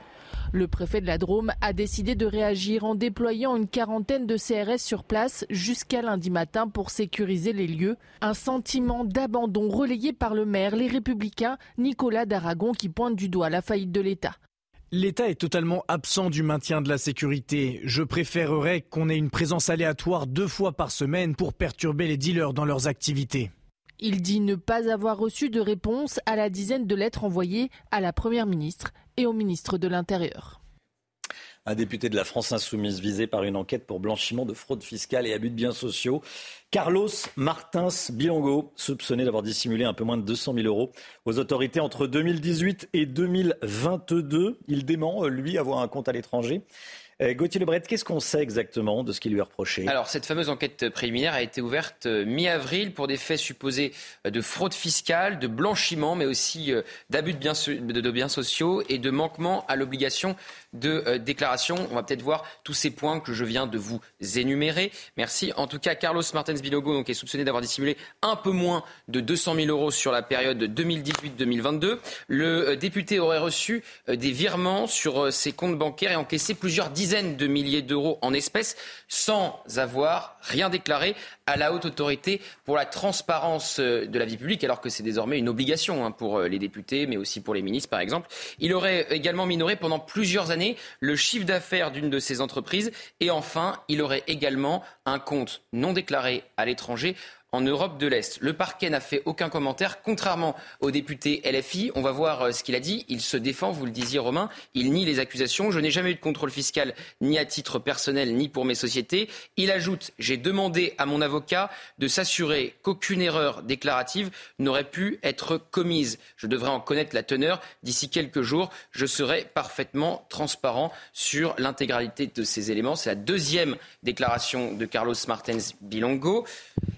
Le préfet de la Drôme a décidé de réagir en déployant une quarantaine de CRS sur place jusqu'à lundi matin pour sécuriser les lieux. Un sentiment d'abandon relayé par le maire, les républicains, Nicolas d'Aragon, qui pointe du doigt la faillite de l'État. L'État est totalement absent du maintien de la sécurité. Je préférerais qu'on ait une présence aléatoire deux fois par semaine pour perturber les dealers dans leurs activités. Il dit ne pas avoir reçu de réponse à la dizaine de lettres envoyées à la Première ministre et au ministre de l'Intérieur. Un député de la France insoumise visé par une enquête pour blanchiment de fraude fiscale et abus de biens sociaux. Carlos Martins Bilongo, soupçonné d'avoir dissimulé un peu moins de 200 000 euros aux autorités entre 2018 et 2022. Il dément, lui, avoir un compte à l'étranger. Euh, Gauthier Lebret, qu'est-ce qu'on sait exactement de ce qui lui est reproché? Alors, cette fameuse enquête préliminaire a été ouverte euh, mi-avril pour des faits supposés euh, de fraude fiscale, de blanchiment, mais aussi d'abus de biens, sociaux et de manquement à l'obligation de déclaration. On va peut-être voir tous ces points que je viens de vous énumérer. Merci. En tout cas, Carlos Martins Bilogo donc, est soupçonné d'avoir dissimulé un peu moins de 200 000 euros sur la période 2018-2022. Le député aurait reçu des virements sur ses comptes bancaires et encaissé plusieurs dizaines dizaines de milliers d'euros en espèces sans avoir rien déclaré à la haute autorité pour la transparence euh, de la vie publique, alors que c'est désormais une obligation hein, pour euh, les députés, mais aussi pour les ministres, par exemple. Il aurait également minoré pendant plusieurs années le chiffre d'affaires d'une de ces entreprises. Et enfin, il aurait également un compte non déclaré à l'étranger en Europe de l'Est. Le parquet n'a fait aucun commentaire, contrairement au député LFI. On va voir euh, ce qu'il a dit. Il se défend, vous le disiez Romain, il nie les accusations. Je n'ai jamais eu de contrôle fiscal, ni à titre personnel, ni pour mes sociétés. Il ajoute, j'ai demandé à mon avocat de s'assurer qu'aucune erreur déclarative n'aurait pu être commise. Je devrais en connaître la teneur. D'ici quelques jours, je serai parfaitement transparent sur l'intégralité de ces éléments. C'est la deuxième déclaration de Carlos Martens Bilongo.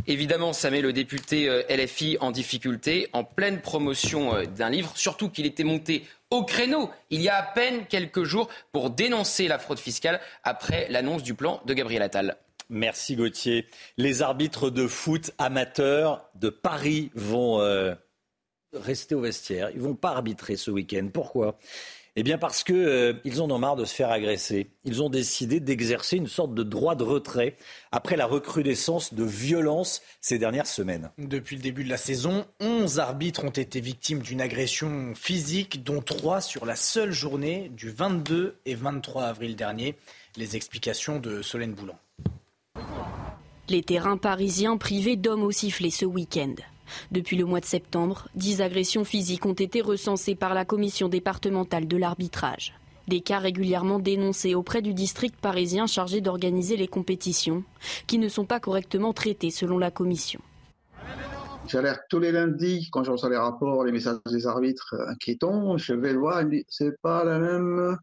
Évidemment, ça met le député euh, LFI en difficulté, en pleine promotion euh, d'un livre, surtout qu'il était monté au créneau il y a à peine quelques jours pour dénoncer la fraude fiscale après l'annonce du plan de Gabriel Attal. Merci Gauthier. Les arbitres de foot amateurs de Paris vont euh, rester au vestiaire. Ils vont pas arbitrer ce week-end. Pourquoi? Eh bien parce qu'ils euh, en ont marre de se faire agresser. Ils ont décidé d'exercer une sorte de droit de retrait après la recrudescence de violences ces dernières semaines. Depuis le début de la saison, 11 arbitres ont été victimes d'une agression physique, dont 3 sur la seule journée du 22 et 23 avril dernier. Les explications de Solène Boulan. Les terrains parisiens privés d'hommes au sifflet ce week-end. Depuis le mois de septembre, 10 agressions physiques ont été recensées par la commission départementale de l'arbitrage. Des cas régulièrement dénoncés auprès du district parisien chargé d'organiser les compétitions, qui ne sont pas correctement traités selon la commission. J'alerte tous les lundis quand je reçois les rapports, les messages des arbitres inquiétants. Je vais le voir, il me dit c'est pas la même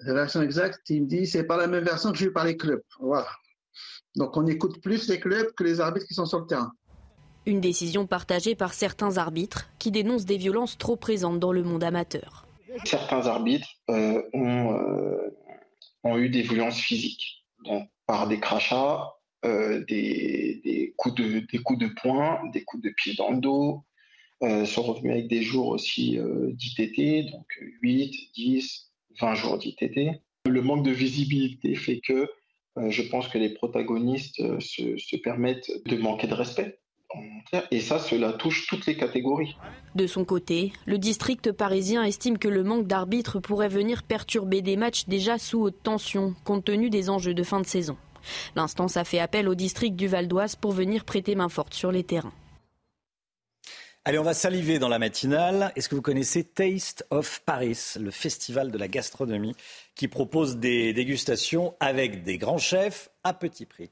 version exacte. Il me dit c'est pas la même version que j'ai eu par les clubs. Voilà. Donc on écoute plus les clubs que les arbitres qui sont sur le terrain. Une décision partagée par certains arbitres qui dénoncent des violences trop présentes dans le monde amateur. Certains arbitres euh, ont, euh, ont, eu des violences physiques, donc par des crachats, euh, des, coups de, poing, des coups de pied dans le dos, sont revenus avec des jours aussi d'ITT, donc 8, 10, 20 jours d'ITT. Le manque de visibilité fait que je pense que les protagonistes se permettent de manquer de respect et ça, cela touche toutes les catégories. De son côté, le district parisien estime que le manque d'arbitres pourrait venir perturber des matchs déjà sous haute tension, compte tenu des enjeux de fin de saison. L'instance a fait appel au district du Val d'Oise pour venir prêter main forte sur les terrains. Allez, on va saliver dans la matinale. Est-ce que vous connaissez Taste of Paris, le festival de la gastronomie qui propose des dégustations avec des grands chefs à petit prix?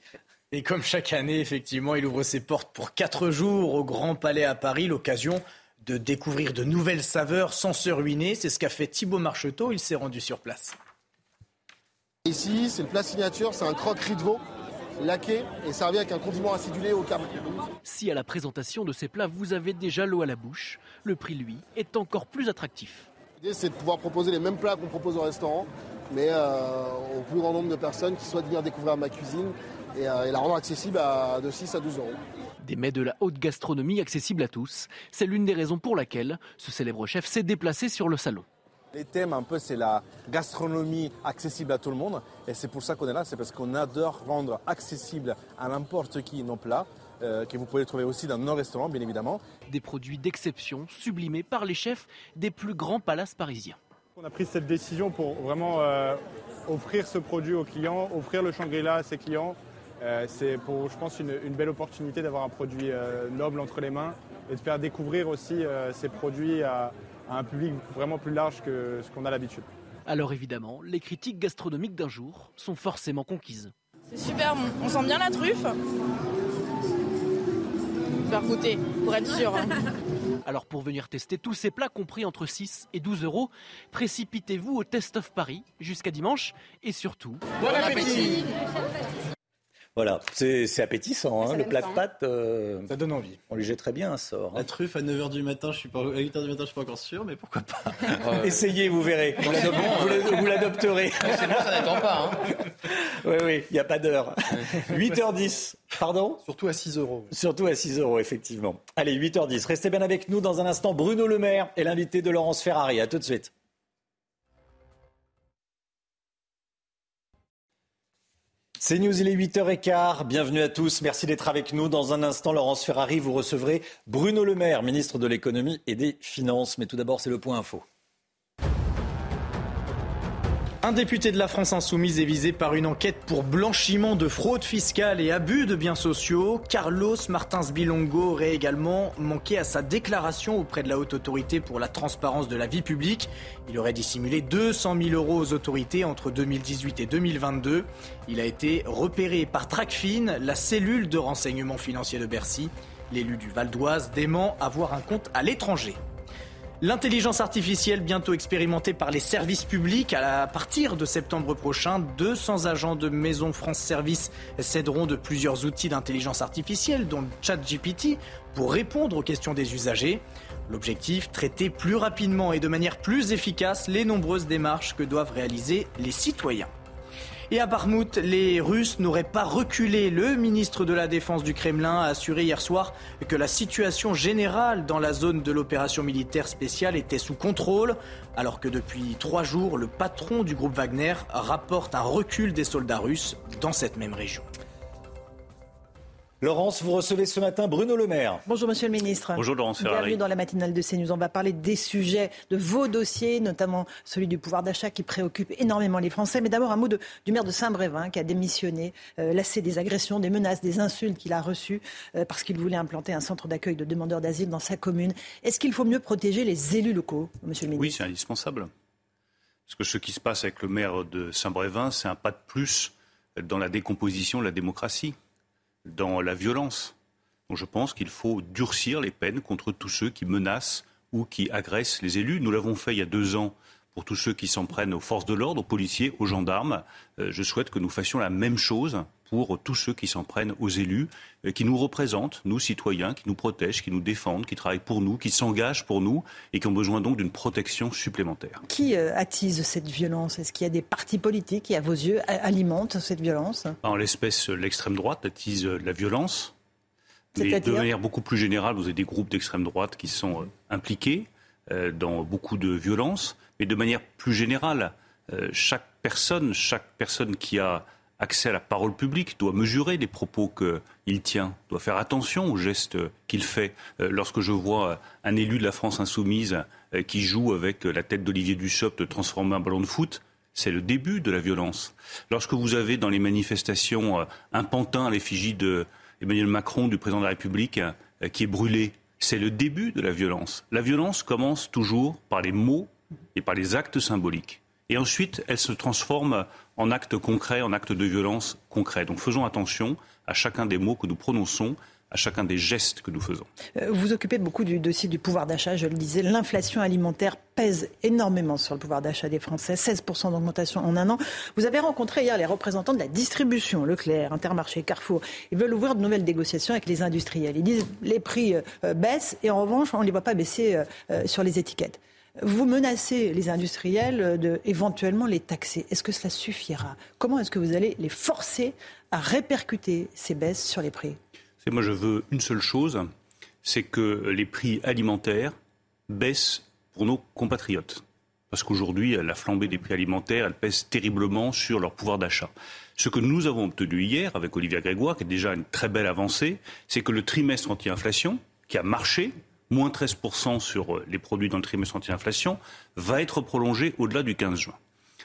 Et comme chaque année, effectivement, il ouvre ses portes pour quatre jours au Grand Palais à Paris, l'occasion de découvrir de nouvelles saveurs sans se ruiner. C'est ce qu'a fait Thibaut Marcheteau, il s'est rendu sur place. Ici, c'est le plat signature, c'est un croque riz de veau laqué et servi avec un condiment acidulé au carbone. Si à la présentation de ces plats, vous avez déjà l'eau à la bouche, le prix, lui, est encore plus attractif. L'idée, c'est de pouvoir proposer les mêmes plats qu'on propose au restaurant, mais euh, au plus grand nombre de personnes qui souhaitent venir découvrir ma cuisine euh, et, la rendre accessible à, de 6 à 12 euros. Des mets de la haute gastronomie accessibles à tous. C'est l'une des raisons pour laquelle ce célèbre chef s'est déplacé sur le salon. Les thèmes, un peu, c'est la gastronomie accessible à tout le monde. Et c'est pour ça qu'on est là, c'est parce qu'on adore rendre accessible à n'importe qui nos plats, euh, que vous pouvez trouver aussi dans nos restaurants, bien évidemment. Des produits d'exception sublimés par les chefs des plus grands palaces parisiens. On a pris cette décision pour vraiment euh, offrir ce produit aux clients, offrir le Shangri-La à ses clients, euh, c'est pour, je pense, une, belle opportunité d'avoir un produit euh, noble entre les mains et de faire découvrir aussi euh, ces produits à, un public vraiment plus large que ce qu'on a l'habitude. Alors évidemment, les critiques gastronomiques d'un jour sont forcément conquises. C'est super bon, on sent bien la truffe. Faire goûter, pour être sûr. Hein. Alors pour venir tester tous ces plats compris entre 6 et 12 euros, précipitez-vous au Test of Paris jusqu'à dimanche et surtout... Bon appétit voilà, c'est appétissant, hein, le plat de pâtes. Euh, ça donne envie. On lui jetterait bien un sort. Hein. La truffe à 9h du matin, je suis pas, à 8h du matin, je suis pas encore sûr, mais pourquoi pas. Essayez, vous verrez. Vous l'adopterez. C'est bon, ça n'attend pas. Hein. Oui, oui, il n'y a pas d'heure. 8h10, pardon? Surtout à 6 euros. Surtout à 6 euros, effectivement. Allez, 8h10. Restez bien avec nous dans un instant. Bruno Le Maire est l'invité de Laurence Ferrari. À tout de suite. C'est News, il est 8h15. Bienvenue à tous. Merci d'être avec nous. Dans un instant, Laurence Ferrari, vous recevrez Bruno Le Maire, ministre de l'économie et des finances. Mais tout d'abord, c'est le point info. Un député de la France insoumise est visé par une enquête pour blanchiment de fraude fiscale et abus de biens sociaux. Carlos Martins Bilongo aurait également manqué à sa déclaration auprès de la haute autorité pour la transparence de la vie publique. Il aurait dissimulé 200 000 euros aux autorités entre 2018 et 2022. Il a été repéré par Tracfin, la cellule de renseignement financier de Bercy. L'élu du Val d'Oise dément avoir un compte à l'étranger. L'intelligence artificielle bientôt expérimentée par les services publics à partir de septembre prochain. 200 agents de Maison France Service céderont de plusieurs outils d'intelligence artificielle, dont ChatGPT, pour répondre aux questions des usagers. L'objectif, traiter plus rapidement et de manière plus efficace les nombreuses démarches que doivent réaliser les citoyens. Et à Barmouth, les Russes n'auraient pas reculé. Le ministre de la Défense du Kremlin a assuré hier soir que la situation générale dans la zone de l'opération militaire spéciale était sous contrôle, alors que depuis trois jours, le patron du groupe Wagner rapporte un recul des soldats russes dans cette même région. Laurence, vous recevez ce matin Bruno Le Maire. Bonjour Monsieur le Ministre. Bonjour Laurence Ferrari. Bienvenue dans la matinale de CNews. On va parler des sujets de vos dossiers, notamment celui du pouvoir d'achat qui préoccupe énormément les Français. Mais d'abord un mot de, du maire de Saint-Brévin qui a démissionné, euh, lassé des agressions, des menaces, des insultes qu'il a reçues euh, parce qu'il voulait implanter un centre d'accueil de demandeurs d'asile dans sa commune. Est-ce qu'il faut mieux protéger les élus locaux, Monsieur le Ministre? Oui, c'est indispensable. Parce que ce qui se passe avec le maire de Saint-Brévin, c'est un pas de plus dans la décomposition de la démocratie, dans la violence. Donc je pense qu'il faut durcir les peines contre tous ceux qui menacent ou qui agressent les élus. Nous l'avons fait il y a deux ans pour tous ceux qui s'en prennent aux forces de l'ordre, aux policiers, aux gendarmes. Euh, je souhaite que nous fassions la même chose pour tous ceux qui s'en prennent aux élus, euh, qui nous représentent, nous citoyens, qui nous protègent, qui nous défendent, qui travaillent pour nous, qui s'engagent pour nous et qui ont besoin donc d'une protection supplémentaire. Qui euh, attise cette violence? Est-ce qu'il y a des partis politiques qui, à vos yeux, alimentent cette violence? En l'espèce, l'extrême droite attise la violence. Mais de manière beaucoup plus générale, vous avez des groupes d'extrême droite qui sont impliqués dans beaucoup de violences. Mais de manière plus générale, chaque personne, chaque personne qui a accès à la parole publique, doit mesurer les propos qu'il tient, doit faire attention aux gestes qu'il fait. Euh, lorsque je vois un élu de la France insoumise euh, qui joue avec la tête d'Olivier Dussopt de transformer un ballon de foot, c'est le début de la violence. Lorsque vous avez dans les manifestations euh, un pantin à l'effigie d'Emmanuel Macron, du président de la République, qui est brûlé, c'est le début de la violence. La violence commence toujours par les mots et par les actes symboliques. Et ensuite, elle se transforme en actes concrets, en actes de violence concrets. Donc faisons attention à chacun des mots que nous prononçons à chacun des gestes que nous faisons. Euh, vous vous occupez beaucoup du dossier du pouvoir d'achat, je le disais. L'inflation alimentaire pèse énormément sur le pouvoir d'achat des Français, 16% d'augmentation en un an. Vous avez rencontré hier les représentants de la distribution, Leclerc, Intermarché, Carrefour. Ils veulent ouvrir de nouvelles négociations avec les industriels. Ils disent les prix euh, baissent et en revanche, on ne les voit pas baisser euh, sur les étiquettes. Vous menacez les industriels de les taxer. Est-ce que cela suffira? Comment est-ce que vous allez les forcer à répercuter ces baisses sur les prix? Moi, je veux une seule chose, c'est que les prix alimentaires baissent pour nos compatriotes. Parce qu'aujourd'hui, la flambée des prix alimentaires, pèse terriblement sur leur pouvoir d'achat. Ce que nous avons obtenu hier avec Olivier Grégoire, qui est déjà une très belle avancée, c'est que le trimestre anti-inflation, qui a marché, moins 13% sur euh, les produits dans le trimestre anti-inflation, va être prolongé au-delà du 15 juin.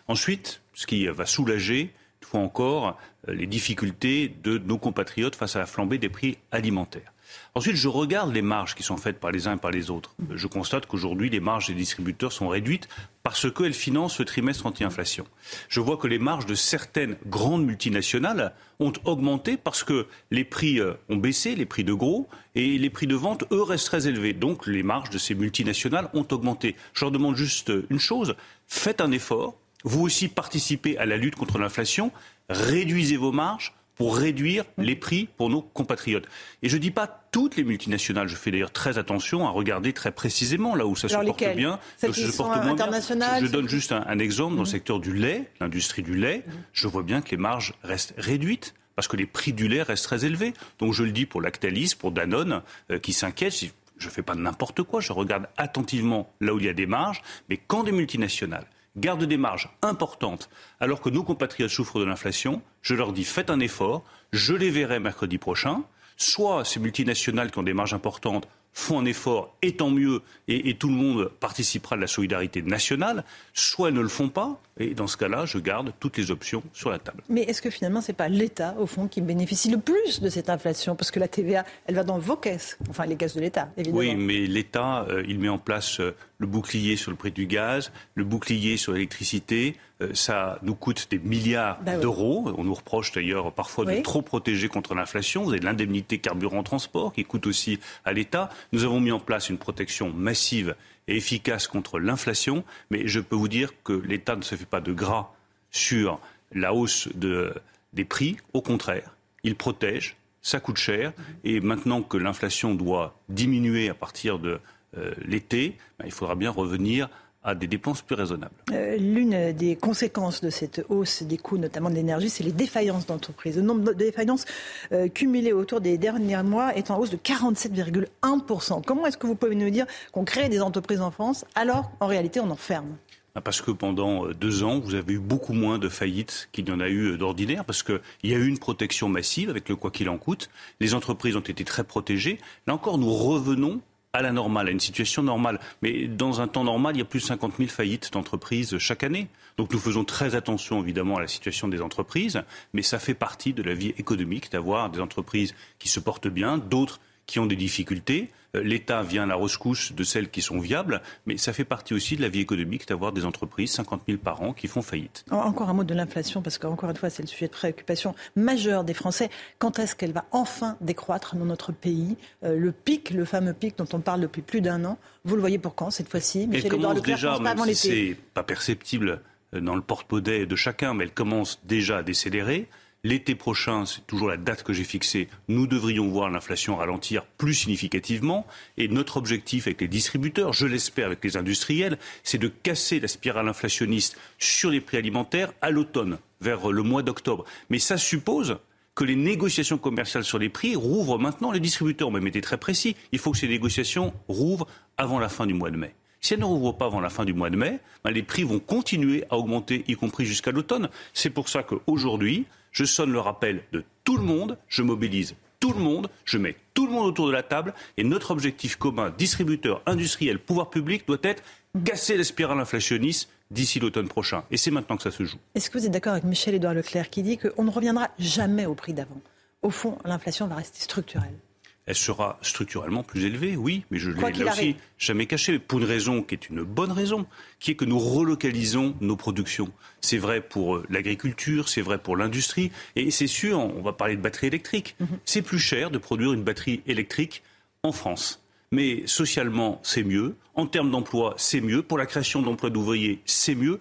Ensuite, ce qui va soulager, une fois encore, euh, les difficultés de nos compatriotes face à la flambée des prix alimentaires. Ensuite, je regarde les marges qui sont faites par les uns et par les autres. Je constate qu'aujourd'hui, les marges des distributeurs sont réduites parce qu'elles financent le trimestre anti-inflation. Je vois que les marges de certaines grandes multinationales ont augmenté parce que les prix euh, ont baissé, les prix de gros, et les prix de vente, eux, restent très élevés. Donc, les marges de ces multinationales ont augmenté. Je leur demande juste une chose, faites un effort, vous aussi participez à la lutte contre l'inflation, réduisez vos marges, pour réduire les prix pour nos compatriotes. Et je ne dis pas toutes les multinationales, je fais d'ailleurs très attention à regarder très précisément là où ça se porte bien, là où ça se porte moins bien. Je, je, donne juste un, exemple dans le mhm. secteur du lait, l'industrie du lait, mhm. je vois bien que les marges restent réduites parce que les prix du lait restent très élevés. Donc je le dis pour Lactalis, pour Danone, euh, qui s'inquiètent. Je ne fais pas n'importe quoi, je regarde attentivement là où il y a des marges, mais quand des multinationales gardent des marges importantes alors que nos compatriotes souffrent de l'inflation, je leur dis faites un effort, je les verrai mercredi prochain. Soit ces multinationales qui ont des marges importantes font un effort, et tant mieux, et, tout le monde participera de la solidarité nationale, soit elles ne le font pas, et dans ce cas-là, je garde toutes les options sur la table. Mais est-ce que finalement, ce n'est pas l'État, au fond, qui bénéficie le plus de cette inflation? Parce que la TVA, elle va dans vos caisses, enfin les caisses de l'État, évidemment. Oui, mais l'État, euh, il met en place euh, le bouclier sur le prix du gaz, le bouclier sur l'électricité, euh, ça nous coûte des milliards bah d'euros. On nous reproche d'ailleurs parfois de trop protéger contre l'inflation. Vous avez l'indemnité carburant transport qui coûte aussi à l'État. Nous avons mis en place une protection massive et efficace contre l'inflation, mais je peux vous dire que l'État ne se fait pas de gras sur la hausse des prix. Au contraire, il protège, ça coûte cher, et maintenant que l'inflation doit diminuer à partir de l'été, ben, il faudra bien revenir à des dépenses plus raisonnables. Euh, l'une des conséquences de cette hausse des coûts, notamment de l'énergie, c'est les défaillances d'entreprises. Le nombre de défaillances euh, cumulées autour des derniers mois est en hausse de 47,1%. Comment est-ce que vous pouvez nous dire qu'on crée des entreprises en France alors en réalité on en ferme? Ah, parce que pendant euh, deux ans, vous avez eu beaucoup moins de faillites qu'il n'y en a eu euh, d'ordinaire, parce qu'il y a eu une protection massive avec le quoi qu'il en coûte. Les entreprises ont été très protégées. Là encore, nous revenons à la normale, à une situation normale. Mais dans un temps normal, il y a plus de 50 000 faillites d'entreprises chaque année. Donc nous faisons très attention évidemment à la situation des entreprises, mais ça fait partie de la vie économique d'avoir des entreprises qui se portent bien, d'autres qui ont des difficultés. Euh, L'État vient à la rescousse de celles qui sont viables, mais ça fait partie aussi de la vie économique d'avoir des entreprises, 50 000 par an, qui font faillite. Encore un mot de l'inflation, parce qu'encore une fois, c'est le sujet de préoccupation majeure des Français. Quand est-ce qu'elle va enfin décroître dans notre pays euh, Le pic, le fameux pic dont on parle depuis plus d'un an, vous le voyez pour quand cette fois-ci Elle commence déjà, même si c'est pas perceptible euh, dans le porte-monnaie de chacun, mais elle commence déjà à décélérer. L'été prochain, c'est toujours la date que j'ai fixée, nous devrions voir l'inflation ralentir plus significativement. Et notre objectif avec les distributeurs, je l'espère avec les industriels, c'est de casser la spirale inflationniste sur les prix alimentaires à l'automne, vers le mois d'octobre. Mais ça suppose que les négociations commerciales sur les prix rouvrent maintenant. Les distributeurs ont même été très précis. Il faut que ces négociations rouvrent avant la fin du mois de mai. Si elles ne rouvrent pas avant la fin du mois de mai, ben, les prix vont continuer à augmenter, y compris jusqu'à l'automne. C'est pour ça qu'aujourd'hui, je sonne le rappel de tout le monde, je mobilise tout le monde, je mets tout le monde autour de la table et notre objectif commun, distributeurs, industriels, pouvoir public, doit être casser la spirale inflationniste d'ici l'automne prochain. Et c'est maintenant que ça se joue. Est-ce que vous êtes d'accord avec Michel-Édouard Leclerc qui dit qu'on ne reviendra jamais au prix d'avant? Au fond, l'inflation va rester structurelle elle sera structurellement plus élevée, oui, mais je l'ai là aussi jamais caché, pour une raison qui est une bonne raison, qui est que nous relocalisons nos productions. C'est vrai pour euh, l'agriculture, c'est vrai pour l'industrie, et c'est sûr, on va parler de batterie électrique. Mhm. C'est plus cher de produire une batterie électrique en France. Mais socialement, c'est mieux. En termes d'emploi, c'est mieux. Pour la création d'emplois d'ouvriers, c'est mieux.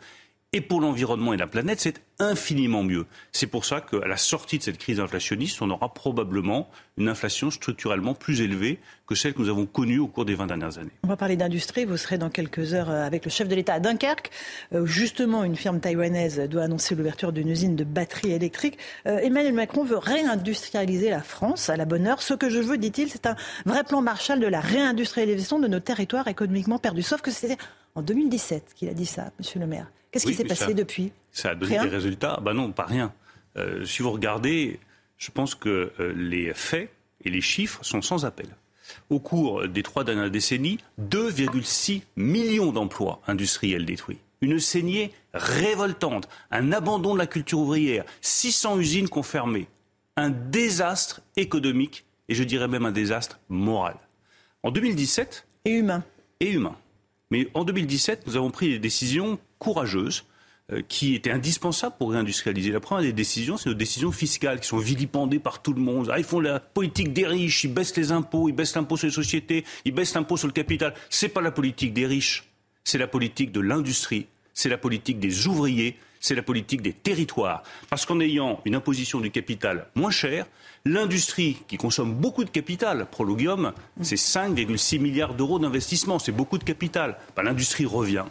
Et pour l'environnement et la planète, c'est infiniment mieux. C'est pour ça qu'à la sortie de cette crise inflationniste, on aura probablement une inflation structurellement plus élevée que celle que nous avons connue au cours des 20 dernières années. On va parler d'industrie. Vous serez dans quelques heures euh, avec le chef de l'État à Dunkerque. Euh, justement, une firme taïwanaise doit annoncer l'ouverture d'une usine de batteries électriques. Euh, Emmanuel Macron veut réindustrialiser la France à la bonne heure. Ce que je veux, dit-il, c'est un vrai plan Marshall de la réindustrialisation de nos territoires économiquement perdus. Sauf que c'était en 2017 qu'il a dit ça, monsieur le maire. Qu'est-ce qui s'est passé depuis? Ça a donné des résultats Ben non, pas rien. Euh, si vous regardez, je pense que euh, les faits et les chiffres sont sans appel. Au cours des trois dernières décennies, 2,6 millions d'emplois industriels détruits. Une saignée révoltante, un abandon de la culture ouvrière, 600 usines confirmées, un désastre économique et je dirais même un désastre moral. En 2017. Et humain. Et humain. Mais en 2017, nous avons pris des décisions courageuses euh, qui étaient indispensables pour réindustrialiser. La première des décisions, c'est nos décisions fiscales qui sont vilipendées par tout le monde. Ah, ils font la politique des riches, ils baissent les impôts, ils baissent l'impôt sur les sociétés, ils baissent l'impôt sur le capital. C'est pas la politique des riches, c'est la politique de l'industrie, c'est la politique des ouvriers, c'est la politique des territoires. Parce qu'en ayant une imposition du capital moins chère, l'industrie qui consomme beaucoup de capital, Prologium, c'est 5,6 milliards d'euros d'investissement, c'est beaucoup de capital. L'industrie revient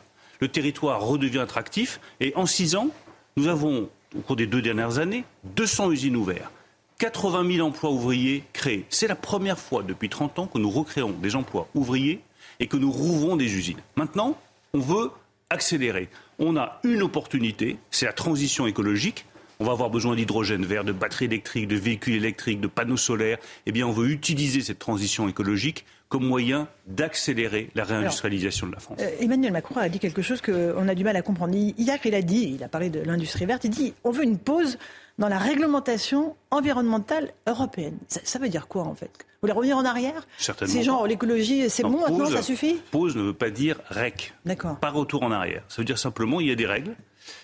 le territoire redevient attractif. Et en six ans, nous avons, au cours des deux dernières années, 200 usines ouvertes. 80 000 emplois ouvriers créés. C'est la première fois depuis 30 ans que nous recréons des emplois ouvriers et que nous rouvrons des usines. Maintenant, on veut accélérer. On a une opportunité, c'est la transition écologique. On va avoir besoin d'hydrogène vert, de batteries électriques, de véhicules électriques, de panneaux solaires. Eh bien, on veut utiliser cette transition écologique comme moyen d'accélérer la réindustrialisation de la France. Euh, Emmanuel Macron a dit quelque chose qu'on a du mal à comprendre. Hier, il a dit, il a parlé de l'industrie verte, il dit on veut une pause dans la réglementation environnementale européenne. Ça, veut dire quoi en fait? Vous voulez revenir en arrière? Certainement. C'est genre l'écologie, c'est bon maintenant, ça suffit? Pause ne veut pas dire rec. D'accord. Pas retour en arrière. Ça veut dire simplement il y a des règles.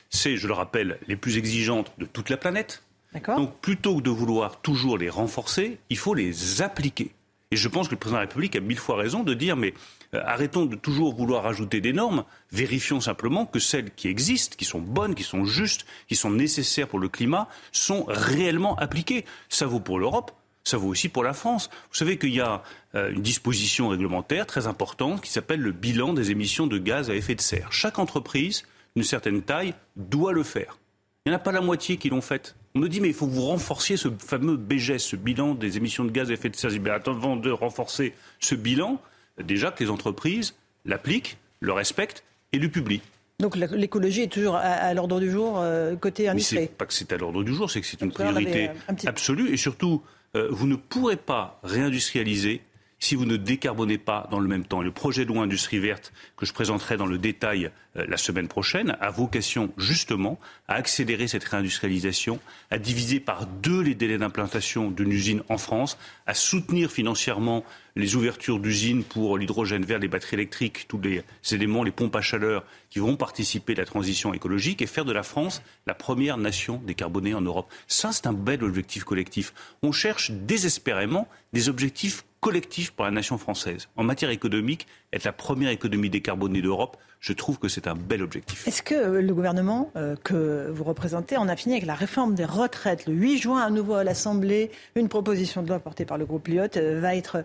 C'est, je le rappelle, les plus exigeantes de toute la planète. Donc plutôt que de vouloir toujours les renforcer, il faut les appliquer. Et je pense que le président de la République a mille fois raison de dire mais euh, arrêtons de toujours vouloir ajouter des normes, vérifions simplement que celles qui existent, qui sont bonnes, qui sont justes, qui sont nécessaires pour le climat, sont réellement appliquées. Ça vaut pour l'Europe, ça vaut aussi pour la France. Vous savez qu'il y a euh, une disposition réglementaire très importante qui s'appelle le bilan des émissions de gaz à effet de serre. Chaque entreprise d'une certaine taille doit le faire. Il n'y en a pas la moitié qui l'ont fait. On me dit, mais il faut que vous renforciez ce fameux BGS, ce bilan des émissions de gaz à effet de serre. Mais avant de renforcer ce bilan, déjà que les entreprises l'appliquent, le respectent et le publient. Donc l'écologie est toujours à, l'ordre du jour euh, côté industrie. Mais c'est pas que c'est à l'ordre du jour, c'est que c'est une priorité absolue. Et surtout, euh, vous ne pourrez pas réindustrialiser si vous ne décarbonez pas dans le même temps. Le projet de loi industrie verte que je présenterai dans le détail la semaine prochaine a vocation justement à accélérer cette réindustrialisation, à diviser par deux les délais d'implantation d'une usine en France, à soutenir financièrement les ouvertures d'usines pour l'hydrogène vert, les batteries électriques, tous les éléments, les pompes à chaleur qui vont participer à la transition écologique et faire de la France la première nation décarbonée en Europe. Ça, c'est un bel objectif collectif. On cherche désespérément des objectifs collectif pour la nation française. En matière économique, être la première économie décarbonée d'Europe, je trouve que c'est un bel objectif. Est-ce que euh, le gouvernement euh, que vous représentez en a fini avec la réforme des retraites? Le 8 juin, à nouveau à l'Assemblée, une proposition de loi portée par le groupe Lyotte euh, va être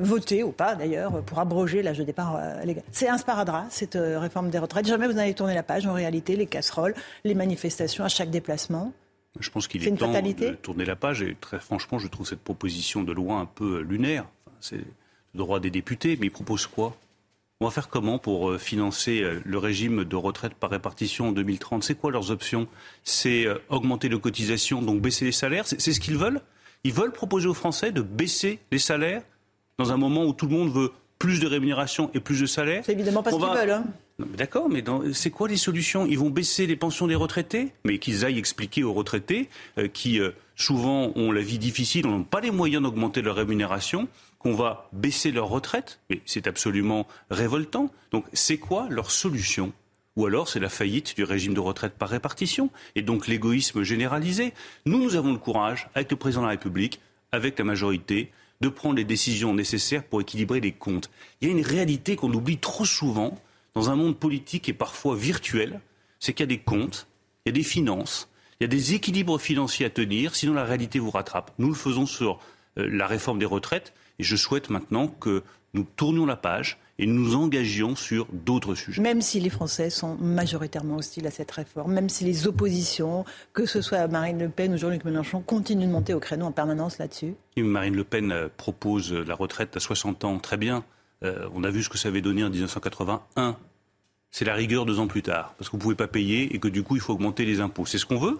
votée, ou pas d'ailleurs, pour abroger l'âge de départ légal. C'est un sparadrap, cette réforme des retraites. Jamais vous n'avez tourné la page, en réalité, les casseroles, les manifestations à chaque déplacement. Je pense qu'il est, temps de tourner la page et très franchement, je trouve cette proposition de loi un peu lunaire. c'est droit des députés, mais ils proposent quoi? On va faire comment pour euh, financer euh, le régime de retraite par répartition en 2030 C'est quoi leurs options? C'est euh, augmenter les cotisations, donc baisser les salaires? C'est ce qu'ils veulent? Ils veulent proposer aux Français de baisser les salaires dans un moment où tout le monde veut plus de rémunération et plus de salaire. C'est évidemment pas ce qu'ils veulent. Hein. D'accord, mais c'est quoi les solutions? Ils vont baisser les pensions des retraités? Mais qu'ils aillent expliquer aux retraités euh, qui euh, souvent ont la vie difficile, n'ont pas les moyens d'augmenter leur rémunération, qu'on va baisser leur retraite. Mais c'est absolument révoltant. Donc c'est quoi leur solution? Ou alors c'est la faillite du régime de retraite par répartition et donc l'égoïsme généralisé. Nous, nous avons le courage, avec le président de la République, avec la majorité, de prendre les décisions nécessaires pour équilibrer les comptes. Il y a une réalité qu'on oublie trop souvent dans un monde politique et parfois virtuel, c'est qu'il y a des comptes, il y a des finances, il y a des équilibres financiers à tenir, sinon la réalité vous rattrape. Nous le faisons sur euh, la réforme des retraites et je souhaite maintenant que nous tournions la page et nous engagions sur d'autres sujets. Même si les Français sont majoritairement hostiles à cette réforme, même si les oppositions, que ce soit Marine Le Pen ou Jean-Luc Mélenchon, continuent de monter au créneau en permanence là-dessus Marine Le Pen euh, propose la retraite à 60 ans, très bien. Euh, on a vu ce que ça avait donné en 1981. C'est la rigueur deux ans plus tard, parce que vous ne pouvez pas payer et que du coup il faut augmenter les impôts. C'est ce qu'on veut?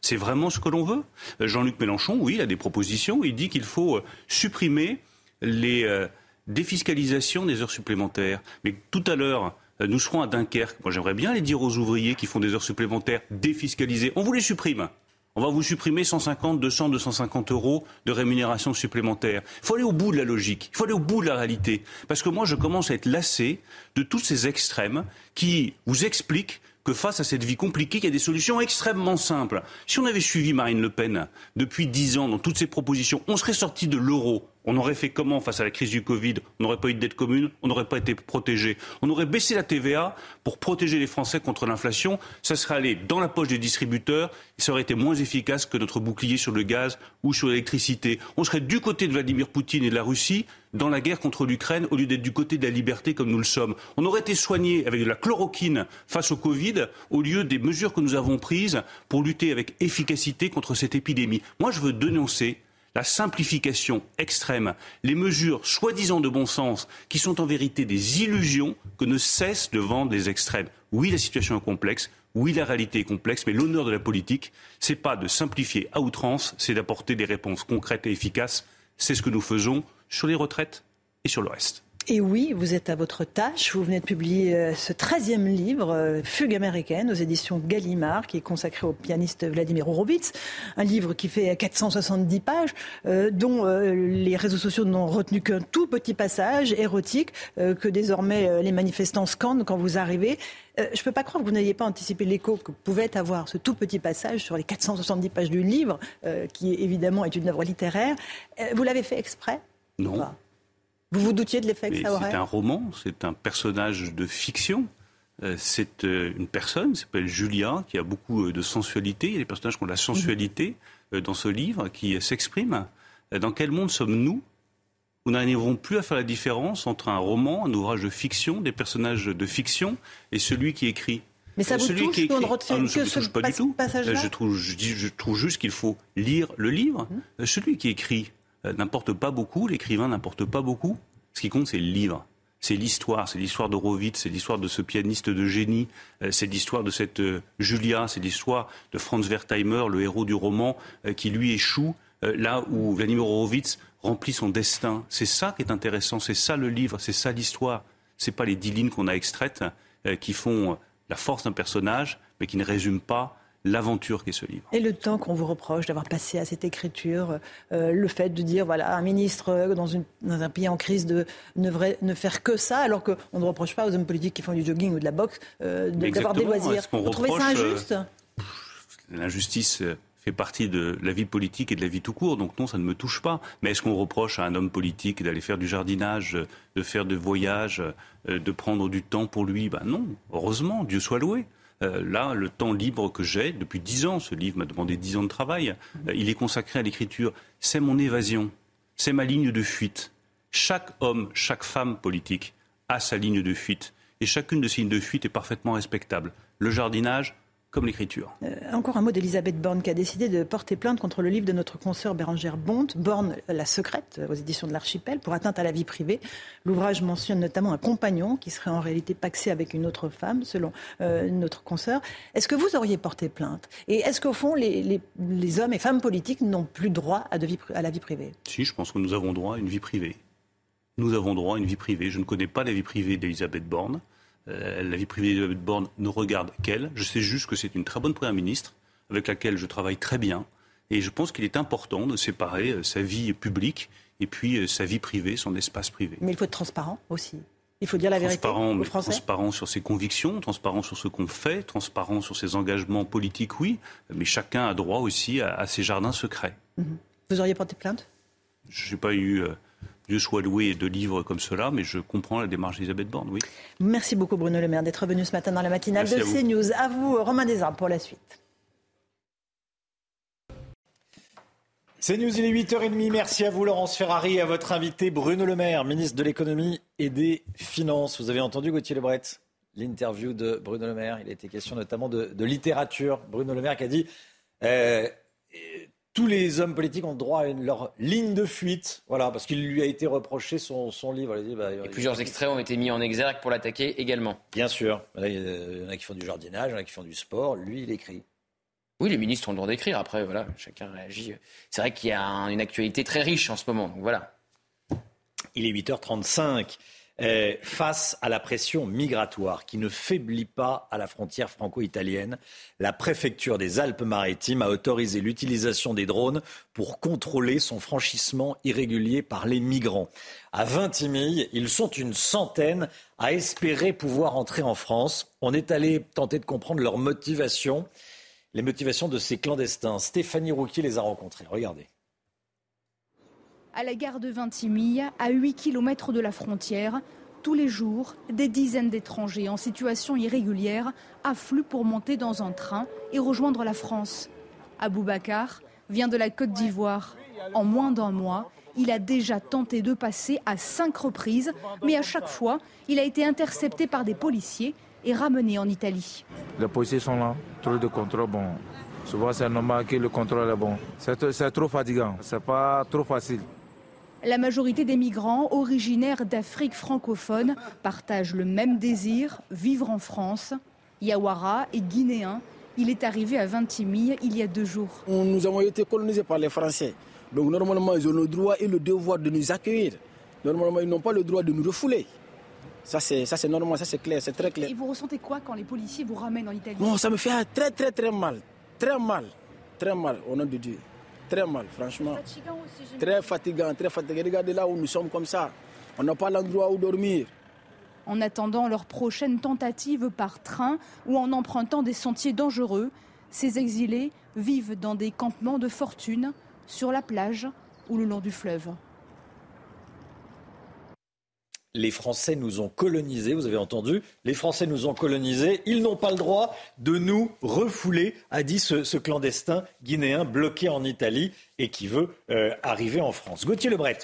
C'est vraiment ce que l'on veut? Euh, Jean-Luc Mélenchon, oui, a des propositions. Il dit qu'il faut supprimer les défiscalisation des heures supplémentaires. Mais tout à l'heure, euh, nous serons à Dunkerque. Moi, j'aimerais bien les dire aux ouvriers qui font des heures supplémentaires défiscalisées. On vous les supprime. On va vous supprimer 150, 200, 250 euros de rémunération supplémentaire. Il faut aller au bout de la logique. Il faut aller au bout de la réalité. Parce que moi, je commence à être lassé de tous ces extrêmes qui vous expliquent que face à cette vie compliquée, il y a des solutions extrêmement simples. Si on avait suivi Marine Le Pen depuis dix ans dans toutes ses propositions, on serait sorti de l'euro. On aurait fait comment face à la crise du Covid? On n'aurait pas eu de dette commune, on n'aurait pas été protégé. On aurait baissé la TVA pour protéger les Français contre l'inflation. Ça serait allé dans la poche des distributeurs et ça aurait été moins efficace que notre bouclier sur le gaz ou sur l'électricité. On serait du côté de Vladimir Poutine et de la Russie dans la guerre contre l'Ukraine au lieu d'être du côté de la liberté comme nous le sommes. On aurait été soigné avec de la chloroquine face au Covid au lieu des mesures que nous avons prises pour lutter avec efficacité contre cette épidémie. Moi, je veux dénoncer la simplification extrême, les mesures soi-disant de bon sens, qui sont en vérité des illusions que ne cessent de vendre les extrêmes. Oui, la situation est complexe. Oui, la réalité est complexe, mais l'honneur de la politique, c'est pas de simplifier à outrance, c'est d'apporter des réponses concrètes et efficaces. C'est ce que nous faisons sur les retraites et sur le reste. Et oui, vous êtes à votre tâche. Vous venez de publier euh, ce 13e livre, euh, Fugue américaine, aux éditions Gallimard, qui est consacré au pianiste Vladimir Horowitz. Un livre qui fait 470 pages, euh, dont les réseaux sociaux n'ont retenu qu'un tout petit passage érotique que désormais les manifestants scandent quand vous arrivez. je ne peux pas croire que vous n'ayez pas anticipé l'écho que pouvait avoir ce tout petit passage sur les 470 pages du livre, qui évidemment est une œuvre littéraire. vous l'avez fait exprès? Non. Vous vous doutiez de l'effet que ça aurait C'est un roman, c'est un personnage de fiction. Euh, c'est euh, une personne, s'appelle Julia, qui a beaucoup euh, de sensualité. Il y a des personnages qui ont de la sensualité dans ce livre, qui s'expriment. Dans quel monde sommes-nous? Nous n'arriverons plus à faire la différence entre un roman, un ouvrage de fiction, des personnages de fiction, et celui qui écrit. Mais ça vous celui touche, qui écrit... ah, ne ce touche pas du tout. Je trouve, je, je trouve juste qu'il faut lire le livre. Celui qui écrit n'importe pas beaucoup, l'écrivain n'importe pas beaucoup. Ce qui compte, c'est le livre. c'est l'histoire, c'est l'histoire d'Horowitz, c'est l'histoire de ce pianiste de génie, euh, c'est l'histoire de cette euh, Julia, c'est l'histoire de Franz Wertheimer, le héros du roman, euh, qui lui échoue là où Vladimir Horowitz remplit son destin. C'est ça qui est intéressant, c'est ça le livre, c'est ça l'histoire. C'est pas les dix lignes qu'on a extraites qui font la force d'un personnage, mais qui ne résument pas l'aventure qu'est ce livre. Et le temps qu'on vous reproche d'avoir passé à cette écriture, euh, le fait de dire, voilà, un ministre euh, dans, une, dans un pays en crise de ne, ne faire que ça, alors qu'on ne reproche pas aux hommes politiques qui font du jogging ou de la boxe euh, d'avoir des loisirs. Vous trouvez ça injuste? L'injustice fait partie de la vie politique et de la vie tout court, donc non, ça ne me touche pas. Mais est-ce qu'on reproche à un homme politique d'aller faire du jardinage, de faire des voyages, de prendre du temps pour lui? Ben non, heureusement, Dieu soit loué. Euh, là, le temps libre que j'ai, depuis dix ans, ce livre m'a demandé dix ans de travail, euh, il est consacré à l'écriture. C'est mon évasion, c'est ma ligne de fuite. Chaque homme, chaque femme politique a sa ligne de fuite. Et chacune de ces lignes de fuite est parfaitement respectable. Le jardinage, comme l'écriture. Euh, encore un mot d'Elisabeth Borne qui a décidé de porter plainte contre le livre de notre consoeur Bérangère Bonte, Borne la secrète, aux éditions de l'Archipel, pour atteinte à la vie privée. L'ouvrage mentionne notamment un compagnon qui serait en réalité paxé avec une autre femme, selon euh, notre consoeur. Est-ce que vous auriez porté plainte? Et est-ce qu'au fond, les, hommes et femmes politiques n'ont plus droit à, à la vie privée? Si, je pense que nous avons droit à une vie privée. Nous avons droit à une vie privée. Je ne connais pas la vie privée d'Elisabeth Borne. Euh, la vie privée de Borne ne regarde qu'elle. Je sais juste que c'est une très bonne première ministre avec laquelle je travaille très bien. Et je pense qu'il est important de séparer euh, sa vie publique et puis euh, sa vie privée, son espace privé. Mais il faut être transparent aussi. Il faut dire la vérité aux Français. Transparent sur ses convictions, transparent sur ce qu'on fait, transparent sur ses engagements politiques, oui. Mais chacun a droit aussi à, ses jardins secrets. Mhm. Vous auriez porté plainte? Je n'ai pas eu Dieu soit loué de livres comme cela, mais je comprends la démarche d'Elisabeth Borne, oui. Merci beaucoup Bruno Le Maire d'être venu ce matin dans la matinale de CNews. À vous, Romain Desarmes, pour la suite. CNews, il est 8h30. Merci à vous, Laurence Ferrari, et à votre invité, Bruno Le Maire, ministre de l'économie et des finances. Vous avez entendu Gauthier Lebret L'interview de Bruno Le Maire. Il a été question notamment de, littérature. Bruno Le Maire qui a dit euh, tous les hommes politiques ont droit à leur ligne de fuite, voilà, parce qu'il lui a été reproché son, livre. Bah, et plusieurs extraits ont été mis en exergue pour l'attaquer également. Bien sûr. Il y en a qui font du jardinage, il y en a qui font du sport. Lui, il écrit. Oui, les ministres ont le droit d'écrire. Après, voilà, chacun réagit. C'est vrai qu'il y a une actualité très riche en ce moment. Donc voilà. Il est 8h35 face à la pression migratoire qui ne faiblit pas à la frontière franco-italienne, la préfecture des Alpes-Maritimes a autorisé l'utilisation des drones pour contrôler son franchissement irrégulier par les migrants. À Vintimille, ils sont une centaine à espérer pouvoir entrer en France. On est allé tenter de comprendre leurs motivations, les motivations de ces clandestins. Stéphanie Rouquier les a rencontrés. Regardez à la gare de Vintimille, à 8 km de la frontière. Tous les jours, des dizaines d'étrangers en situation irrégulière affluent pour monter dans un train et rejoindre la France. Aboubacar vient de la Côte d'Ivoire. En moins d'un mois, il a déjà tenté de passer à cinq reprises, mais à chaque fois, il a été intercepté par des policiers et ramené en Italie. Les policiers sont là, trop de contrôle, bon. Souvent, c'est normal que le contrôle est bon. C'est trop fatigant, c'est pas trop facile. La majorité des migrants originaires d'Afrique francophone partagent le même désir, vivre en France. Yawara est guinéen. Il est arrivé à Vintimille il y a deux jours. Nous avons été colonisés par les Français. Donc normalement, ils ont le droit et le devoir de nous accueillir. Normalement, ils n'ont pas le droit de nous refouler. Ça, c'est, ça, c'est normal, ça, c'est clair, c'est très clair. Et vous ressentez quoi quand les policiers vous ramènent en Italie? Non, ça me fait très, très, très mal. Très mal. Très mal, au nom de Dieu très mal, franchement. très fatigant, très fatigant. Regardez là où nous sommes comme ça. On n'a pas l'endroit où dormir. En attendant leur prochaine tentative par train ou en empruntant des sentiers dangereux, ces exilés vivent dans des campements de fortune, sur la plage ou le long du fleuve les Français nous ont colonisés, vous avez entendu, les Français nous ont colonisés, ils n'ont pas le droit de nous refouler, a dit ce, clandestin guinéen bloqué en Italie et qui veut euh, arriver en France. Gauthier Lebret,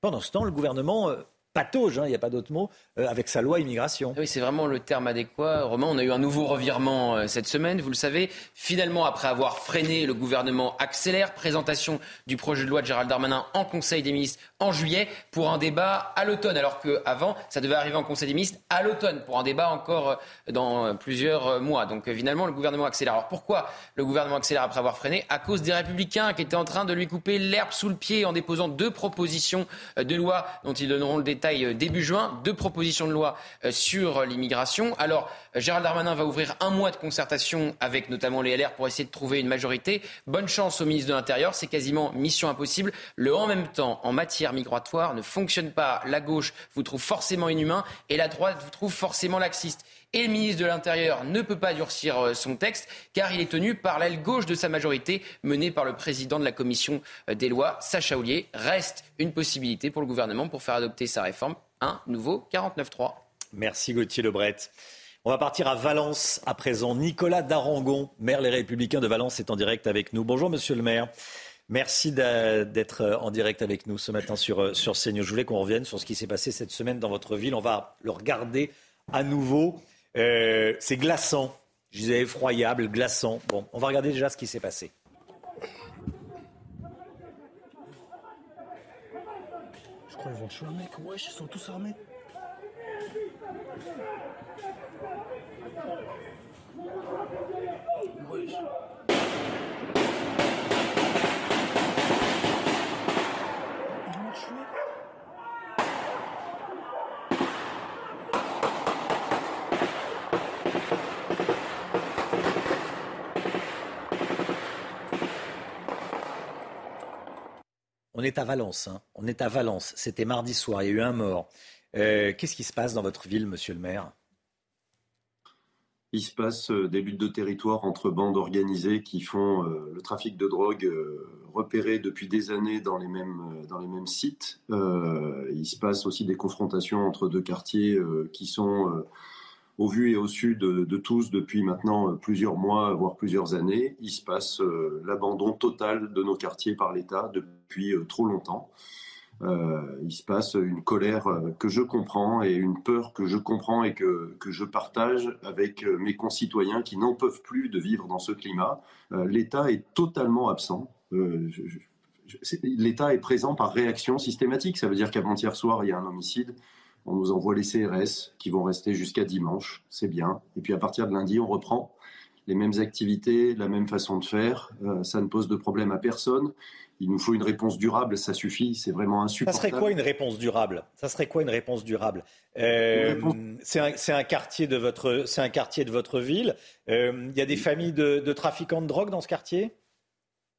pendant ce temps, le gouvernement... Patauge, hein, il n'y a pas d'autre mot, euh, avec sa loi immigration. Oui, c'est vraiment le terme adéquat. Romain, on a eu un nouveau revirement euh, cette semaine, vous le savez. Finalement, après avoir freiné, le gouvernement accélère. Présentation du projet de loi de Gérald Darmanin en Conseil des ministres en juillet pour un débat à l'automne. Alors qu'avant, ça devait arriver en Conseil des ministres à l'automne pour un débat encore euh, dans plusieurs mois. Donc finalement, le gouvernement accélère. Alors pourquoi le gouvernement accélère après avoir freiné? À cause des républicains qui étaient en train de lui couper l'herbe sous le pied en déposant deux propositions de loi dont ils donneront le détail euh, début juin, deux propositions de loi euh, sur l'immigration. Alors, Gérald Darmanin va ouvrir un mois de concertation avec notamment les LR pour essayer de trouver une majorité. Bonne chance au ministre de l'Intérieur, c'est quasiment mission impossible. Le en même temps, en matière migratoire, ne fonctionne pas. La gauche vous trouve forcément inhumain et la droite vous trouve forcément laxiste. Et le ministre de l'Intérieur ne peut pas durcir euh, son texte car il est tenu par l'aile gauche de sa majorité menée par le président de la commission euh, des lois, Sacha Oulier. Reste une possibilité pour le gouvernement pour faire adopter sa réforme, un nouveau 49-3. Merci Gauthier Lebret. On va partir à Valence à présent. Nicolas Darangon, maire Les Républicains de Valence, est en direct avec nous. Bonjour monsieur le maire. Merci d'être euh, en direct avec nous ce matin sur, sur CNews. Je voulais qu'on revienne sur ce qui s'est passé cette semaine dans votre ville. On va le regarder à nouveau. Euh, c'est glaçant. Je disais effroyable, glaçant. Bon, on va regarder déjà ce qui s'est passé. Je crois qu'ils vont tuer un mec. Wesh, ils sont tous armés. Wesh. On est à Valence. Hein. On est à Valence. C'était mardi soir. Il y a eu un mort. Euh, qu'est-ce qui se passe dans votre ville, monsieur le maire? Il se passe euh, des luttes de territoire entre bandes organisées qui font euh, le trafic de drogue repéré depuis des années dans les mêmes sites. il se passe aussi des confrontations entre deux quartiers qui sont au vu et au sud de, tous depuis maintenant plusieurs mois, voire plusieurs années. Il se passe euh, l'abandon total de nos quartiers par l'État depuis euh, trop longtemps. Euh, il se passe une colère que je comprends et une peur que je comprends et que, que je partage avec mes concitoyens qui n'en peuvent plus de vivre dans ce climat. L'État est totalement absent. L'État est présent par réaction systématique. Ça veut dire qu'avant-hier soir, il y a un homicide. On nous envoie les CRS qui vont rester jusqu'à dimanche, c'est bien. Et puis à partir de lundi, on reprend les mêmes activités, la même façon de faire. Euh, ça ne pose de problème à personne. Il nous faut une réponse durable, ça suffit, c'est vraiment insupportable. Ça serait quoi une réponse durable? Ça serait quoi une réponse durable? Euh, C'est un, quartier de votre, c'est un quartier de votre ville. Euh, il y a des familles de, de trafiquants de drogue dans ce quartier?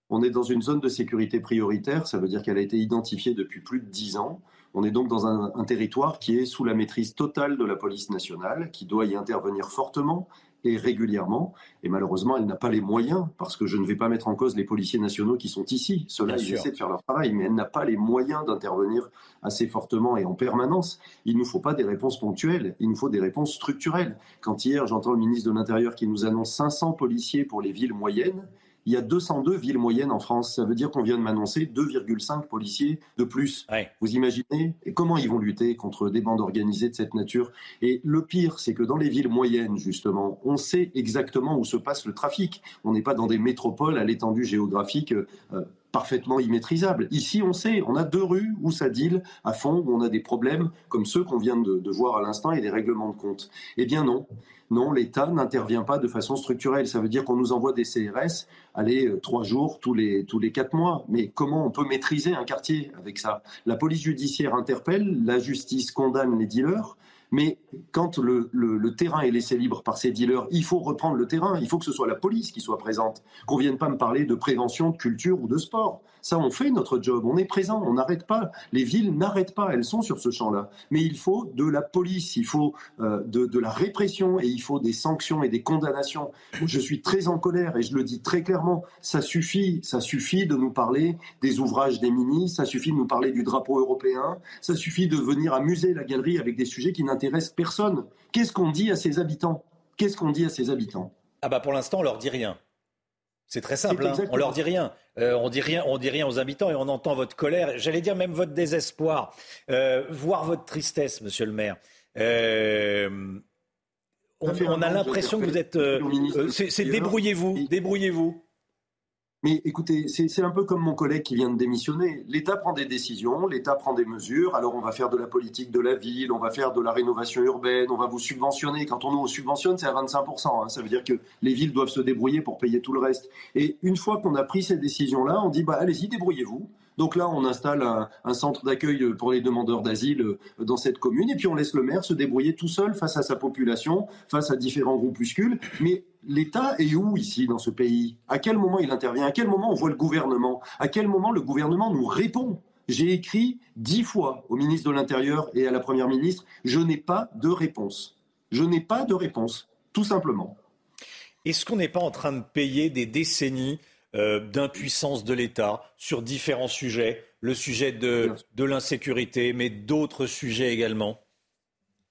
On est dans une zone de sécurité prioritaire, ça veut dire qu'elle a été identifiée depuis plus de dix ans. On est donc dans un, territoire qui est sous la maîtrise totale de la police nationale, qui doit y intervenir fortement et régulièrement. Et malheureusement, elle n'a pas les moyens, parce que je ne vais pas mettre en cause les policiers nationaux qui sont ici. Ceux-là, ils essaient de faire leur travail, mais elle n'a pas les moyens d'intervenir assez fortement et en permanence. Il ne nous faut pas des réponses ponctuelles, il nous faut des réponses structurelles. Quand hier, j'entends le ministre de l'Intérieur qui nous annonce 500 policiers pour les villes moyennes, il y a 202 villes moyennes en France. Ça veut dire qu'on vient de m'annoncer 2,5 policiers de plus. Vous imaginez? Et Comment ils vont lutter contre des bandes organisées de cette nature? Et le pire, c'est que dans les villes moyennes, justement, on sait exactement où se passe le trafic. On n'est pas dans des métropoles à l'étendue géographique. Euh, parfaitement immaîtrisable. Ici, on sait, on a deux rues où ça deal à fond, où on a des problèmes comme ceux qu'on vient de, de voir à l'instant et des règlements de compte. Eh bien non, non, l'État n'intervient pas de façon structurelle. Ça veut dire qu'on nous envoie des CRS, allez, euh, trois jours tous les, tous les quatre mois. Mais comment on peut maîtriser un quartier avec ça? La police judiciaire interpelle, la justice condamne les dealers. Mais quand le, le, terrain est laissé libre par ces dealers, il faut reprendre le terrain. Il faut que ce soit la police qui soit présente. Qu'on vienne pas me parler de prévention, de culture ou de sport. Ça, on fait notre job. On est présent. On n'arrête pas. Les villes n'arrêtent pas. Elles sont sur ce champ-là. Mais il faut de la police. Il faut euh, de, la répression et il faut des sanctions et des condamnations. Je suis très en colère et je le dis très clairement. Ça suffit. Ça suffit de nous parler des ouvrages des ministres. Ça suffit de nous parler du drapeau européen. Ça suffit de venir amuser la galerie avec des sujets qui n'intéressent personne. Qu'est-ce qu'on dit à ses habitants? Qu'est-ce qu'on dit à ses habitants? Ah bah pour l'instant, on leur dit rien. C'est très simple, hein. on leur dit rien. Euh, on dit rien, on dit rien aux habitants et on entend votre colère. J'allais dire même votre désespoir, euh, voir votre tristesse, Monsieur le Maire. Euh, on, a l'impression que vous êtes. c'est débrouillez-vous, débrouillez-vous. Mais écoutez, c'est un peu comme mon collègue qui vient de démissionner. L'État prend des décisions, l'État prend des mesures. Alors on va faire de la politique de la ville, on va faire de la rénovation urbaine, on va vous subventionner. Quand on nous subventionne, c'est à 25%. Hein. Ça veut dire que les villes doivent se débrouiller pour payer tout le reste. Et une fois qu'on a pris ces décisions-là, on dit bah allez-y, débrouillez-vous. Donc là, on installe un, centre d'accueil pour les demandeurs d'asile euh, dans cette commune, et puis on laisse le maire se débrouiller tout seul face à sa population, face à différents groupuscules. Mais l'État est où ici dans ce pays? À quel moment il intervient? À quel moment on voit le gouvernement? À quel moment le gouvernement nous répond? J'ai écrit dix fois au ministre de l'Intérieur et à la Première ministre, je n'ai pas de réponse. Je n'ai pas de réponse, tout simplement. Est-ce qu'on n'est pas en train de payer des décennies euh, d'impuissance de l'État sur différents sujets, le sujet de, l'insécurité, mais d'autres sujets également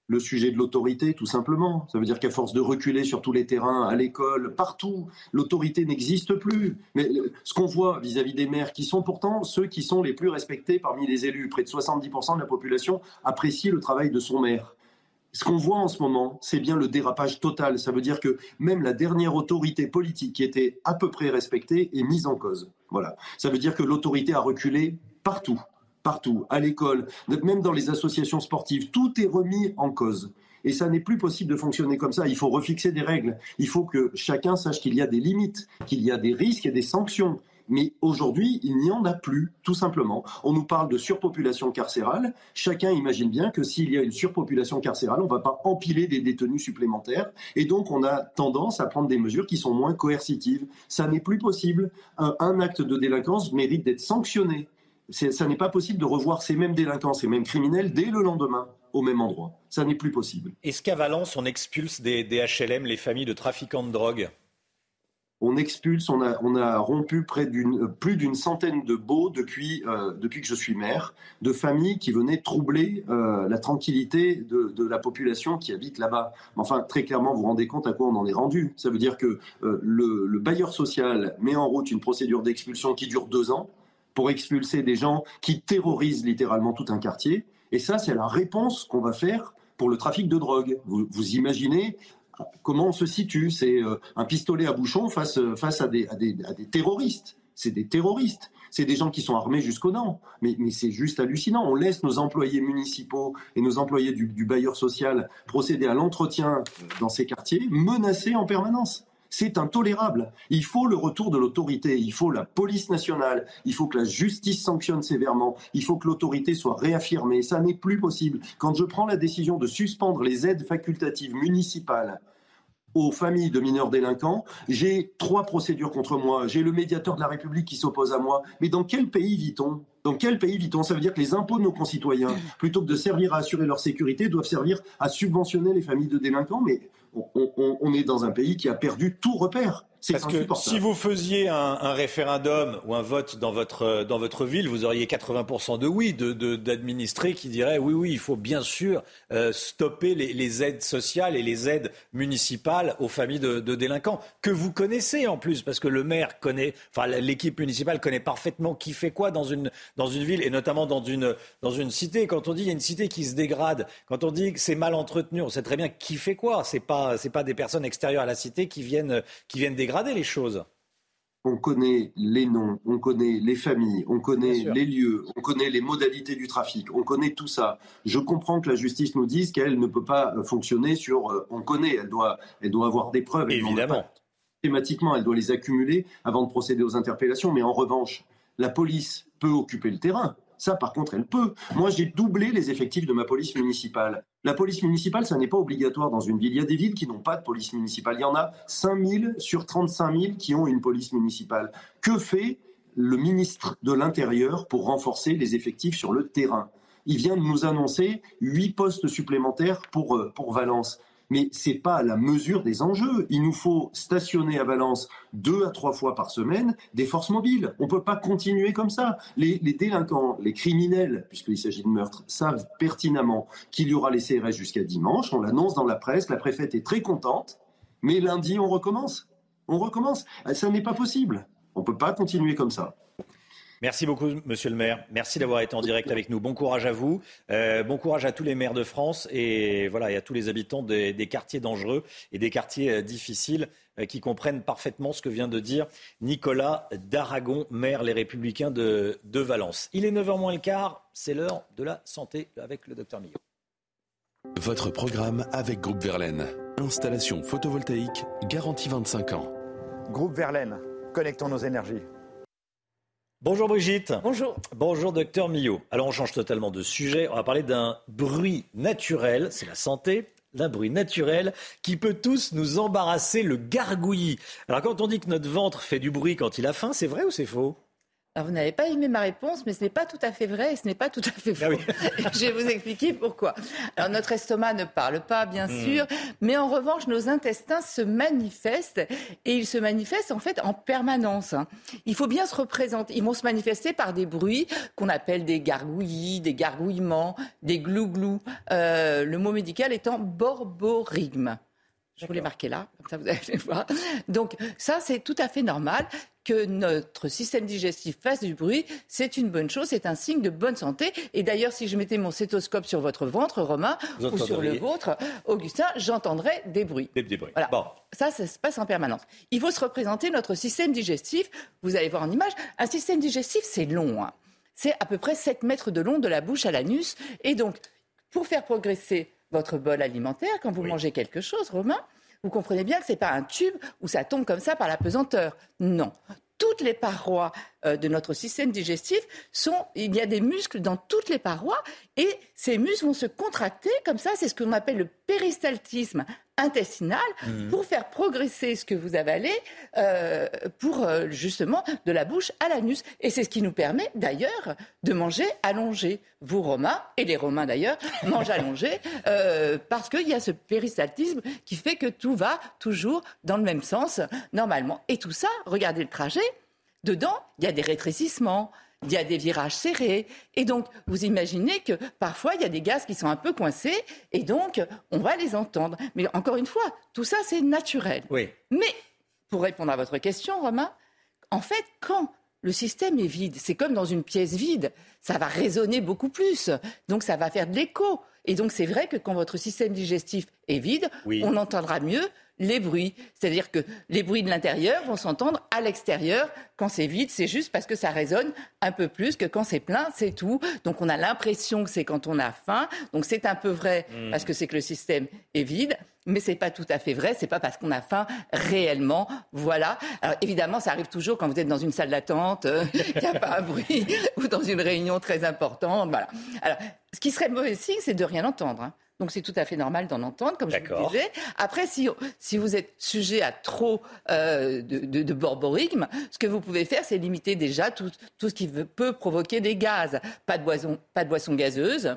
le sujet de l'autorité, tout simplement. Ça veut dire qu'à force de reculer sur tous les terrains, à l'école, partout, l'autorité n'existe plus. Mais ce qu'on voit vis-à-vis des maires, qui sont pourtant ceux qui sont les plus respectés parmi les élus, près de 70% de la population apprécie le travail de son maire. Ce qu'on voit en ce moment, c'est bien le dérapage total. Ça veut dire que même la dernière autorité politique qui était à peu près respectée est mise en cause. Voilà. Ça veut dire que l'autorité a reculé partout, partout, à l'école, même dans les associations sportives. Tout est remis en cause. Et ça n'est plus possible de fonctionner comme ça. Il faut refixer des règles. Il faut que chacun sache qu'il y a des limites, qu'il y a des risques et des sanctions. Mais aujourd'hui, il n'y en a plus, tout simplement. On nous parle de surpopulation carcérale. Chacun imagine bien que s'il y a une surpopulation carcérale, on ne va pas empiler des détenus supplémentaires. Et donc, on a tendance à prendre des mesures qui sont moins coercitives. Ça n'est plus possible. Un, acte de délinquance mérite d'être sanctionné. Ça n'est pas possible de revoir ces mêmes délinquants, ces mêmes criminels dès le lendemain au même endroit. Ça n'est plus possible. Est-ce qu'à Valence, on expulse des, des HLM les familles de trafiquants de drogue? On expulse, on a, on a rompu près d'une, plus d'une centaine de baux depuis, euh, depuis que je suis maire, de familles qui venaient troubler euh, la tranquillité de, la population qui habite là-bas. Enfin, très clairement, vous vous rendez compte à quoi on en est rendu. Ça veut dire que euh, le, le bailleur social met en route une procédure d'expulsion qui dure deux ans pour expulser des gens qui terrorisent littéralement tout un quartier. Et ça, c'est la réponse qu'on va faire pour le trafic de drogue. Vous imaginez comment on se situe? C'est euh, un pistolet à bouchon face, euh, à, des, terroristes. C'est des terroristes. C'est des gens qui sont armés jusqu'aux dents. Mais, c'est juste hallucinant. On laisse nos employés municipaux et nos employés du, du bailleur social procéder à l'entretien dans ces quartiers, menacés en permanence. C'est intolérable. Il faut le retour de l'autorité, il faut la police nationale, il faut que la justice sanctionne sévèrement, il faut que l'autorité soit réaffirmée. Ça n'est plus possible. Quand je prends la décision de suspendre les aides facultatives municipales aux familles de mineurs délinquants, j'ai trois procédures contre moi. J'ai le médiateur de la République qui s'oppose à moi. Mais dans quel pays vit-on? Dans quel pays vit-on? Ça veut dire que les impôts de nos concitoyens, plutôt que de servir à assurer leur sécurité, doivent servir à subventionner les familles de délinquants. On, est dans un pays qui a perdu tout repère. Parce que si vous faisiez un, référendum ou un vote dans votre, dans votre ville, vous auriez 80% de oui, d'administrés de, qui diraient oui, oui, il faut bien sûr euh, stopper les, aides sociales et les aides municipales aux familles de, délinquants, que vous connaissez en plus, parce que le maire connaît, enfin l'équipe municipale connaît parfaitement qui fait quoi dans une, dans une ville et notamment dans une, dans une cité. Quand on dit qu'il y a une cité qui se dégrade, quand on dit que c'est mal entretenu, on sait très bien qui fait quoi. C'est pas, pas des personnes extérieures à la cité qui viennent, qui viennent dégrader les choses on connaît les noms, on connaît les familles, on connaît les lieux, on connaît les modalités du trafic, on connaît tout ça. Je comprends que la justice nous dise qu'elle ne peut pas fonctionner sur euh, on connaît, elle doit, elle doit avoir des preuves. Évidemment. Thématiquement, elle doit les accumuler avant de procéder aux interpellations, mais en revanche, la police peut occuper le terrain. Ça, par contre, elle peut. Moi, j'ai doublé les effectifs de ma police municipale. La police municipale, ça n'est pas obligatoire dans une ville. Il y a des villes qui n'ont pas de police municipale. Il y en a 5 000 sur 35 000 qui ont une police municipale. Que fait le ministre de l'Intérieur pour renforcer les effectifs sur le terrain? Il vient de nous annoncer 8 postes supplémentaires pour, euh, pour Valence mais ce n'est pas la mesure des enjeux. Il nous faut stationner à Valence deux à trois fois par semaine des forces mobiles. On ne peut pas continuer comme ça. Les, délinquants, les criminels, puisqu'il s'agit de meurtre, savent pertinemment qu'il y aura les CRS jusqu'à dimanche. On l'annonce dans la presse, la préfète est très contente, mais lundi, on recommence. On recommence. Ça n'est pas possible. On ne peut pas continuer comme ça. Merci beaucoup, monsieur le maire. Merci d'avoir été en direct avec nous. Bon courage à vous. Euh, bon courage à tous les maires de France et, voilà, et à tous les habitants des, quartiers dangereux et des quartiers euh, difficiles euh, qui comprennent parfaitement ce que vient de dire Nicolas d'Aragon, maire Les Républicains de, de Valence. Il est 9h moins le quart. C'est l'heure de la santé avec le docteur Millot. Votre programme avec Groupe Verlaine. Installation photovoltaïque garantie 25 ans. Groupe Verlaine, connectons nos énergies. Bonjour Brigitte. Bonjour. Bonjour docteur Millot. Alors on change totalement de sujet. On va parler d'un bruit naturel, c'est la santé, d'un bruit naturel qui peut tous nous embarrasser, le gargouillis. Alors quand on dit que notre ventre fait du bruit quand il a faim, c'est vrai ou c'est faux? Vous n'avez pas aimé ma réponse, mais ce n'est pas tout à fait vrai et ce n'est pas tout à fait ah faux. Je vais vous expliquer pourquoi. Alors notre estomac ne parle pas, bien hmm. sûr, mais en revanche, nos intestins se manifestent et ils se manifestent en fait en permanence. Hein. Il faut bien se représenter. Ils vont se manifester par des bruits qu'on appelle des gargouillis, des gargouillements, des glou-glous. Euh, le mot médical étant borborigme. Je vous l'ai marqué là, comme ça vous allez voir. Donc ça, c'est tout à fait normal que notre système digestif fasse du bruit. C'est une bonne chose, c'est un signe de bonne santé. Et d'ailleurs, si je mettais mon stéthoscope sur votre ventre, Romain, ou sur le vôtre, Augustin, j'entendrais des bruits. Des, bruits. Bon. Ça, ça se passe en permanence. Il faut se représenter notre système digestif. Vous allez voir en image. Un système digestif, c'est long. Hein. C'est à peu près 7 mètres de long de la bouche à l'anus. Et donc, pour faire progresser votre bol alimentaire quand vous mangez quelque chose, Romain. Vous comprenez bien que ce n'est pas un tube où ça tombe comme ça par la pesanteur. Non. Toutes les parois euh, de notre système digestif sont. Il y a des muscles dans toutes les parois et ces muscles vont se contracter comme ça. C'est ce qu'on appelle le péristaltisme intestinal mmh. pour faire progresser ce que vous avalez euh, pour euh, justement de la bouche à l'anus. Et c'est ce qui nous permet d'ailleurs de manger allongé. Vous, Romains, et les Romains d'ailleurs, mangent allongé euh, parce qu'il y a ce péristaltisme qui fait que tout va toujours dans le même sens normalement. Et tout ça, regardez le trajet, dedans, il y a des rétrécissements, il y a des virages serrés. Et donc, vous imaginez que parfois, il y a des gaz qui sont un peu coincés, et donc, on va les entendre. Mais encore une fois, tout ça, c'est naturel. Oui. Mais, pour répondre à votre question, Romain, en fait, quand le système est vide, c'est comme dans une pièce vide, ça va résonner beaucoup plus. Donc, ça va faire de l'écho. Et donc, c'est vrai que quand votre système digestif est vide, on entendra mieux les bruits. C'est-à-dire que les bruits de l'intérieur vont s'entendre à l'extérieur. Quand c'est vide, c'est juste parce que ça résonne un peu plus que quand c'est plein, c'est tout. Donc on a l'impression que c'est quand on a faim. Donc c'est un peu vrai hmm. parce que c'est que le système est vide. Mais c'est pas tout à fait vrai, c'est pas parce qu'on a faim réellement. Voilà. Alors évidemment, ça arrive toujours quand vous êtes dans une salle d'attente, euh, il n'y a pas un bruit, ou dans une réunion très importante. Voilà. Alors, ce qui serait mauvais signe, c'est de rien entendre. Hein. Donc c'est tout à fait normal d'en entendre, comme je vous le disais. Après, si, si vous êtes sujet à trop euh, de, de, de, borborigme, ce que vous pouvez faire, c'est limiter déjà tout, tout, ce qui peut provoquer des gaz. Pas de boisson, pas de boisson gazeuse.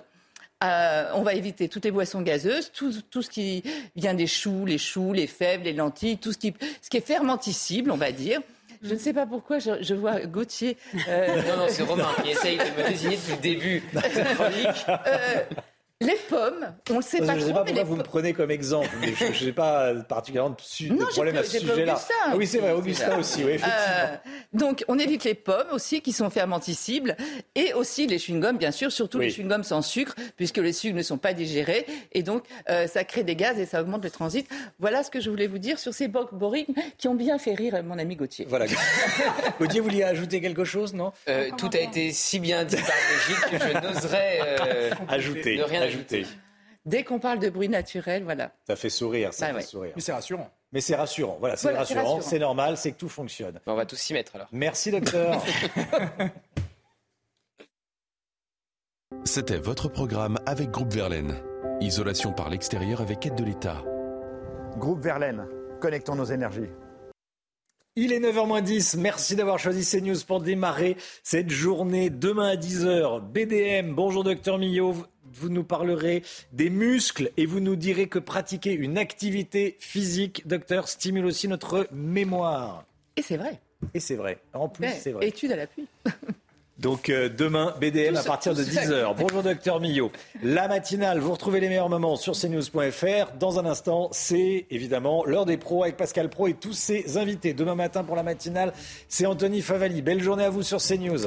Euh, on va éviter toutes les boissons gazeuses, tout, tout, ce qui vient des choux, les choux, les fèves, les lentilles, tout ce qui, ce qui est fermenticible, on va dire. Je ne sais pas pourquoi je, je vois Gauthier. Euh... Non, non, c'est Romain qui essaye de me désigner depuis le début de cette chronique. Euh, les pommes, on ne sait pas trop. Je ne sais pas pourquoi vous me prenez comme exemple, mais je n'ai pas particulièrement de, problème à ce sujet-là. Ah oui, c'est vrai, Augustin aussi, oui, effectivement. Euh, donc, on évite les pommes aussi, qui sont fermenticibles, et aussi les chewing-gums, bien sûr, surtout les chewing-gums sans sucre, puisque les sucres ne sont pas digérés, et donc euh, ça crée des gaz et ça augmente le transit. Voilà ce que je voulais vous dire sur ces borignes qui ont bien fait rire mon ami Gauthier. Voilà. Gauthier, vous vouliez ajouter quelque chose, non? Euh, Tout a été si bien dit par Brigitte que je n'oserais ajouter. rien Dès qu'on parle de bruit naturel, voilà. Ça fait sourire, ça bah fait sourire. Mais c'est rassurant. Mais c'est rassurant, voilà, c'est rassurant, c'est normal, c'est que tout fonctionne. On va tous s'y mettre alors. Merci docteur. C'était votre programme avec Groupe Verlaine. Isolation par l'extérieur avec aide de l'État. Groupe Verlaine, connectons nos énergies. Il est 9h10. Merci d'avoir choisi CNews pour démarrer cette journée. Demain à 10h, BDM. Bonjour, docteur Millot. Vous nous parlerez des muscles et vous nous direz que pratiquer une activité physique, docteur, stimule aussi notre mémoire. Et c'est vrai. Et c'est vrai. En plus, c'est vrai. Étude à l'appui. Donc euh, demain, BDM à partir de 10h. Bonjour docteur Millot. La matinale, vous retrouvez les meilleurs moments sur cnews.fr. Dans un instant, c'est évidemment l'heure des pros avec Pascal Pro et tous ses invités. Demain matin pour la matinale, c'est Anthony Favali. Belle journée à vous sur CNews.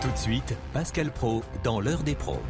Tout de suite, Pascal Pro dans l'heure des pros.